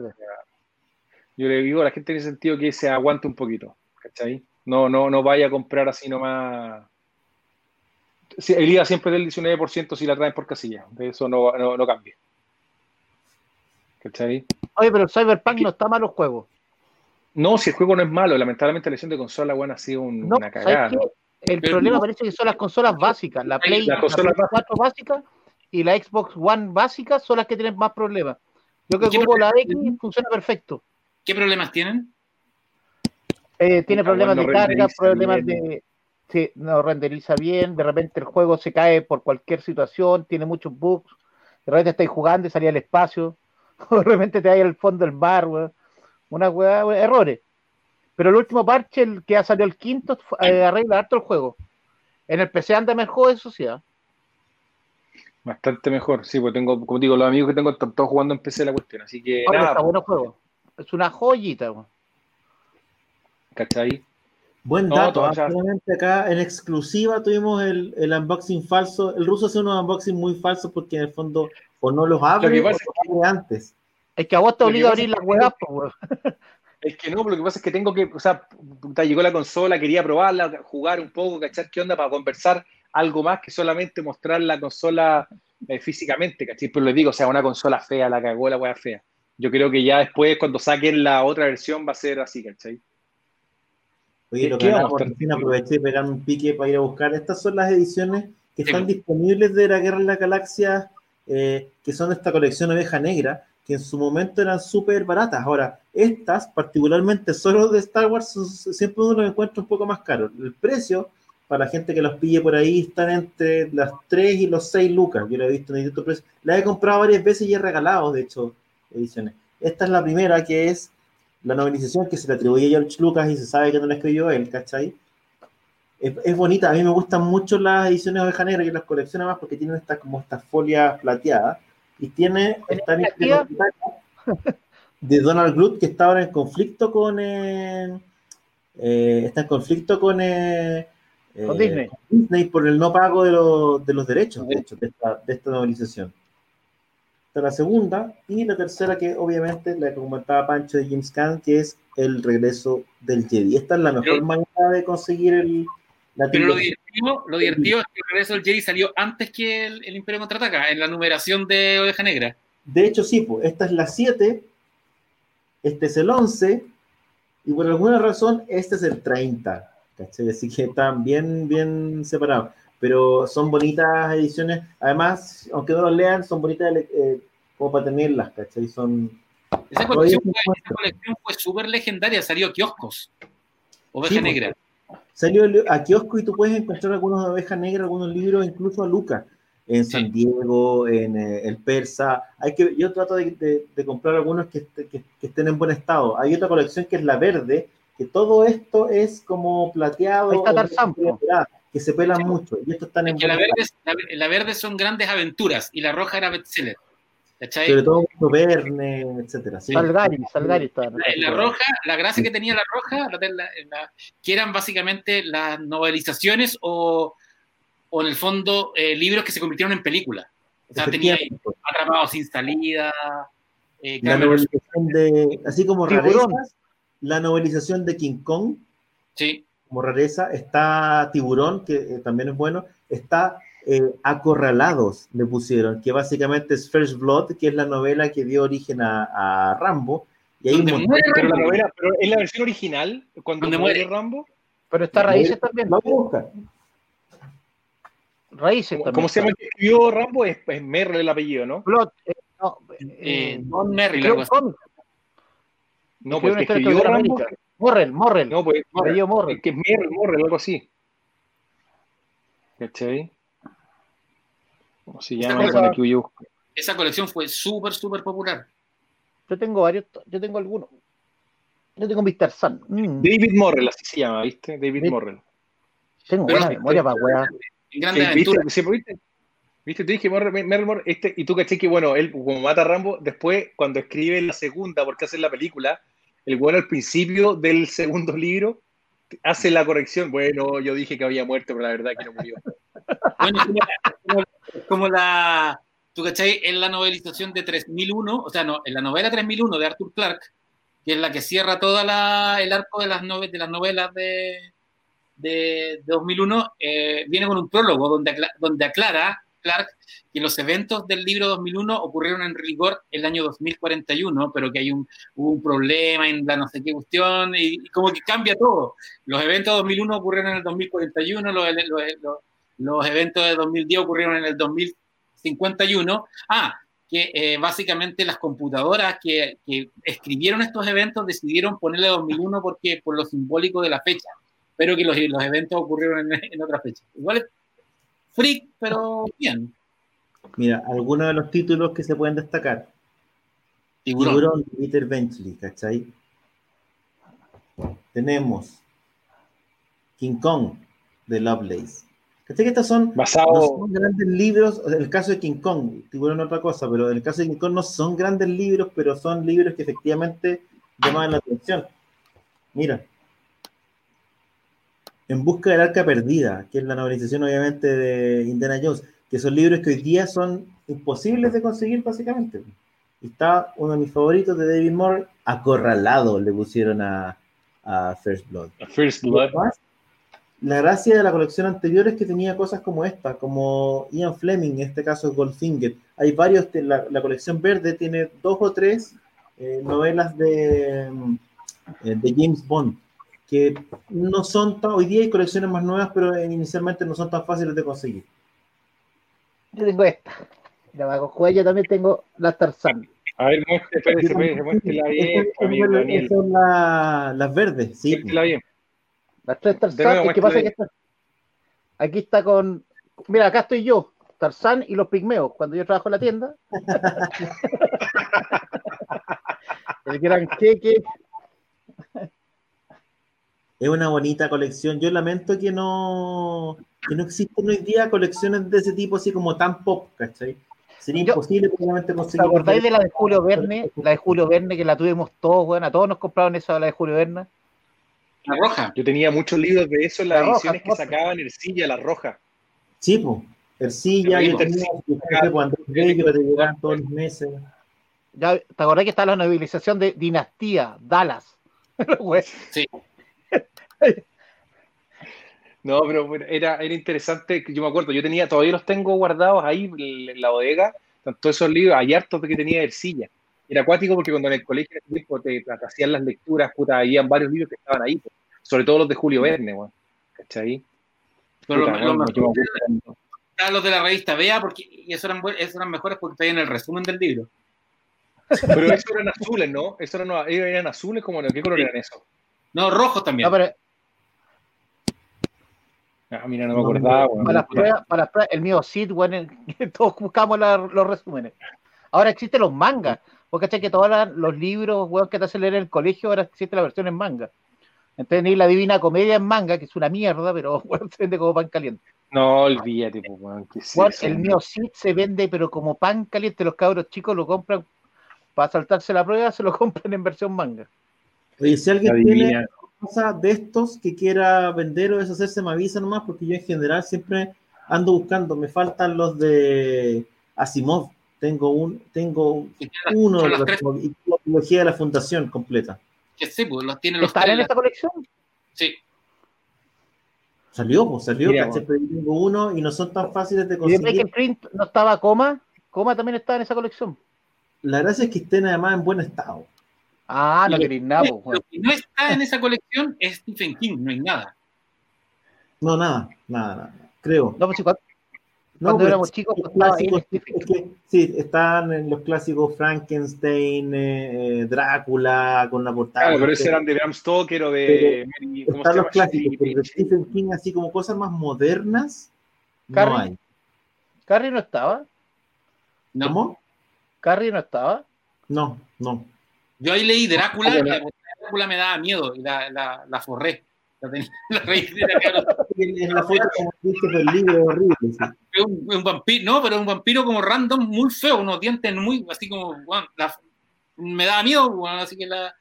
Speaker 3: Yo le digo a la gente en ese sentido que se aguante un poquito. ¿Cachai? No, no, no vaya a comprar así nomás. el IVA siempre del 19% si la traen por casilla. De eso no, no, no cambia.
Speaker 2: ¿Cachai? Oye, pero el Cyberpunk no está malo el juego.
Speaker 3: No, si el juego no es malo, lamentablemente la edición de consola, bueno, ha sido una cagada.
Speaker 2: El problema parece que son las consolas básicas, la Play, la, 4 básica y la Xbox One básica son las que tienen más problemas. Yo que como la X funciona perfecto.
Speaker 4: ¿Qué problemas tienen?
Speaker 2: Eh, tiene problemas de carga, problemas de sí, no renderiza bien, de repente el juego se cae por cualquier situación, tiene muchos bugs, de repente estáis jugando y salía al espacio. de repente te hay al fondo del mar, Una weá, errores. Pero el último parche, el que ha salido el quinto, eh, arregla harto el juego. En el PC anda mejor, eso sí. ¿ah?
Speaker 3: Bastante mejor, sí, pues tengo, como digo, los amigos que tengo están todos jugando en PC la cuestión, así que.
Speaker 2: nada, está pues. bueno juego. Es una joyita, weón.
Speaker 3: ¿Cachai?
Speaker 1: Buen dato, actualmente acá en exclusiva tuvimos el, el, unboxing falso. El ruso hace unos unboxing muy falsos porque en el fondo o no los abre o antes.
Speaker 2: Es que a vos te obliga a abrir la web,
Speaker 3: Es que no, lo que pasa es que tengo que, o sea, llegó la consola, quería probarla, jugar un poco, cachar qué onda para conversar algo más que solamente mostrar la consola eh, físicamente, ¿cachai? Pero les digo, o sea, una consola fea, la cagó la wea fea. Yo creo que ya después, cuando saquen la otra versión, va a ser así, ¿cachai?
Speaker 1: Oye, lo que por fin aproveché de pegar un pique para ir a buscar. Estas son las ediciones que están disponibles de la Guerra en la Galaxia eh, que son de esta colección Oveja Negra, que en su momento eran súper baratas. Ahora, estas, particularmente solo de Star Wars, siempre uno los encuentra un poco más caros. El precio, para la gente que los pille por ahí, están entre las 3 y los 6 lucas. Yo lo he visto en distintos precios. La he comprado varias veces y he regalado, de hecho, ediciones. Esta es la primera, que es la novelización que se le atribuye a George Lucas y se sabe que no la escribió él, ¿cachai? es, bonita. A mí me gustan mucho las ediciones de Negra y las colecciono más porque tienen estas como estas folias plateadas. Y tiene esta de Donald Groot que está ahora en conflicto con eh, eh, está en conflicto con, eh, Disney. por el no pago de, de los derechos de, hecho, de, esta, de esta novelización. La segunda y la tercera que obviamente la que comentaba Pancho de James Caan que es el regreso del Jedi. Esta es la mejor manera de conseguir el,
Speaker 4: pero lo divertido, lo divertido es que el regreso del Jedi salió antes que el, Imperio Contraataca, en la numeración de Oveja Negra.
Speaker 1: De hecho, sí, pues, esta es la 7, este es el 11, y por alguna razón este es el 30. ¿cachai? Así que están bien, bien separados. Pero son bonitas ediciones. Además, aunque no los lean, son bonitas eh, como para tenerlas, ¿cachai? Son.
Speaker 4: Esa colección, fue, súper legendaria, salió a kioscos. Oveja pues, Negra.
Speaker 1: Salió a kiosco y tú puedes encontrar algunos de oveja negra, algunos libros, incluso a Lucas, en San Diego, en eh, el Persa. Hay que, yo trato de, comprar algunos que, estén en buen estado. Hay otra colección que es la verde, que todo esto es como plateado.
Speaker 2: Ahí está
Speaker 1: que se pelan mucho. Y esto están en
Speaker 4: la, verde, la, verde son grandes aventuras y la roja era bestseller.
Speaker 1: Sobre todo Verne, etcétera.
Speaker 2: Salgari, Salgari
Speaker 4: La, roja, la gracia que tenía la roja, que eran básicamente las novelizaciones o, o en el fondo eh, libros que se convirtieron en películas. O sea, tenía Atrapados sin salida.
Speaker 1: Eh, la novelización de, así como rarezas, la novelización de King Kong.
Speaker 4: Sí.
Speaker 1: Como rareza, está Tiburón, que eh, también es bueno. Está eh, Acorralados, le pusieron, que básicamente es First Blood, que es la novela que dio origen a, Rambo. Y hay
Speaker 3: un pero la novela, pero es la versión original, cuando muere Rambo.
Speaker 2: Pero está Raíces también. Vamos a buscar. Raíces
Speaker 3: también. ¿Cómo se llama el que escribió Rambo? Es, es Merrill el apellido, ¿no?
Speaker 2: Plot, eh, no, eh, Don Merrill.
Speaker 3: No, pues que escribió Rambo.
Speaker 2: Morrell, Morrell.
Speaker 3: No, pues, Morrell. Morrell. Que es Merrill, Morrell, algo así. ¿Cachai? ¿Cómo se llama?
Speaker 4: Esa, esa colección fue súper, súper popular.
Speaker 2: Yo tengo varios, yo tengo algunos. Yo tengo Mr. Sun.
Speaker 3: Mm. David Morrell, así se llama, ¿viste? David Morrell.
Speaker 2: Tengo buena memoria para weá.
Speaker 4: Grande aventura. ¿Viste?
Speaker 3: ¿Viste? ¿Viste? Te dije, Merrill, este, y tú caché que, bueno, él, como mata a Rambo, después, cuando escribe la segunda, porque hace la película, el bueno al principio del segundo libro hace la corrección. Bueno, yo dije que había muerto, pero la verdad que no murió.
Speaker 4: Bueno, como, como la, tú cachai, en la novelización de 3001, o sea, no, en la novela 3001 de Arthur Clarke, que es la que cierra todo el arco de las, de las novelas de, de, 2001, eh, viene con un prólogo donde, donde aclara Clark que los eventos del libro 2001 ocurrieron en rigor el año 2041, pero que hay un, un problema en la no sé qué cuestión y, como que cambia todo. Los eventos de 2001 ocurrieron en el 2041, los, los, los eventos de 2010 ocurrieron en el 2051. Ah, que eh, básicamente las computadoras que, que, escribieron estos eventos decidieron ponerle 2001 porque por lo simbólico de la fecha, pero que los, los eventos ocurrieron en, en otra fecha. Igual es freak, pero bien.
Speaker 1: Mira, algunos de los títulos que se pueden destacar. Tiburón, Peter Benchley, ¿cachai? Tenemos King Kong de Lovelace. ¿Cachai que estos son, son grandes libros? En el caso de King Kong, Tiburón otra cosa, pero en el caso de King Kong no son grandes libros, pero son libros que efectivamente llaman la atención. Mira, En busca del arca perdida, que es la novelización obviamente de Indiana Jones que son libros que hoy día son imposibles de conseguir básicamente. está uno de mis favoritos de David Moore, Acorralado, le pusieron a, First Blood.
Speaker 3: First Blood.
Speaker 1: La gracia de la colección anterior es que tenía cosas como esta, como Ian Fleming, en este caso Goldfinger. Hay varios, la, la colección verde tiene dos o tres eh, novelas de, eh, de James Bond, que no son tan, hoy día hay colecciones más nuevas, pero inicialmente no son tan fáciles de conseguir.
Speaker 2: Yo tengo esta. La bajo cuello también tengo la Tarzán.
Speaker 3: A ver, muestre, espérese, muéstrela bien, amigo
Speaker 1: Daniel. Son la, las verdes, sí.
Speaker 3: Muéstrela bien.
Speaker 2: Las tres Tarzán. ¿Qué pasa? Que está, aquí está con. Mira, acá estoy yo, Tarzán y los pigmeos, cuando yo trabajo en la tienda. El gran queque.
Speaker 1: Es una bonita colección. Yo lamento que no, que no existen hoy día colecciones de ese tipo así como tan pop, ¿cachai? Sería imposible probablemente conseguir.
Speaker 2: ¿Te acordáis de la de Julio Verne? La de Julio Verne que la tuvimos todos, bueno, a todos nos compraron esa, la de Julio Verne.
Speaker 3: La roja. Yo tenía muchos libros de eso en las ediciones que sacaban Ercilla, la roja.
Speaker 1: Sí, pues. Ercilla, yo tenía cuando que te llegaban todos los meses.
Speaker 2: Ya, ¿Te acordás que está la novelización de Dinastía, Dallas?
Speaker 3: sí. No, pero era, era interesante, yo me acuerdo, yo tenía, todavía los tengo guardados ahí en la bodega, todos esos libros, hay hartos de que tenía Ercilla. Era acuático porque cuando en el colegio te, te, hacían las lecturas, puta, había varios libros que estaban ahí, sobre todo los de Julio Verne, ¿cachai?
Speaker 4: Pero los de la revista Vea, porque esos eran, esos eran mejores porque estaban en el resumen del libro.
Speaker 3: Pero esos eran azules, ¿no? Esos eran, eran azules, como ¿qué color eran esos?
Speaker 4: No, rojos también.
Speaker 3: Ah, mira, no me acordaba.
Speaker 2: para, las el mío Sid, bueno, todos buscamos los resúmenes. Ahora existen los mangas. Porque que todos los libros bueno, que te hacen leer en el colegio, ahora existe la versión en manga. Entonces ni la Divina Comedia en manga, que es una mierda, pero bueno, se vende como pan caliente.
Speaker 3: No, olvídate,
Speaker 2: pues, El mío sí se vende, pero como pan caliente, los cabros chicos lo compran para saltarse la prueba, se lo compran en versión manga.
Speaker 1: Oye, si alguien tiene cosas de estos que quiera vender o deshacerse, me avisa nomás, porque yo en general siempre ando buscando. Me faltan los de Asimov. Tengo un, tengo uno de la tecnología de la fundación completa.
Speaker 4: Que sí, pues los tiene los
Speaker 2: ¿Están en esta colección?
Speaker 4: Sí.
Speaker 1: Salió, pues salió, caché, tengo uno y no son tan fáciles de conseguir.
Speaker 2: ¿Y de Print no estaba Coma? Coma también estaba en esa colección.
Speaker 1: La gracia es que estén además en buen estado.
Speaker 2: Ah, no queréis nada.
Speaker 4: Lo que no está en esa colección es Stephen King, no hay nada.
Speaker 1: No, nada, nada, nada. Creo.
Speaker 2: No, pues no, cuando éramos chicos,
Speaker 1: clásicos, sí, están en los clásicos Frankenstein, eh, Drácula, con la portada.
Speaker 3: Claro, pero esos eran de Bram Stoker o de.
Speaker 1: ¿cómo están los clásicos, pero de Stephen King, así como cosas más modernas, Carrie, no hay.
Speaker 2: ¿Carrie no estaba?
Speaker 1: No. ¿Cómo?
Speaker 2: ¿Carrie no estaba?
Speaker 1: No, no.
Speaker 4: Yo ahí leí Drácula, y la Drácula me daba miedo y la, la, la forré. La tenía la raíz de la
Speaker 1: En la foto como libro horrible.
Speaker 4: Un, un, vampiro, no, pero un vampiro como random, muy feo, unos dientes muy, así como, bueno, la, me daba miedo, bueno, así que la,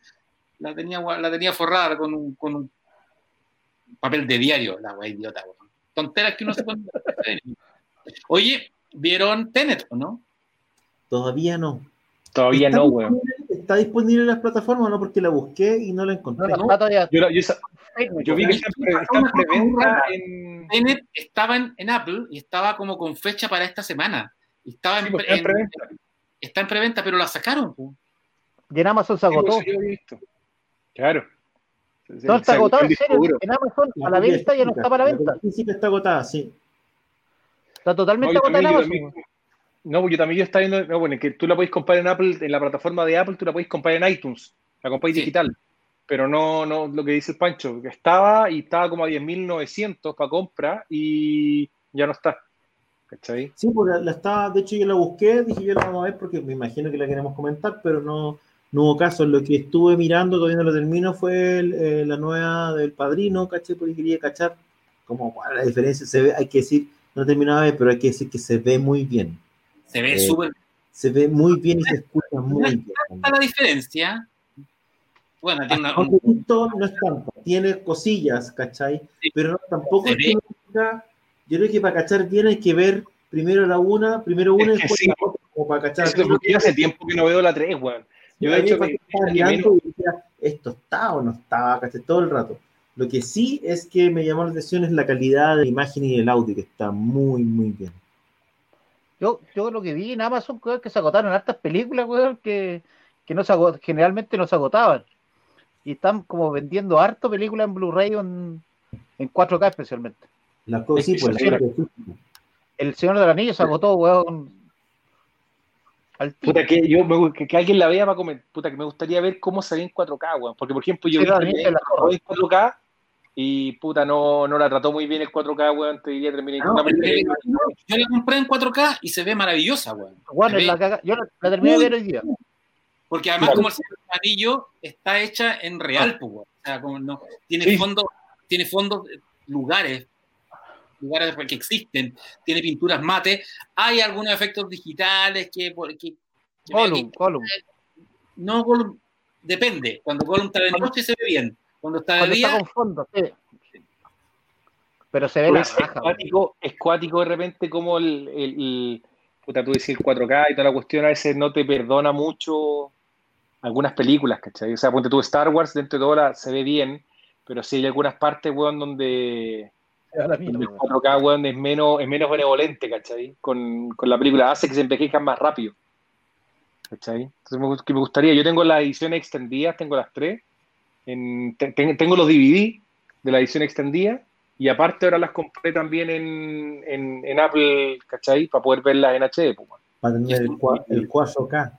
Speaker 4: la, tenía, la tenía forrada con un, con un papel de diario, la wea idiota, bueno. Tonteras que uno se puede. Oye, ¿vieron Tenet o no?
Speaker 1: Todavía no.
Speaker 3: Todavía no, weón.
Speaker 1: ¿Está disponible en las plataformas no? Porque la busqué y no la encontré. No,
Speaker 3: yo, yo, vi que está, en preventa en...
Speaker 4: Tenet estaba en, Apple y estaba como con fecha para esta semana. Estaba en,
Speaker 3: está en, preventa.
Speaker 4: Está en preventa, pero la sacaron.
Speaker 2: Y en Amazon se agotó.
Speaker 3: Claro.
Speaker 2: No, está agotado, en serio. En Amazon a la venta ya no está para la venta.
Speaker 1: Sí, está agotada, sí.
Speaker 2: Está totalmente agotada en Amazon.
Speaker 3: No, yo también yo estaba viendo, no, bueno, que tú la podéis comprar en Apple, en la plataforma de Apple, tú la podéis comprar en iTunes, la compráis digital. Pero no, no, lo que dice el Pancho, que estaba y estaba como a 10.900 para compra y ya no está. ¿Cachai?
Speaker 1: Sí, pues la, estaba, de hecho yo la busqué, dije yo la vamos a ver porque me imagino que la queremos comentar, pero no, no hubo caso. Lo que estuve mirando, todavía no lo termino, fue eh, la nueva del Padrino, ¿cachai? Porque quería cachar como la diferencia. Se ve, hay que decir, no terminaba de ver, pero hay que decir que se ve muy bien.
Speaker 4: Se ve eh, súper.
Speaker 1: Se ve muy bien y se escucha muy bien.
Speaker 4: ¿Está la diferencia?
Speaker 1: Bueno, tiene una, no es tanto, tiene cosillas, ¿cachai? Pero no, tampoco es que yo creo que para cachar bien hay que ver primero la una, primero una y después la otra, como para cachar.
Speaker 3: Eso porque hace tiempo que no veo la tres, weón.
Speaker 1: Yo, he hecho que, y decía, esto está o no está, ¿cachai? Todo el rato. Lo que sí es que me llamó la atención es la calidad de la imagen y el audio, que está muy, muy bien.
Speaker 2: Yo, yo lo que vi en Amazon es que se agotaron hartas películas, weón, que, que no se generalmente no se agotaban. Y están como vendiendo harto películas en Blu-ray en, en 4K especialmente.
Speaker 1: La cosa, sí, pues,
Speaker 2: el, Señor del Anillo se agotó, weón.
Speaker 3: Puta, que, yo, que, alguien la vea para comer. Puta, que me gustaría ver cómo se ve en 4K, weón. Porque, por ejemplo, yo vi en 4K y puta, no, no la trató muy bien el 4K, weón. Te diría terminé
Speaker 4: no, Yo la compré en 4K y se ve maravillosa, weón.
Speaker 2: Bueno, la, yo la, terminé de ver hoy día.
Speaker 4: Porque además, como el anillo está hecha en real, pues, weón. O sea, como no, tiene fondos, tiene fondos, lugares, lugares que existen, tiene pinturas mate, hay algunos efectos digitales que. que,
Speaker 2: Column, Column.
Speaker 4: No, Column, depende. Cuando Column está de noche se ve bien cuando está de día.
Speaker 2: Está con fondo, sí. Pero se ve la
Speaker 3: es cuático, es cuático de repente como el, el, puta, tú decís el 4K y toda la cuestión a veces no te perdona mucho algunas películas, ¿cachai? O sea, ponte tú Star Wars, dentro de todo se ve bien, pero sí hay algunas partes, weón, donde, donde el 4K, weón, es menos, es menos benevolente, ¿cachai? Con, con la película, hace que se envejezcan más rápido. ¿Cachai? Entonces me, me gustaría, yo tengo las ediciones extendidas, tengo las tres, tengo los DVD de la edición extendida y aparte ahora las compré también en, en, Apple, ¿cachai? Para poder verlas en HD. Pues,
Speaker 1: Para tener el, 4K.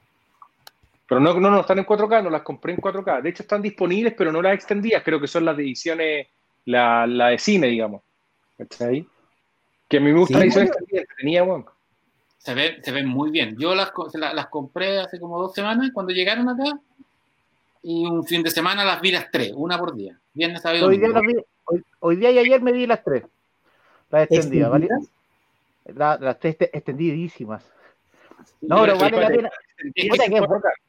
Speaker 3: Pero no, no, no están en 4K, no las compré en 4K. De hecho están disponibles, pero no las extendidas. Creo que son las ediciones, la, la de cine, digamos. ¿Cachai? Que a mí me gusta la edición extendida, tenía, bueno.
Speaker 4: Se, ve, se ven muy bien. Yo las, las compré hace como dos semanas cuando llegaron acá y un fin de semana las vi las tres, una por día. Viernes, sábado
Speaker 2: Hoy día, hoy, día, y ayer me di las tres. Las extendidas, ¿vale? las tres extendidísimas. No, pero vale la pena.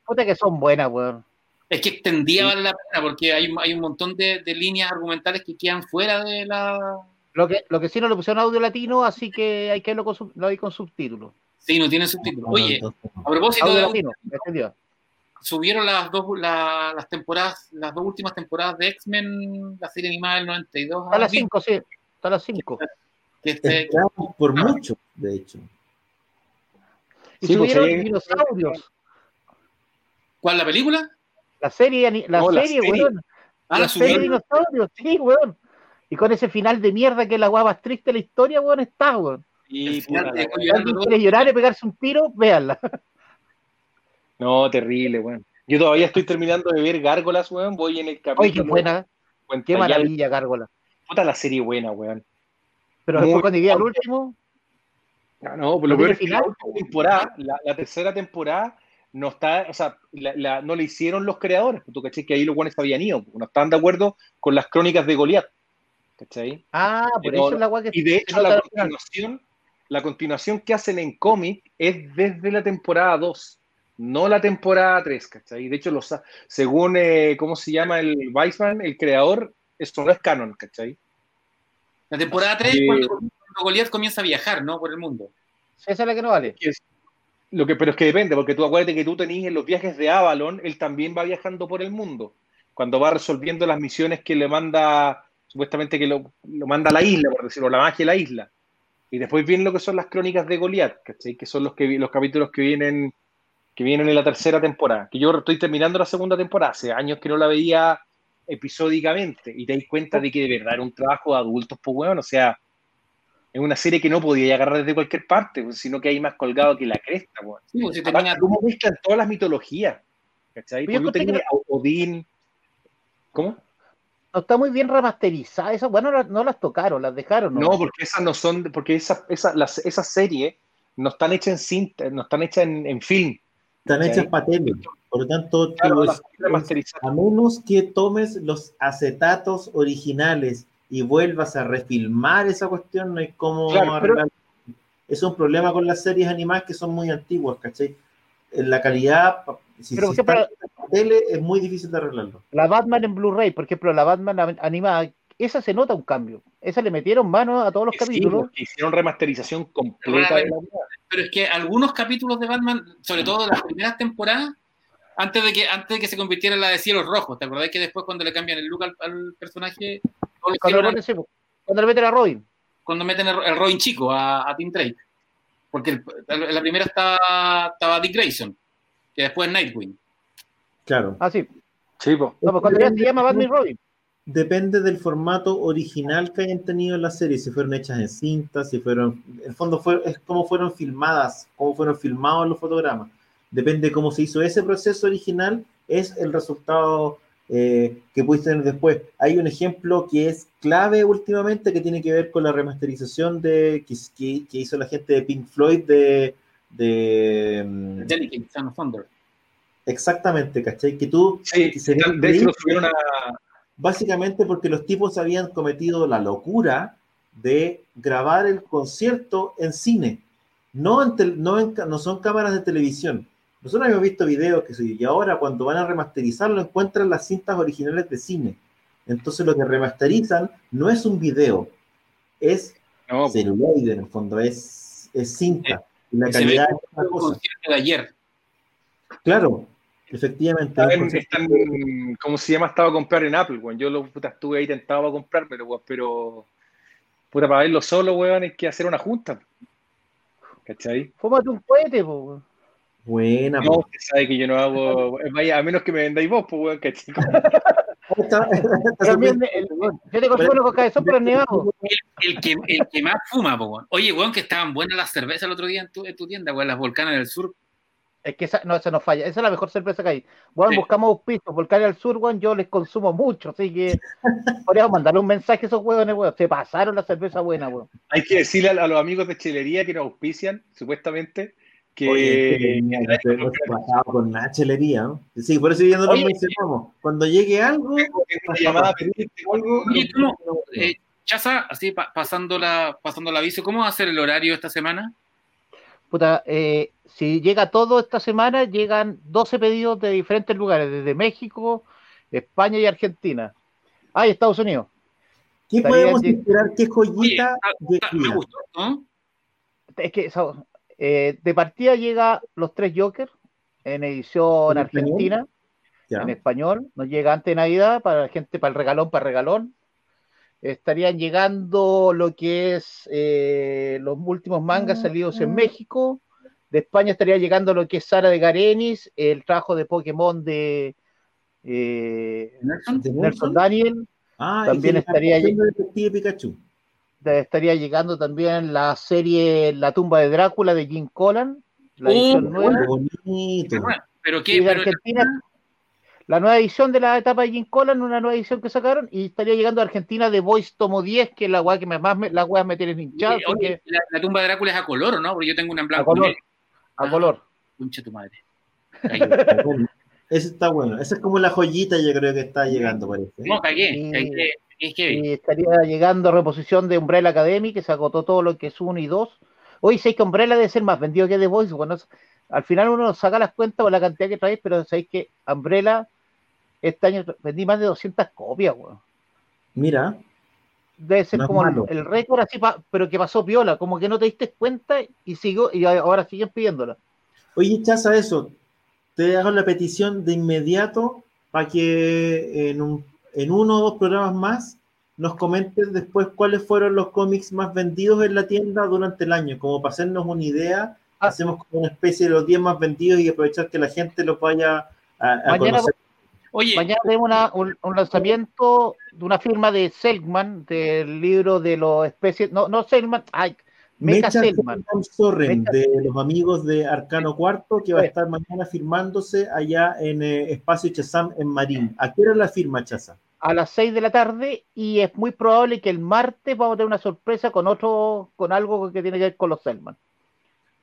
Speaker 2: Puta que, son buenas, weón.
Speaker 4: Es que extendía vale la pena porque hay, hay un montón de, de, líneas argumentales que quedan fuera de la.
Speaker 2: Lo que, lo que sí no le pusieron audio latino, así que hay que verlo con, lo hay con subtítulos.
Speaker 4: Sí, no tiene subtítulos. Oye, a propósito de. Latino, subieron las dos las temporadas, las dos últimas temporadas de X-Men, la serie animada del 92.
Speaker 2: A las 5, sí, a las 5.
Speaker 1: Este, por ah. mucho, de hecho.
Speaker 2: Y sí, subieron dinosaurios.
Speaker 4: ¿Cuál, la película?
Speaker 2: La serie, la, serie, weón. Ah, la, serie de dinosaurios, sí, weón. Y con ese final de mierda que es la guapa más triste de la historia, weón, está, weón. Y si alguien quiere llorar y pegarse un tiro, véanla.
Speaker 3: No, terrible, weón. Yo todavía estoy terminando de ver Gárgolas, weón. Voy en el capítulo.
Speaker 2: Oye, qué buena. Qué maravilla, Gárgolas.
Speaker 3: Puta la serie buena, weón.
Speaker 2: Pero después cuando llegué al último.
Speaker 3: No, no, pues lo peor es que la temporada, la, tercera temporada, no está, o sea, la, no le hicieron los creadores. Tú caché que ahí los buenos habían ido, no estaban de acuerdo con las crónicas de Goliat. ¿Cachai?
Speaker 2: Ah, por eso es la guay que
Speaker 3: Y de hecho, la continuación, la continuación que hacen en cómic es desde la temporada 2 no la temporada 3, ¿cachai? De hecho, los, según, eh, ¿cómo se llama el Weisman, el creador, esto no es canon, ¿cachai?
Speaker 4: La temporada 3, cuando, Goliath comienza a viajar, ¿no? Por el mundo.
Speaker 2: Esa es la que no vale.
Speaker 3: lo que, pero es que depende, porque tú acuérdate que tú tenés en los viajes de Avalon, él también va viajando por el mundo. Cuando va resolviendo las misiones que le manda, supuestamente que lo, manda a la isla, por decirlo, la magia de la isla. Y después vienen lo que son las crónicas de Goliath, ¿cachai? Que son los, que, los capítulos que vienen que vienen en la tercera temporada, que yo estoy terminando la segunda temporada, hace años que no la veía episódicamente, y te das cuenta de que de verdad era un trabajo de adultos, pues bueno, o sea, es una serie que no podía agarrar desde cualquier parte, pues, sino que hay más colgado que la cresta, pues. Sí, pues, si tenía... ¿Cómo mezclan todas las mitologías? ¿Cachai? Pues yo tenía Odín. ¿Cómo?
Speaker 2: No está muy bien remasterizada. Esas, bueno, no las tocaron, las dejaron.
Speaker 3: No, no porque esas no son, porque esas esa, esa serie no están hechas en cinta, no están hechas en, en film.
Speaker 1: Están hechas para tele. Por lo tanto, a menos que tomes los acetatos originales y vuelvas a refilmar esa cuestión, no hay cómo Es un problema con las series animadas que son muy antiguas, ¿cachai? En la calidad, si, pero, si para tele, es muy difícil de arreglarlo.
Speaker 2: La Batman en Blu-ray, por ejemplo, la Batman animada, esa se nota un cambio. Esa le metieron mano a todos los capítulos.
Speaker 3: hicieron remasterización completa de la
Speaker 4: pero es que algunos capítulos de Batman, sobre todo las primeras temporadas, antes de que antes de que se convirtiera en la de cielos rojos, ¿te acordás que después cuando le cambian el look al, personaje?
Speaker 2: Cuando, le meten a Robin.
Speaker 4: Cuando meten el, Robin chico a, a Tim Drake. Porque en la primera estaba, estaba Dick Grayson, que después es Nightwing.
Speaker 1: Claro.
Speaker 2: Ah, sí.
Speaker 3: Sí, pues.
Speaker 2: No, pues cuando ya se llama Batman Robin
Speaker 1: depende del formato original que hayan tenido en la serie, si fueron hechas en cinta, si fueron, en el fondo fue, es cómo fueron filmadas, cómo fueron filmados los fotogramas. Depende de cómo se hizo ese proceso original, es el resultado eh, que pudiste tener después. Hay un ejemplo que es clave últimamente que tiene que ver con la remasterización de que, que, hizo la gente de Pink Floyd de... de
Speaker 4: mm, Delicate Thunder.
Speaker 1: Exactamente, ¿cachai? Que tú...
Speaker 3: Sí, de hecho lo subieron a
Speaker 1: básicamente porque los tipos habían cometido la locura de grabar el concierto en cine, no, en no, no son cámaras de televisión. Nosotros hemos visto videos que y ahora cuando van a remasterizarlo encuentran las cintas originales de cine. Entonces lo que remasterizan no es un video, es no, celuloide en el fondo, es, es cinta. y la calidad es
Speaker 4: cosa. de ayer.
Speaker 1: Claro, Efectivamente.
Speaker 3: Están, ¿Cómo se llama? Estaba a comprar en Apple, weón. Yo lo, puta, estuve ahí tentado a comprármelo, weón, pero puta, para verlo solo, weón, hay que hacer una junta. ¿Cachai?
Speaker 2: Fómate un cohete, weón.
Speaker 1: Buena,
Speaker 3: No, usted sabe que yo no hago. Vaya, a menos que me vendáis vos, pues, weón, ¿cachai?
Speaker 2: yo te consumo los cabezón, pero.
Speaker 4: El, el, que, el que más fuma, weón. Oye, weón, que estaban buenas las cervezas el otro día en tu, en tu tienda, weón, las volcanes del sur.
Speaker 2: Es que esa, no, esa no falla. Esa es la mejor sorpresa que hay. Bueno, buscamos pisos, volcar al sur, weón, yo les consumo mucho, así que podríamos mandarle un mensaje a esos huevones, weón. Se pasaron la cerveza buena, weón.
Speaker 3: Hay que decirle a, los amigos de chelería que nos auspician, supuestamente,
Speaker 1: que... pasado con Nacho ¿no? Sí, por eso ya no lo mencionamos. Cuando llegue algo...
Speaker 4: Llamada, algo eh, Chaza, así pasando, la, pasando el aviso, ¿cómo va a ser el horario esta semana?
Speaker 2: Puta, eh, si llega todo esta semana, llegan 12 pedidos de diferentes lugares, desde México, España y Argentina. Ah, y Estados Unidos.
Speaker 1: ¿Qué podemos esperar? ¿Qué joyita
Speaker 2: me gustó, Es que eh, de partida llega los tres Jokers en edición argentina, en español. Nos llega antes de Navidad para la gente, para el regalón, para el regalón. Estarían llegando lo que es eh, los últimos mangas ah, salidos en ah. México. De España estaría llegando lo que es Sara de Garenis, el trabajo de Pokémon de eh, Nelson, Daniel. Ah, también estaría
Speaker 1: Pikachu.
Speaker 2: Estaría llegando también la serie La tumba de Drácula de Jim Collan, la edición nueva.
Speaker 4: Pero, qué,
Speaker 2: Argentina, la nueva edición de la etapa de Jim Collan, una nueva edición que sacaron, y estaría llegando a Argentina de Voice Tomo 10, que es la weá que más me, la weá me tiene hinchado.
Speaker 4: la, tumba de Drácula es a color, no? Porque yo tengo una en blanco.
Speaker 2: A color. A
Speaker 4: ah,
Speaker 2: color.
Speaker 4: Pinche tu madre.
Speaker 1: Ese está bueno. Esa es como la joyita, yo creo que está llegando, parece.
Speaker 4: No, cagué.
Speaker 2: Y estaría llegando reposición de Umbrella Academy, que se agotó todo lo que es uno y dos. Hoy sé que Umbrella debe ser más vendido que The Voice. Bueno, al final uno saca las cuentas por la cantidad que trae, pero sabéis que Umbrella este año vendí más de 200 copias, weón.
Speaker 1: Mira.
Speaker 2: Debe ser como el, récord así, pero que pasó piola, como que no te diste cuenta y sigo y ahora siguen pidiéndola.
Speaker 1: Oye, Chaza, eso, te hago la petición de inmediato para que en, un, en uno o dos programas más nos comentes después cuáles fueron los cómics más vendidos en la tienda durante el año, como para hacernos una idea. Ah. Hacemos como una especie de los 10 más vendidos y aprovechar que la gente los vaya a,
Speaker 2: mañana, conocer. Oye, mañana tenemos un, un, lanzamiento de una firma de Selkman, del libro de los especies, no, no Selkman, ay,
Speaker 1: Mecha Sorren, de los amigos de Arcano Cuarto, que va a estar mañana firmándose allá en eh, Espacio Chazam en Marín. ¿A qué hora la firma, Chaza?
Speaker 2: A las 6 de la tarde y es muy probable que el martes vamos a tener una sorpresa con otro, con algo que tiene que ver con los Selman.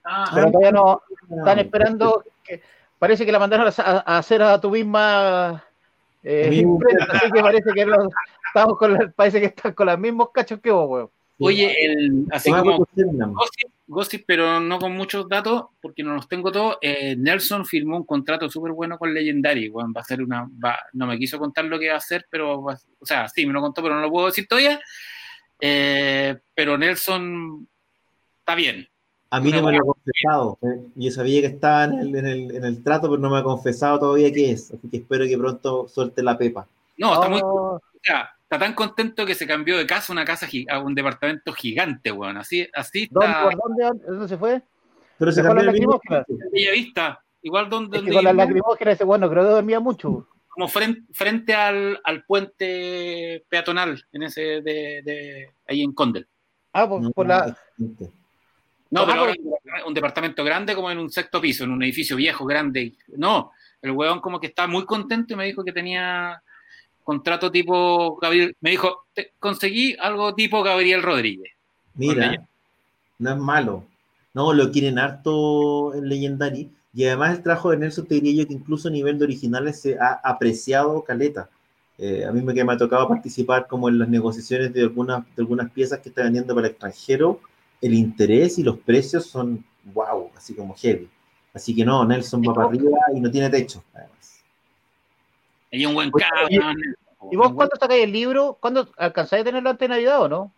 Speaker 2: Ah, Pero todavía no están esperando, que, parece que la mandaron a, hacer a tu misma eh, así que parece que estamos con, parece que están con los mismos cachos que vos, weón.
Speaker 4: Oye, el, así como gossip, pero no con muchos datos, porque no los tengo todos. Eh, Nelson firmó un contrato súper bueno con Legendary. va a ser una. no me quiso contar lo que va a hacer, pero. o sea, sí, me lo contó, pero no lo puedo decir todavía. Eh, pero Nelson está bien.
Speaker 1: A mí no me lo ha confesado. ¿eh? Yo sabía que estaba en el, en, el, en el, trato, pero no me ha confesado todavía qué es. Así que espero que pronto suelte la pepa.
Speaker 4: No, está muy. Oh. O sea, está tan contento que se cambió de casa a una casa a un departamento gigante, weón. Así, así
Speaker 2: está. ¿Dónde, ¿Dónde se fue?
Speaker 1: Pero se, cambió
Speaker 4: la Bella Vista. Igual donde.
Speaker 2: Es que con la lacrimógena ese bueno, creo que dormía mucho.
Speaker 4: Como frente, frente al, al, puente peatonal, en ese de, de ahí en Condel.
Speaker 2: Ah, pues por la.
Speaker 4: No, pero ahora un departamento grande como en un sexto piso, en un edificio viejo, grande. No, el weón como que está muy contento y me dijo que tenía contrato tipo Gabriel, me dijo, conseguí algo tipo Gabriel Rodríguez.
Speaker 1: Mira, no es malo. No, lo quieren harto en Legendary. Y además el trabajo de Nelson te diría yo que incluso a nivel de originales se ha apreciado caleta. Eh, a mí me, que me ha tocado participar como en las negociaciones de algunas, de algunas piezas que está vendiendo para el extranjero. El interés y los precios son wow, así como heavy. Así que no, Nelson va para arriba y no tiene techo.
Speaker 4: Hay un buen cabrón.
Speaker 2: ¿Y vos cuándo sacáis el libro? ¿Cuándo alcanzáis a tenerlo antes de Navidad o no?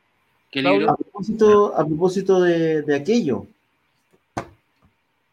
Speaker 1: ¿Qué libro? A propósito, a propósito de, de, aquello,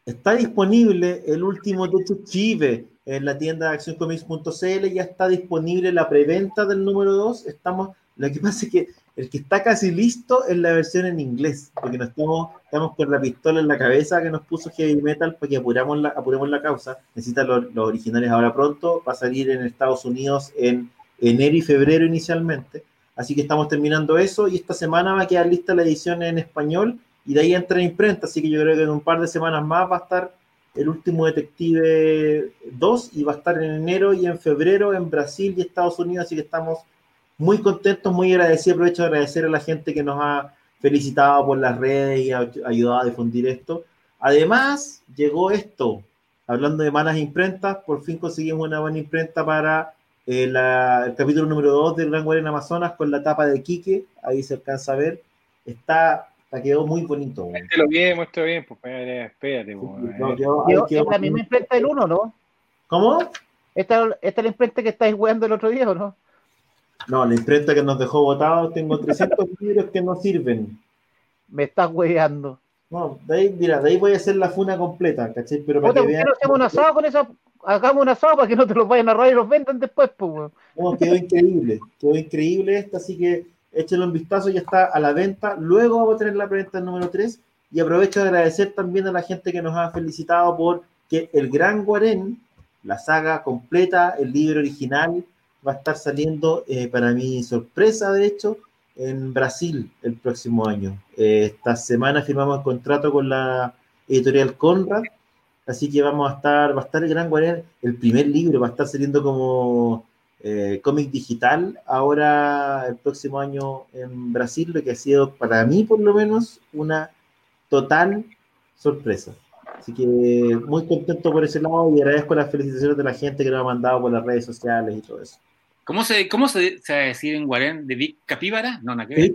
Speaker 1: está disponible el último Techo Chive en la tienda de accioncomics.cl, ya está disponible la preventa del número 2. Estamos, lo que pasa es que el que está casi listo es la versión en inglés, porque nos estamos, estamos con la pistola en la cabeza que nos puso Heavy Metal para que apuramos la, apuremos la causa. Necesitan los, los originales ahora pronto, va a salir en Estados Unidos en enero y febrero inicialmente. Así que estamos terminando eso y esta semana va a quedar lista la edición en español y de ahí entra en imprenta. Así que yo creo que en un par de semanas más va a estar el último Detective 2 y va a estar en enero y en febrero en Brasil y Estados Unidos. Así que estamos muy contentos, muy agradecidos. Aprovecho de agradecer a la gente que nos ha felicitado por las redes y ha ayudado a difundir esto. Además, llegó esto. Hablando de malas imprentas, por fin conseguimos una buena imprenta para eh, el capítulo número 2 del Gran Guardián Amazonas con la tapa de Quique. Ahí se alcanza a ver. Está, quedó muy bonito.
Speaker 3: Este lo bien, muestra bien, pues espérate.
Speaker 2: Pues, es la misma imprenta del 1, ¿no?
Speaker 1: ¿Cómo?
Speaker 2: ¿Esta, ¿Esta es la imprenta que estáis jugando el otro día o no?
Speaker 1: No, la imprenta que nos dejó votados, tengo 300 libros que no sirven.
Speaker 2: Me estás hueando.
Speaker 1: No, de ahí, mira, de ahí voy a hacer la funa completa, ¿cachai? Pero para que
Speaker 2: vean... hacemos un asado con eso? Hagamos un asado para que no te los vayan a robar y los vendan después, pues,
Speaker 1: No, quedó increíble, quedó increíble esta, así que échenlo un vistazo, ya está a la venta. Luego vamos a tener la preventa número 3 y aprovecho de agradecer también a la gente que nos ha felicitado por que el Gran Guarén, la saga completa, el libro original, va a estar saliendo, eh, para mi sorpresa, de hecho, en Brasil el próximo año. Eh, esta semana firmamos el contrato con la editorial Conrad, así que vamos a estar, va a estar el Gran Guarén, el primer libro va a estar saliendo como eh, cómic digital ahora el próximo año en Brasil, lo que ha sido para mí por lo menos una total sorpresa. Así que muy contento por ese lado y agradezco las felicitaciones de la gente que nos ha mandado por las redes sociales y todo eso.
Speaker 4: ¿Cómo se, cómo se, se va a decir en Guarén? ¿De Capíbara? No,
Speaker 1: no, que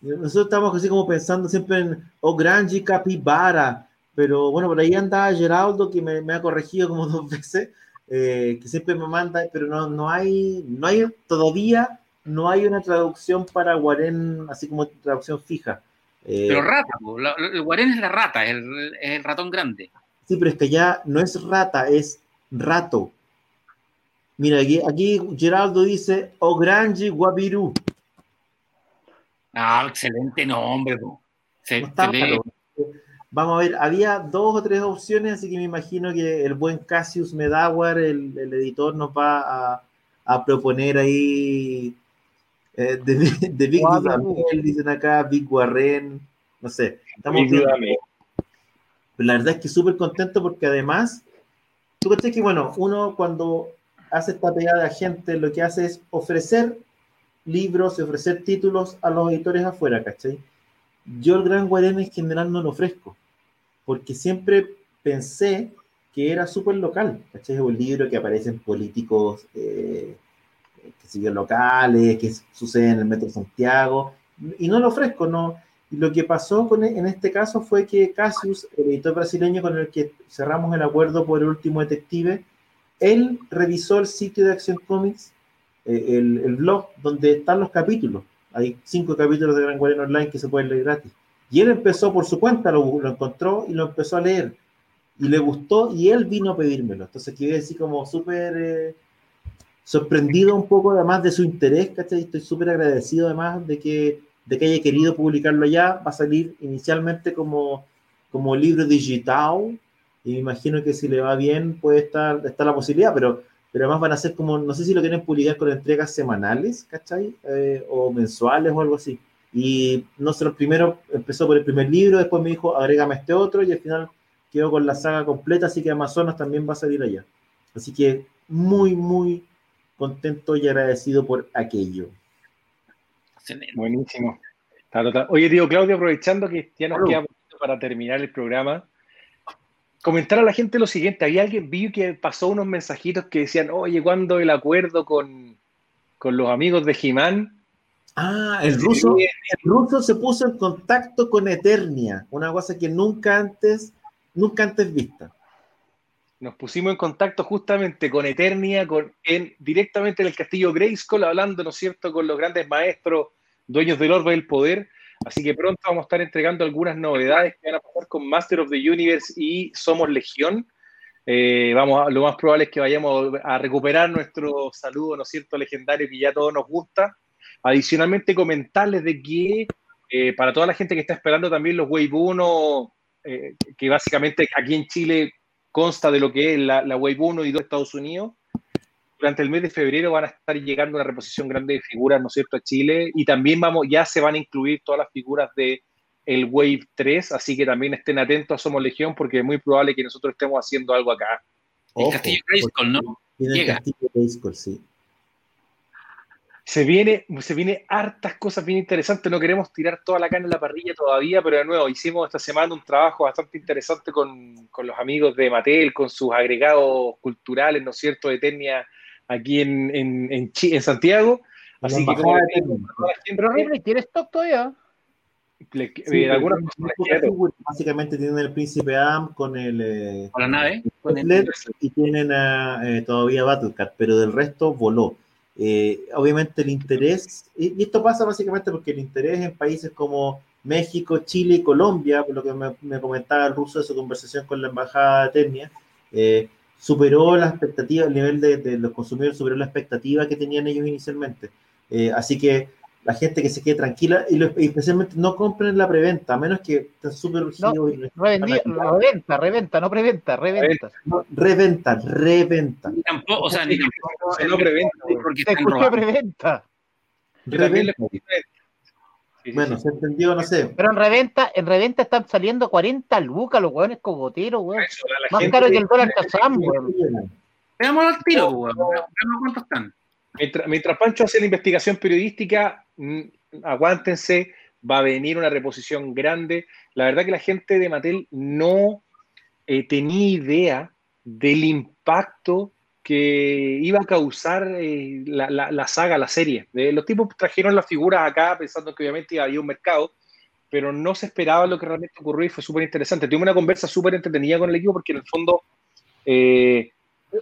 Speaker 1: Nosotros estamos así como pensando siempre en O oh, Granji Capibara, pero bueno, por ahí anda Geraldo que me, ha corregido como dos veces, eh, que siempre me manda, pero no, no, hay, no hay todavía, no hay una traducción para Guarén, así como traducción fija.
Speaker 4: Eh, pero rata, el Guarén es la rata, es el, es el ratón grande.
Speaker 1: Sí, pero es que ya no es rata, es rato. Mira, aquí, aquí Geraldo dice Ogranji Guavirú.
Speaker 4: Ah, excelente nombre.
Speaker 1: Vamos a ver, había dos o tres opciones, así que me imagino que el buen Cassius Medawar, el, el editor, nos va a, proponer ahí eh, de, de Big Dudamel, dicen acá, Big Warren, no sé. Estamos Pero la verdad es que súper contento porque además, tú crees que, bueno, uno cuando hace esta pegada de agente, lo que hace es ofrecer libros y ofrecer títulos a los editores afuera, ¿cachai? Yo el Gran Guarén en general no lo ofrezco, porque siempre pensé que era súper local, ¿cachai? Es un libro que aparecen políticos, eh, que siguen locales, que sucede en el Metro Santiago, y no lo ofrezco, no. Y lo que pasó con, e, en este caso fue que Cassius, el editor brasileño con el que cerramos el acuerdo por el último detective, él revisó el sitio de Acción Comics, eh, el, blog donde están los capítulos. Hay cinco capítulos de Gran Guardián Online que se pueden leer gratis. Y él empezó por su cuenta, lo, encontró y lo empezó a leer. Y le gustó y él vino a pedírmelo. Entonces quedé así como súper eh, sorprendido un poco además de su interés, ¿cachai? Estoy súper agradecido además de que, de que haya querido publicarlo ya. Va a salir inicialmente como, como libro digital y me imagino que si le va bien puede estar, está la posibilidad, pero, pero además van a ser como, no sé si lo quieren publicar con entregas semanales, ¿cachai? Eh, o mensuales o algo así. Y no sé, primero empezó por el primer libro, después me dijo, agrégame este otro, y al final quedó con la saga completa, así que Amazonas también va a salir allá. Así que muy, muy contento y agradecido por aquello.
Speaker 3: Buenísimo. Oye, tío Claudio, aprovechando que ya nos queda para terminar el programa, comentar a la gente lo siguiente. Había alguien, vi que pasó unos mensajitos que decían, oye, ¿cuándo el acuerdo con, los amigos de Jimán?
Speaker 1: Ah, el ruso, el ruso se puso en contacto con Eternia, una cosa que nunca antes, nunca antes vista.
Speaker 3: Nos pusimos en contacto justamente con Eternia, con, en, directamente en el castillo Grayskull, hablando, ¿no es cierto?, con los grandes maestros, dueños del orbe del poder, Así que pronto vamos a estar entregando algunas novedades que van a pasar con Master of the Universe y Somos Legión. Eh, vamos, lo más probable es que vayamos a recuperar nuestro saludo, ¿no cierto?, legendario que ya todos nos gusta. Adicionalmente, comentarles de que eh, para toda la gente que está esperando también los Wave 1, eh, que básicamente aquí en Chile consta de lo que es la, la Wave 1 y 2 de Estados Unidos, durante el mes de febrero van a estar llegando una reposición grande de figuras, ¿no es cierto?, a Chile. Y también vamos, ya se van a incluir todas las figuras de el Wave 3, así que también estén atentos a Somos Legión, porque es muy probable que nosotros estemos haciendo algo acá.
Speaker 4: el Castillo Grayskull, ¿no?
Speaker 1: Llega. El Castillo Grayskull, sí.
Speaker 3: Se viene, se viene hartas cosas bien interesantes. No queremos tirar toda la carne en la parrilla todavía, pero de nuevo, hicimos esta semana un trabajo bastante interesante con, con los amigos de Mattel, con sus agregados culturales, ¿no es cierto?, de Etnia aquí en, en, en, en Santiago. Así que, como
Speaker 2: Pero Ripley, ¿tiene stock todavía?
Speaker 1: Le, sí, eh, algunas básicamente tienen el Príncipe Am con el. Eh,
Speaker 4: con la nave.
Speaker 1: Con el... Y tienen eh, todavía Battlecat, pero del resto voló. Eh, obviamente el interés, y, esto pasa básicamente porque el interés en países como México, Chile y Colombia, por lo que me, comentaba el ruso de su conversación con la embajada de Etnia, eh, superó la expectativa, el nivel de, los consumidores superó la expectativa que tenían ellos inicialmente. Eh, así que la gente que se quede tranquila y, especialmente no compren la preventa, a menos que estén súper
Speaker 2: no, reventa, reventa, no preventa, reventa.
Speaker 1: reventa, reventa.
Speaker 4: tampoco, o sea, ni tampoco no preventa,
Speaker 2: porque escuchó preventa.
Speaker 1: Reventa. Bueno, se entendió, no sé.
Speaker 2: Pero en reventa, en reventa están saliendo 40 lucas los hueones cogoteros, weón. Más caro que el dólar Kazam, weón.
Speaker 4: Veamos al tiro, weón. Veamos cuántos están.
Speaker 3: Mientras, Pancho hace la investigación periodística, mm, aguántense, va a venir una reposición grande. La verdad que la gente de Mattel no eh, tenía idea del impacto que iba a causar eh, la, saga, la serie. los tipos trajeron las figuras acá pensando que obviamente había un mercado, pero no se esperaba lo que realmente ocurrió y fue súper interesante. Tuve una conversa súper entretenida con el equipo porque en el fondo eh,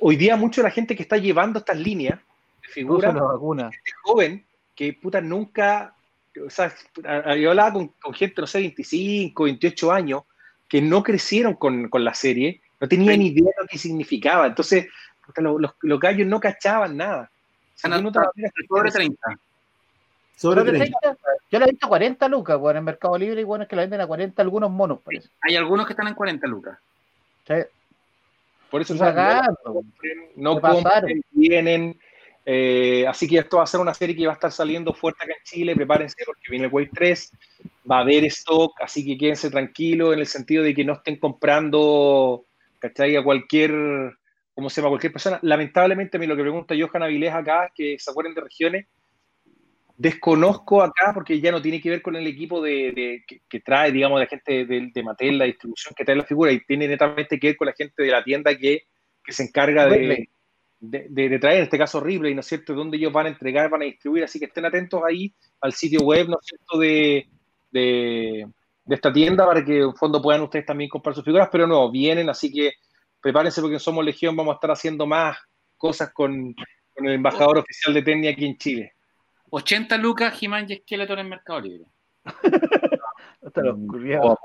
Speaker 3: hoy día mucho de la gente que está llevando estas líneas figura
Speaker 2: gente
Speaker 3: joven que puta nunca, o sea, yo hablaba con, gente, no sé, 25, 28 años, que no crecieron con, con la serie, no tenían ni idea de lo que significaba. Entonces, los, los, los, gallos no cachaban nada.
Speaker 4: sobre 30.
Speaker 2: Sobre 30. Yo la he visto a 40 lucas, bueno, en Mercado Libre, y bueno, es que la venden a 40 algunos monos, parece.
Speaker 4: Hay algunos que están en 40 lucas.
Speaker 2: Sí.
Speaker 3: Por eso, o no compren, vienen, eh, así que esto va a ser una serie que va a estar saliendo fuerte acá en Chile. Prepárense porque viene el Wave 3. Va a haber stock, así que quédense tranquilos en el sentido de que no estén comprando, ¿cachai? A cualquier, ¿cómo se llama? Cualquier persona. Lamentablemente, a mí lo que pregunta Johan Avilés acá es que se acuerden de regiones. Desconozco acá porque ya no tiene que ver con el equipo de, que, trae, digamos, la gente de, de Mattel, la distribución que trae la figura, y tiene netamente que ver con la gente de la tienda que, que se encarga de, de, traer, en este caso Ripley, ¿no es cierto?, donde ellos van a entregar, van a distribuir, así que estén atentos ahí al sitio web, ¿no es cierto?, de, de, esta tienda para que en fondo puedan ustedes también comprar sus figuras, pero no, vienen, así que prepárense porque en Somos Legión vamos a estar haciendo más cosas con, el embajador oficial de Tenia aquí en Chile.
Speaker 4: 80 lucas He-Man y Skeletor en Mercado Libre.
Speaker 2: Hasta los curiosos.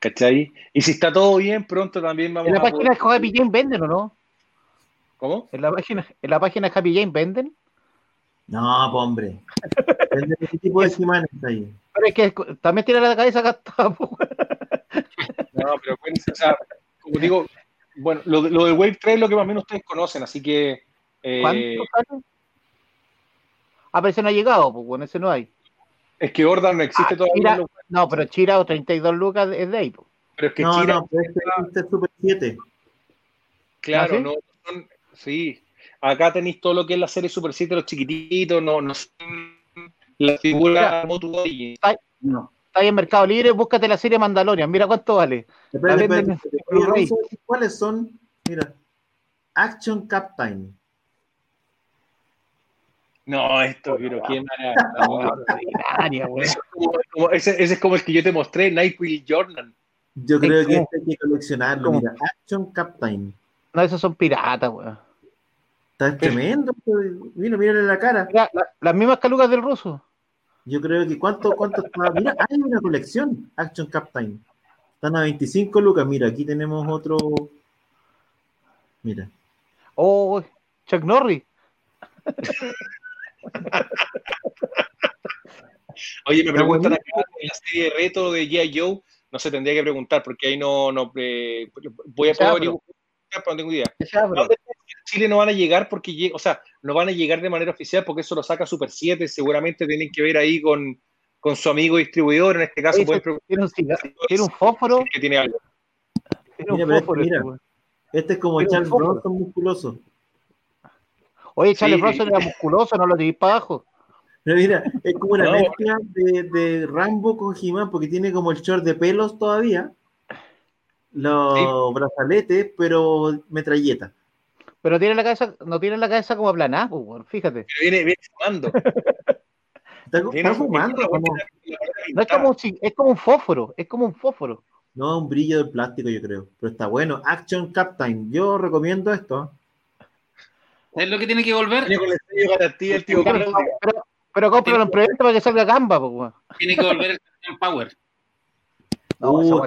Speaker 3: ¿Cachai? Y si está todo bien, pronto también vamos
Speaker 2: a. ¿En la página de Happy Jane venden o no?
Speaker 3: ¿Cómo?
Speaker 2: ¿En la página, en la página de Happy Jane venden?
Speaker 1: No, pues, hombre. Ese tipo de semanas ahí.
Speaker 2: Pero es que también tiene la cabeza gastada.
Speaker 3: no, pero o sea, como digo, bueno, lo, lo, de Wave 3 es lo que más o menos ustedes conocen, así que. Eh,
Speaker 2: ¿Cuánto Ah, pero ese no ha llegado, pues bueno, ese no hay.
Speaker 3: Es que Ordan no existe ah, todavía.
Speaker 2: no, pero Chira o 32 lucas es de ahí.
Speaker 3: Pero es que
Speaker 1: no, Chira. No, pero este es Super 7.
Speaker 3: Claro, ¿Ah, no, son, sí. Acá tenéis todo lo que es la serie Super 7, los chiquititos, no, no son la figura Motu
Speaker 2: no. Está ahí en Mercado Libre, búscate la serie Mandalorian, mira cuánto vale.
Speaker 1: ¿Cuáles son? Mira, Action Captain.
Speaker 3: No, esto, pero qué maravilla. ese, ese, es como el que yo te mostré, Nightwill Jordan.
Speaker 1: Yo creo que este hay que coleccionarlo. Mira, Action Captain.
Speaker 2: No, esos son piratas, weón.
Speaker 1: Está tremendo. Mira, mírale la cara.
Speaker 2: Mira, las mismas calugas del ruso.
Speaker 1: Yo creo que cuánto, cuánto está. Mira, hay una colección, Action Captain. Están a 25 lucas. Mira, aquí tenemos otro. Mira.
Speaker 2: Oh, Chuck Norris.
Speaker 3: Oye, me preguntan acá en la serie de reto de G.I. Joe, no se tendría que preguntar porque ahí no, no eh, voy a poder pero no tengo idea. Chile no van a llegar porque, o sea, no van a llegar de manera oficial porque eso lo saca Super 7, seguramente tienen que ver ahí con, con su amigo distribuidor, en este caso
Speaker 2: ¿Tiene, un, ¿Tiene un fósforo?
Speaker 3: Que tiene algo.
Speaker 1: Mira, un fósforo, este, mira, este es como el Charles Bronson musculoso.
Speaker 2: Oye, Charlie sí. era musculoso, no lo di para abajo.
Speaker 1: Pero mira, es como una mezcla de, de, Rambo con He-Man, porque tiene como el short de pelos todavía, los brazaletes, pero metralleta.
Speaker 2: Pero tiene la cabeza, no tiene la cabeza como aplanada, pues, fíjate.
Speaker 3: Pero viene, viene fumando.
Speaker 1: está, fumando. Como...
Speaker 2: No, es, como, es como un fósforo, es como un fósforo.
Speaker 1: No, un brillo de plástico, yo creo. Pero está bueno. Action Captain. Yo recomiendo esto.
Speaker 4: Es lo que tiene que volver.
Speaker 3: Tiene con el sello garantía el tío
Speaker 2: Pero, pero, pero cómpralo en proyecto para que salga gamba, pues.
Speaker 4: Tiene que volver el Captain Power.
Speaker 1: No, uh,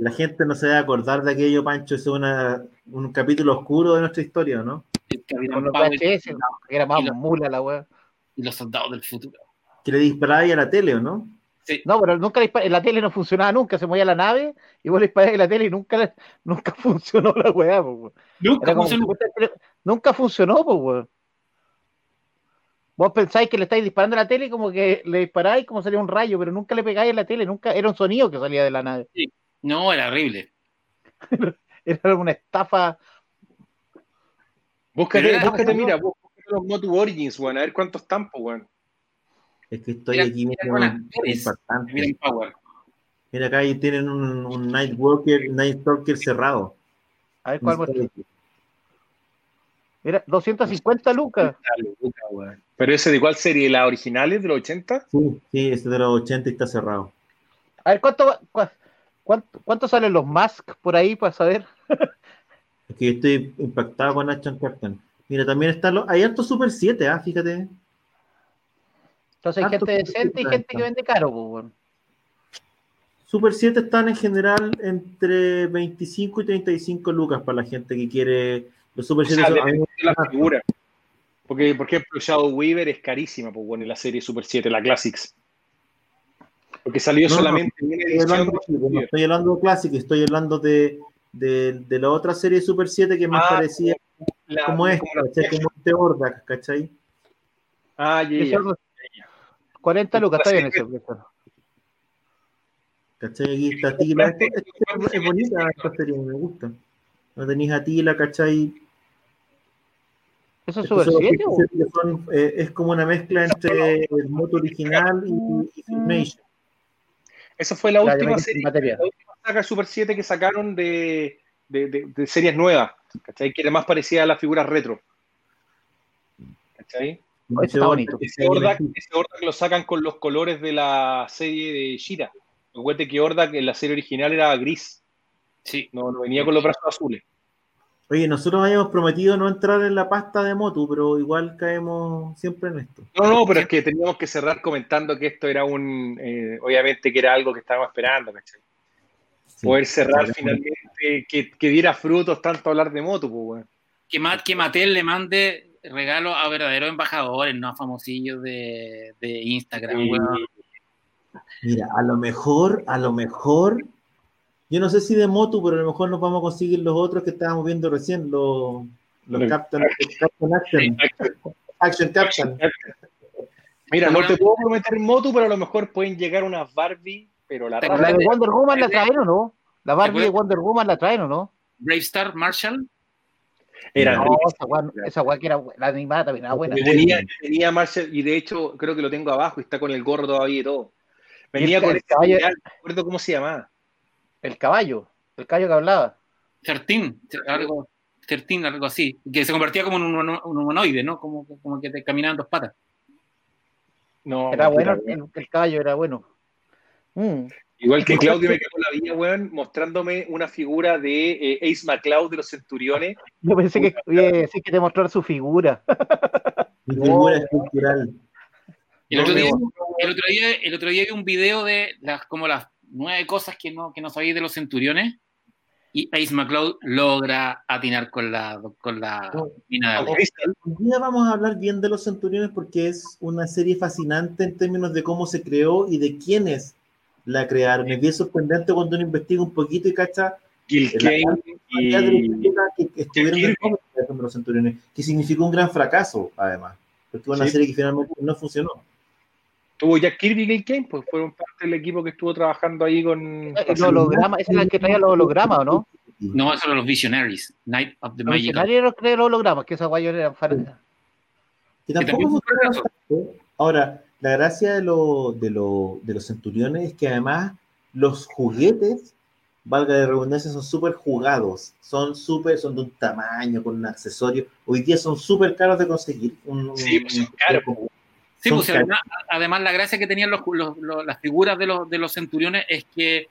Speaker 1: la gente no se debe acordar de aquello, Pancho. Es una, un capítulo oscuro de nuestra historia, ¿no?
Speaker 2: VHS, era más mula la weá.
Speaker 4: Y los soldados del futuro.
Speaker 1: Que le disparaba a la tele, ¿o no?
Speaker 2: Sí. No, pero nunca en la tele no funcionaba nunca, se movía la nave y vos le disparabas la tele y nunca, nunca funcionó la weá, pues,
Speaker 4: Nunca funcionó.
Speaker 2: nunca funcionó, pues, weón. Vos pensáis que le estáis disparando a la tele y como que le disparáis como salía un rayo, pero nunca le pegáis en la tele, nunca era un sonido que salía de la nave.
Speaker 4: Sí. No, era horrible.
Speaker 2: era una estafa.
Speaker 3: Búscate, búscate, mira, búscate los Motu Origins, weón, a ver cuántos tampos, weón.
Speaker 1: Es que estoy aquí, mira,
Speaker 4: mira, Power.
Speaker 1: mira acá ahí tienen un, un Nightwalker, Nightwalker cerrado.
Speaker 2: A ver cuál muestra. Mira, 250 lucas.
Speaker 3: ¿Pero ese de cuál serie? ¿La original es de los 80?
Speaker 1: Sí, sí, ese de los 80 y está cerrado.
Speaker 2: A ver, ¿cuánto, cuánto, cuánto salen los Mask por ahí para saber?
Speaker 1: es que yo estoy impactado con Action Captain. Mira, también están los. Hay alto Super 7, ¿ah? Fíjate.
Speaker 2: Entonces hay gente decente y gente que vende caro, pues,
Speaker 1: Super 7 están en general entre 25 y 35 lucas para la gente que quiere los Super 7
Speaker 3: son, la figura. Porque, por ejemplo, Shadow Weaver es carísima, pues bueno, en la serie Super 7, la Classics. Porque salió solamente
Speaker 1: no, estoy, hablando, no estoy hablando de Classics, estoy hablando de, de, de, la otra serie Super 7 que me ah, parecía la, como esta, como, como este Horda, ¿cachai?
Speaker 3: Ah, ya, ya.
Speaker 2: 40 lucas, está bien eso.
Speaker 1: ¿Cachai? Aquí está Tila. Es bonita esta serie, me gusta. No tenéis a Tila, ¿cachai?
Speaker 2: ¿Eso es Super 7?
Speaker 1: Eh, es como una mezcla entre el moto original y, y Filmation.
Speaker 3: Esa fue la última serie, la última saga Super 7 que sacaron de, de, de, de, series nuevas, ¿cachai? Que era más parecida a las figuras retro. ¿Cachai?
Speaker 2: está bonito.
Speaker 3: Ese Ordak, ese lo sacan con los colores de la serie de Shira. Recuerde que Ordak en la serie original era gris. Sí, no, no venía con los brazos azules.
Speaker 1: Oye, nosotros habíamos prometido no entrar en la pasta de Motu, pero igual caemos siempre en esto.
Speaker 3: No, no, pero es que teníamos que cerrar comentando que esto era un, eh, obviamente que era algo que estábamos esperando, ¿cachai? Sí, Poder cerrar finalmente, que, que, diera frutos tanto hablar de Motu, pues,
Speaker 4: Que, que Matel le mande regalo a verdaderos embajadores, no a famosillos de, de Instagram, sí.
Speaker 1: Mira, a lo mejor, a lo mejor yo no sé si de Motu, pero a lo mejor nos vamos a conseguir los otros que estábamos viendo recién, los, los Captain, Captain Action. Action Captain.
Speaker 3: Mira, no te puedo prometer Motu, pero a lo mejor pueden llegar unas Barbie, pero la,
Speaker 2: la de Wonder Woman la traen o no? La Barbie de Wonder Woman la traen o no?
Speaker 4: Brave Star Marshall.
Speaker 3: Era
Speaker 2: no, esa guay, esa guay que era la animada también era buena.
Speaker 3: Tenía, tenía Marshall, y de hecho creo que lo tengo abajo y está con el gorro todavía y todo. Venía con el caballo. No recuerdo cómo se llamaba.
Speaker 2: El caballo, el caballo que hablaba.
Speaker 4: Certín, algo, Certín, algo así, que se convertía como en un, un humanoide, ¿no? Como, como que te caminaban dos patas.
Speaker 2: No, era bueno, el, el, caballo era bueno.
Speaker 3: Mm. Igual que Claudio me cagó la vida, weón, mostrándome una figura de eh, Ace McCloud de los Centuriones.
Speaker 2: Yo pensé que iba a decir que te mostrar su figura.
Speaker 1: Mi figura estructural.
Speaker 4: El otro, día, el, otro día, el otro día vi un video de las, como las nueve cosas que no, que no sabéis de los centuriones y Ace McCloud logra atinar con la, con la mina de
Speaker 1: Un día vamos a hablar bien de los centuriones porque es una serie fascinante en términos de cómo se creó y de quiénes la crearon. Es bien sorprendente cuando uno investiga un poquito y cacha
Speaker 3: y...
Speaker 1: que estuvieron en de los centuriones, que significó un gran fracaso, además, porque fue una sí. serie que finalmente no funcionó.
Speaker 3: Tuvo Jack Kirby y Gil Kane, pues fueron parte del equipo que estuvo trabajando ahí con.
Speaker 2: El holograma, esa es la que traía los hologramas, ¿o no?
Speaker 4: No, esos eran los Visionaries, Night of the
Speaker 2: Magic. Visionaries eran los hologramas, que esa guayo era
Speaker 1: Que tampoco Ahora, la gracia de, de, de los centuriones es que además los juguetes, valga de redundancia, son súper jugados, son súper, son de un tamaño, con un accesorio. Hoy día son súper caros de conseguir.
Speaker 4: sí, pues son caros. Sí, pues además, la gracia que tenían los, las figuras de los, de los centuriones es que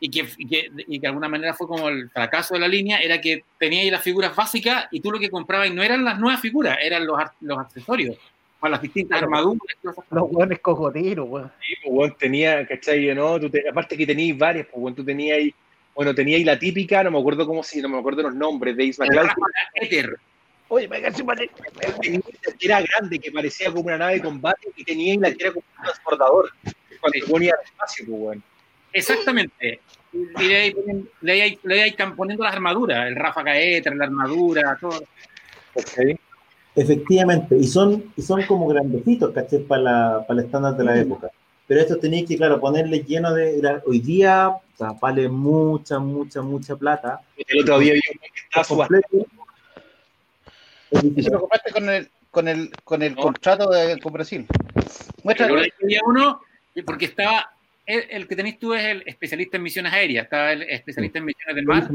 Speaker 4: y que, y que, y de alguna manera fue como el fracaso de la línea, era que teníais las figuras básicas y tú lo que comprabas no eran las nuevas figuras, eran los, los accesorios para las distintas armaduras.
Speaker 2: Los buenos cojoteros, weón.
Speaker 3: Sí, pues, weón, tenía, ¿cachai? ¿no? Tú aparte que teníais varias, pues, weón, tú tenías ahí, bueno, teníais la típica, no me acuerdo cómo si, no me acuerdo los nombres de Ismael. Oye, me Era grande, que parecía como una nave de combate y tenía la que era como un transportador. Cuando sí. ponía espacio, pues.
Speaker 4: Exactamente. Y le ahí poniendo las armaduras, el Rafa Gaetra, la armadura, todo.
Speaker 1: Efectivamente, y son, y son como grandecitos, ¿caché? Para, para el estándar de la época. Pero esto tenéis que, claro, ponerle lleno de. Hoy día o sea, vale mucha, mucha, mucha plata.
Speaker 3: El otro día vi un que estaba
Speaker 2: Eso lo compraste con el, con el, con el contrato de, con Brasil.
Speaker 4: Muestra. uno, porque estaba el, que tenéis tú es el especialista en misiones aéreas, estaba el especialista en misiones del mar,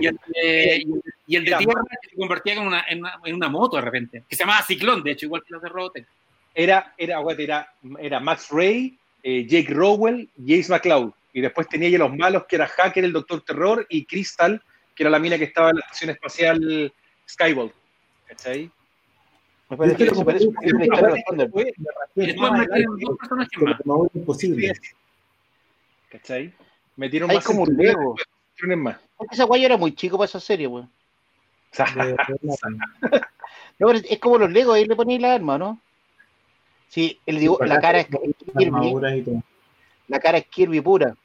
Speaker 4: y el, de, y el de tierra se convertía en una, en, una, moto de repente, que se llamaba Ciclón, de hecho, igual que los de Robotech.
Speaker 3: Era, era, era, era Max Ray, eh, Jake Rowell y Ace McCloud. Y después tenía ya los malos, que era Hacker, el Doctor Terror, y Crystal, que era la mina que estaba en la estación espacial Skybolt. ¿Cachai? Me parece que eso parece un imposible. ¿Cachai? Metieron
Speaker 2: más como un Lego. Más. Esa guaya era muy chico para esa serie, weón. no, es como los Legos, ahí le ponéis la arma, ¿no? Sí, el dibujo, la cara es Kirby. La cara es Kirby pura.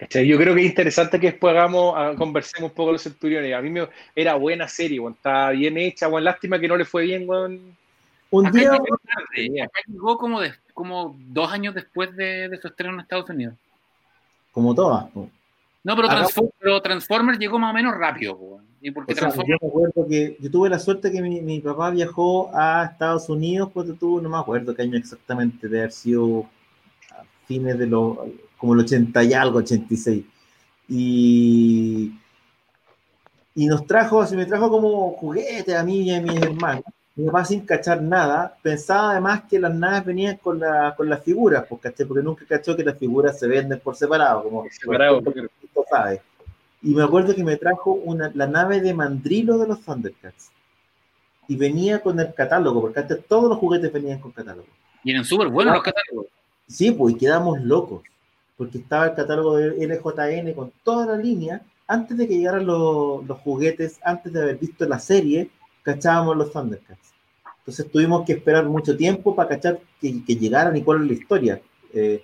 Speaker 3: ¿Cachai? Yo creo que es interesante que después hagamos, ah, conversemos un poco de los centuriones. A mí me, era buena serie, weón. Está bien hecha, weón. Lástima que no le fue bien, weón.
Speaker 4: Un día. acá llegó como de, como dos años después de, su estreno en Estados Unidos.
Speaker 1: Como todas.
Speaker 4: No, pero, Transformers llegó más o menos rápido. ¿Y porque
Speaker 1: yo me acuerdo que yo tuve la suerte que mi, papá viajó a Estados Unidos, pues tuvo, no me acuerdo qué año exactamente, de haber sido a fines de los, como el 80 y algo, 86. Y, y nos trajo, así me trajo como juguete a mí y a mis hermanos mi papá sin cachar nada, pensaba además que las naves venían con, la, con las figuras, pues, porque nunca cachó que las figuras se venden por separado, como separado, porque. Y me acuerdo que me trajo una, la nave de mandrilo de los Thundercats. Y venía con el catálogo, porque antes todos los juguetes venían con catálogo.
Speaker 4: Y eran súper buenos los catálogos.
Speaker 1: Sí, pues, y quedamos locos, porque estaba el catálogo de LJN con toda la línea, antes de que llegaran los, los juguetes, antes de haber visto la serie, cachábamos los Thundercats. Entonces tuvimos que esperar mucho tiempo para cachar que, llegaran y cuál es la historia. Eh,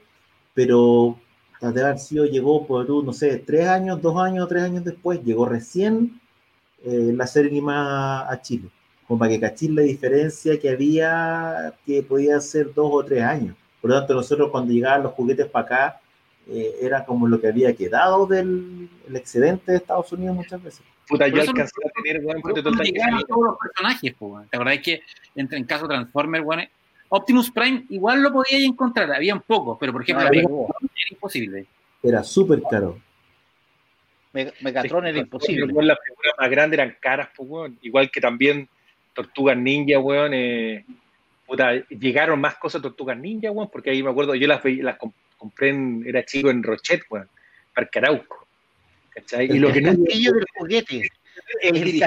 Speaker 1: pero de haber sido, llegó por, no sé, tres años, dos años, tres años después, llegó recién eh, la serie animada a Chile. Como para que cachis la diferencia que había, que podía ser dos o tres años. Por lo tanto, nosotros cuando llegaban los juguetes para acá, eh, era como lo que había quedado del excedente de Estados Unidos muchas veces.
Speaker 4: Puta, yo alcancé a tener, weón, porque todos los personajes, pues, ¿Te acordás que en, caso Transformer, weón, Optimus Prime igual lo podía encontrar, habían pocos, pero por ejemplo, era imposible.
Speaker 1: Era súper caro.
Speaker 2: Megatron era imposible.
Speaker 3: las figuras más grandes eran caras, pues, weón. Igual que también Tortugas Ninja, weón. Eh, puta, llegaron más cosas Tortugas Ninja, weón, porque ahí me acuerdo, yo las, las compré en, era chico en Rochet, weón, Parque Arauco.
Speaker 2: ¿cachai? Y lo que no del juguete. El,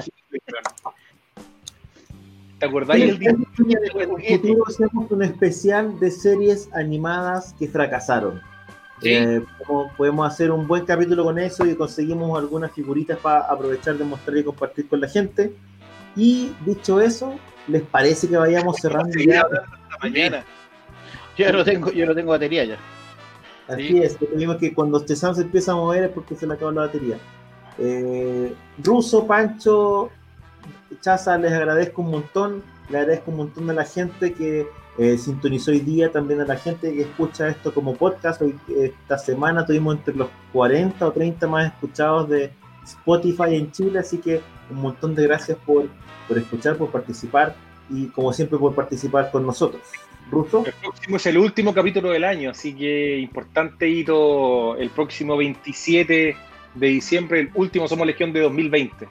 Speaker 1: ¿Te acordáis? El, futuro hacemos un especial de series animadas que fracasaron. ¿Sí? Eh, podemos hacer un buen capítulo con eso y conseguimos algunas figuritas para aprovechar de mostrar y compartir con la gente. Y dicho eso, ¿les parece que vayamos cerrando ya?
Speaker 2: Mañana. Yo no tengo, yo no tengo batería ya.
Speaker 1: Así es, que que cuando este Sam se empieza a mover es porque se le acaba la batería. Eh, Ruso, Pancho, Chaza, les agradezco un montón, le agradezco un montón a la gente que eh, sintonizó hoy día, también a la gente que escucha esto como podcast. Hoy, esta semana tuvimos entre los 40 o 30 más escuchados de, Spotify en Chile, así que un montón de gracias por, por escuchar, por participar y como siempre por participar con nosotros.
Speaker 3: El próximo es el último capítulo del año, así que importante hito el próximo 27 de diciembre, el último Somos Legión de 2020.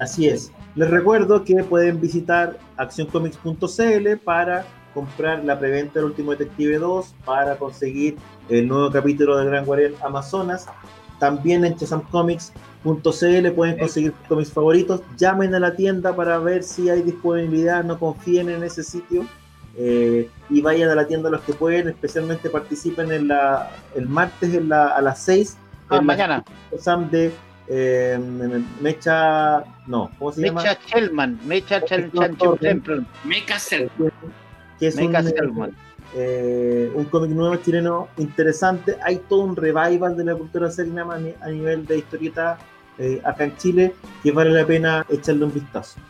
Speaker 1: Así es. Les recuerdo que pueden visitar accioncomics.cl para comprar la preventa del último Detective 2, para conseguir el nuevo capítulo de Gran Guardián Amazonas. También en chesamcomics.cl pueden conseguir cómics favoritos. Llamen a la tienda para ver si hay disponibilidad. No confíen en ese sitio. Eh, y vayan a la tienda los que pueden, especialmente participen en la, el martes en la, a las 6.
Speaker 2: Ah, mañana.
Speaker 1: Sam de eh, Mecha. No, ¿cómo se llama?
Speaker 2: Mecha Chelman. Mecha Chelman.
Speaker 4: Mecha
Speaker 1: Que es un, eh, un cómic nuevo chileno interesante. Hay todo un revival de la cultura serena a nivel de historieta eh, acá en Chile que vale la pena echarle un vistazo.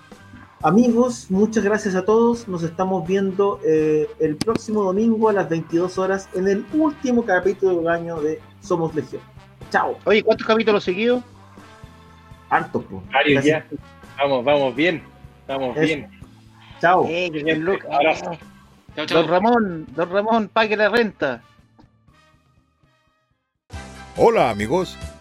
Speaker 1: Amigos, muchas gracias a todos. Nos estamos viendo eh, el próximo domingo a las 22 horas en el último capítulo del año de Somos Legión. Chao.
Speaker 2: Oye, ¿cuántos capítulos seguidos?
Speaker 1: Harto, pues.
Speaker 3: ya. Vamos, vamos bien. Vamos bien.
Speaker 1: Chao.
Speaker 2: Don Ramón, don Ramón, pague la renta.
Speaker 5: Hola amigos.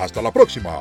Speaker 5: Hasta la próxima.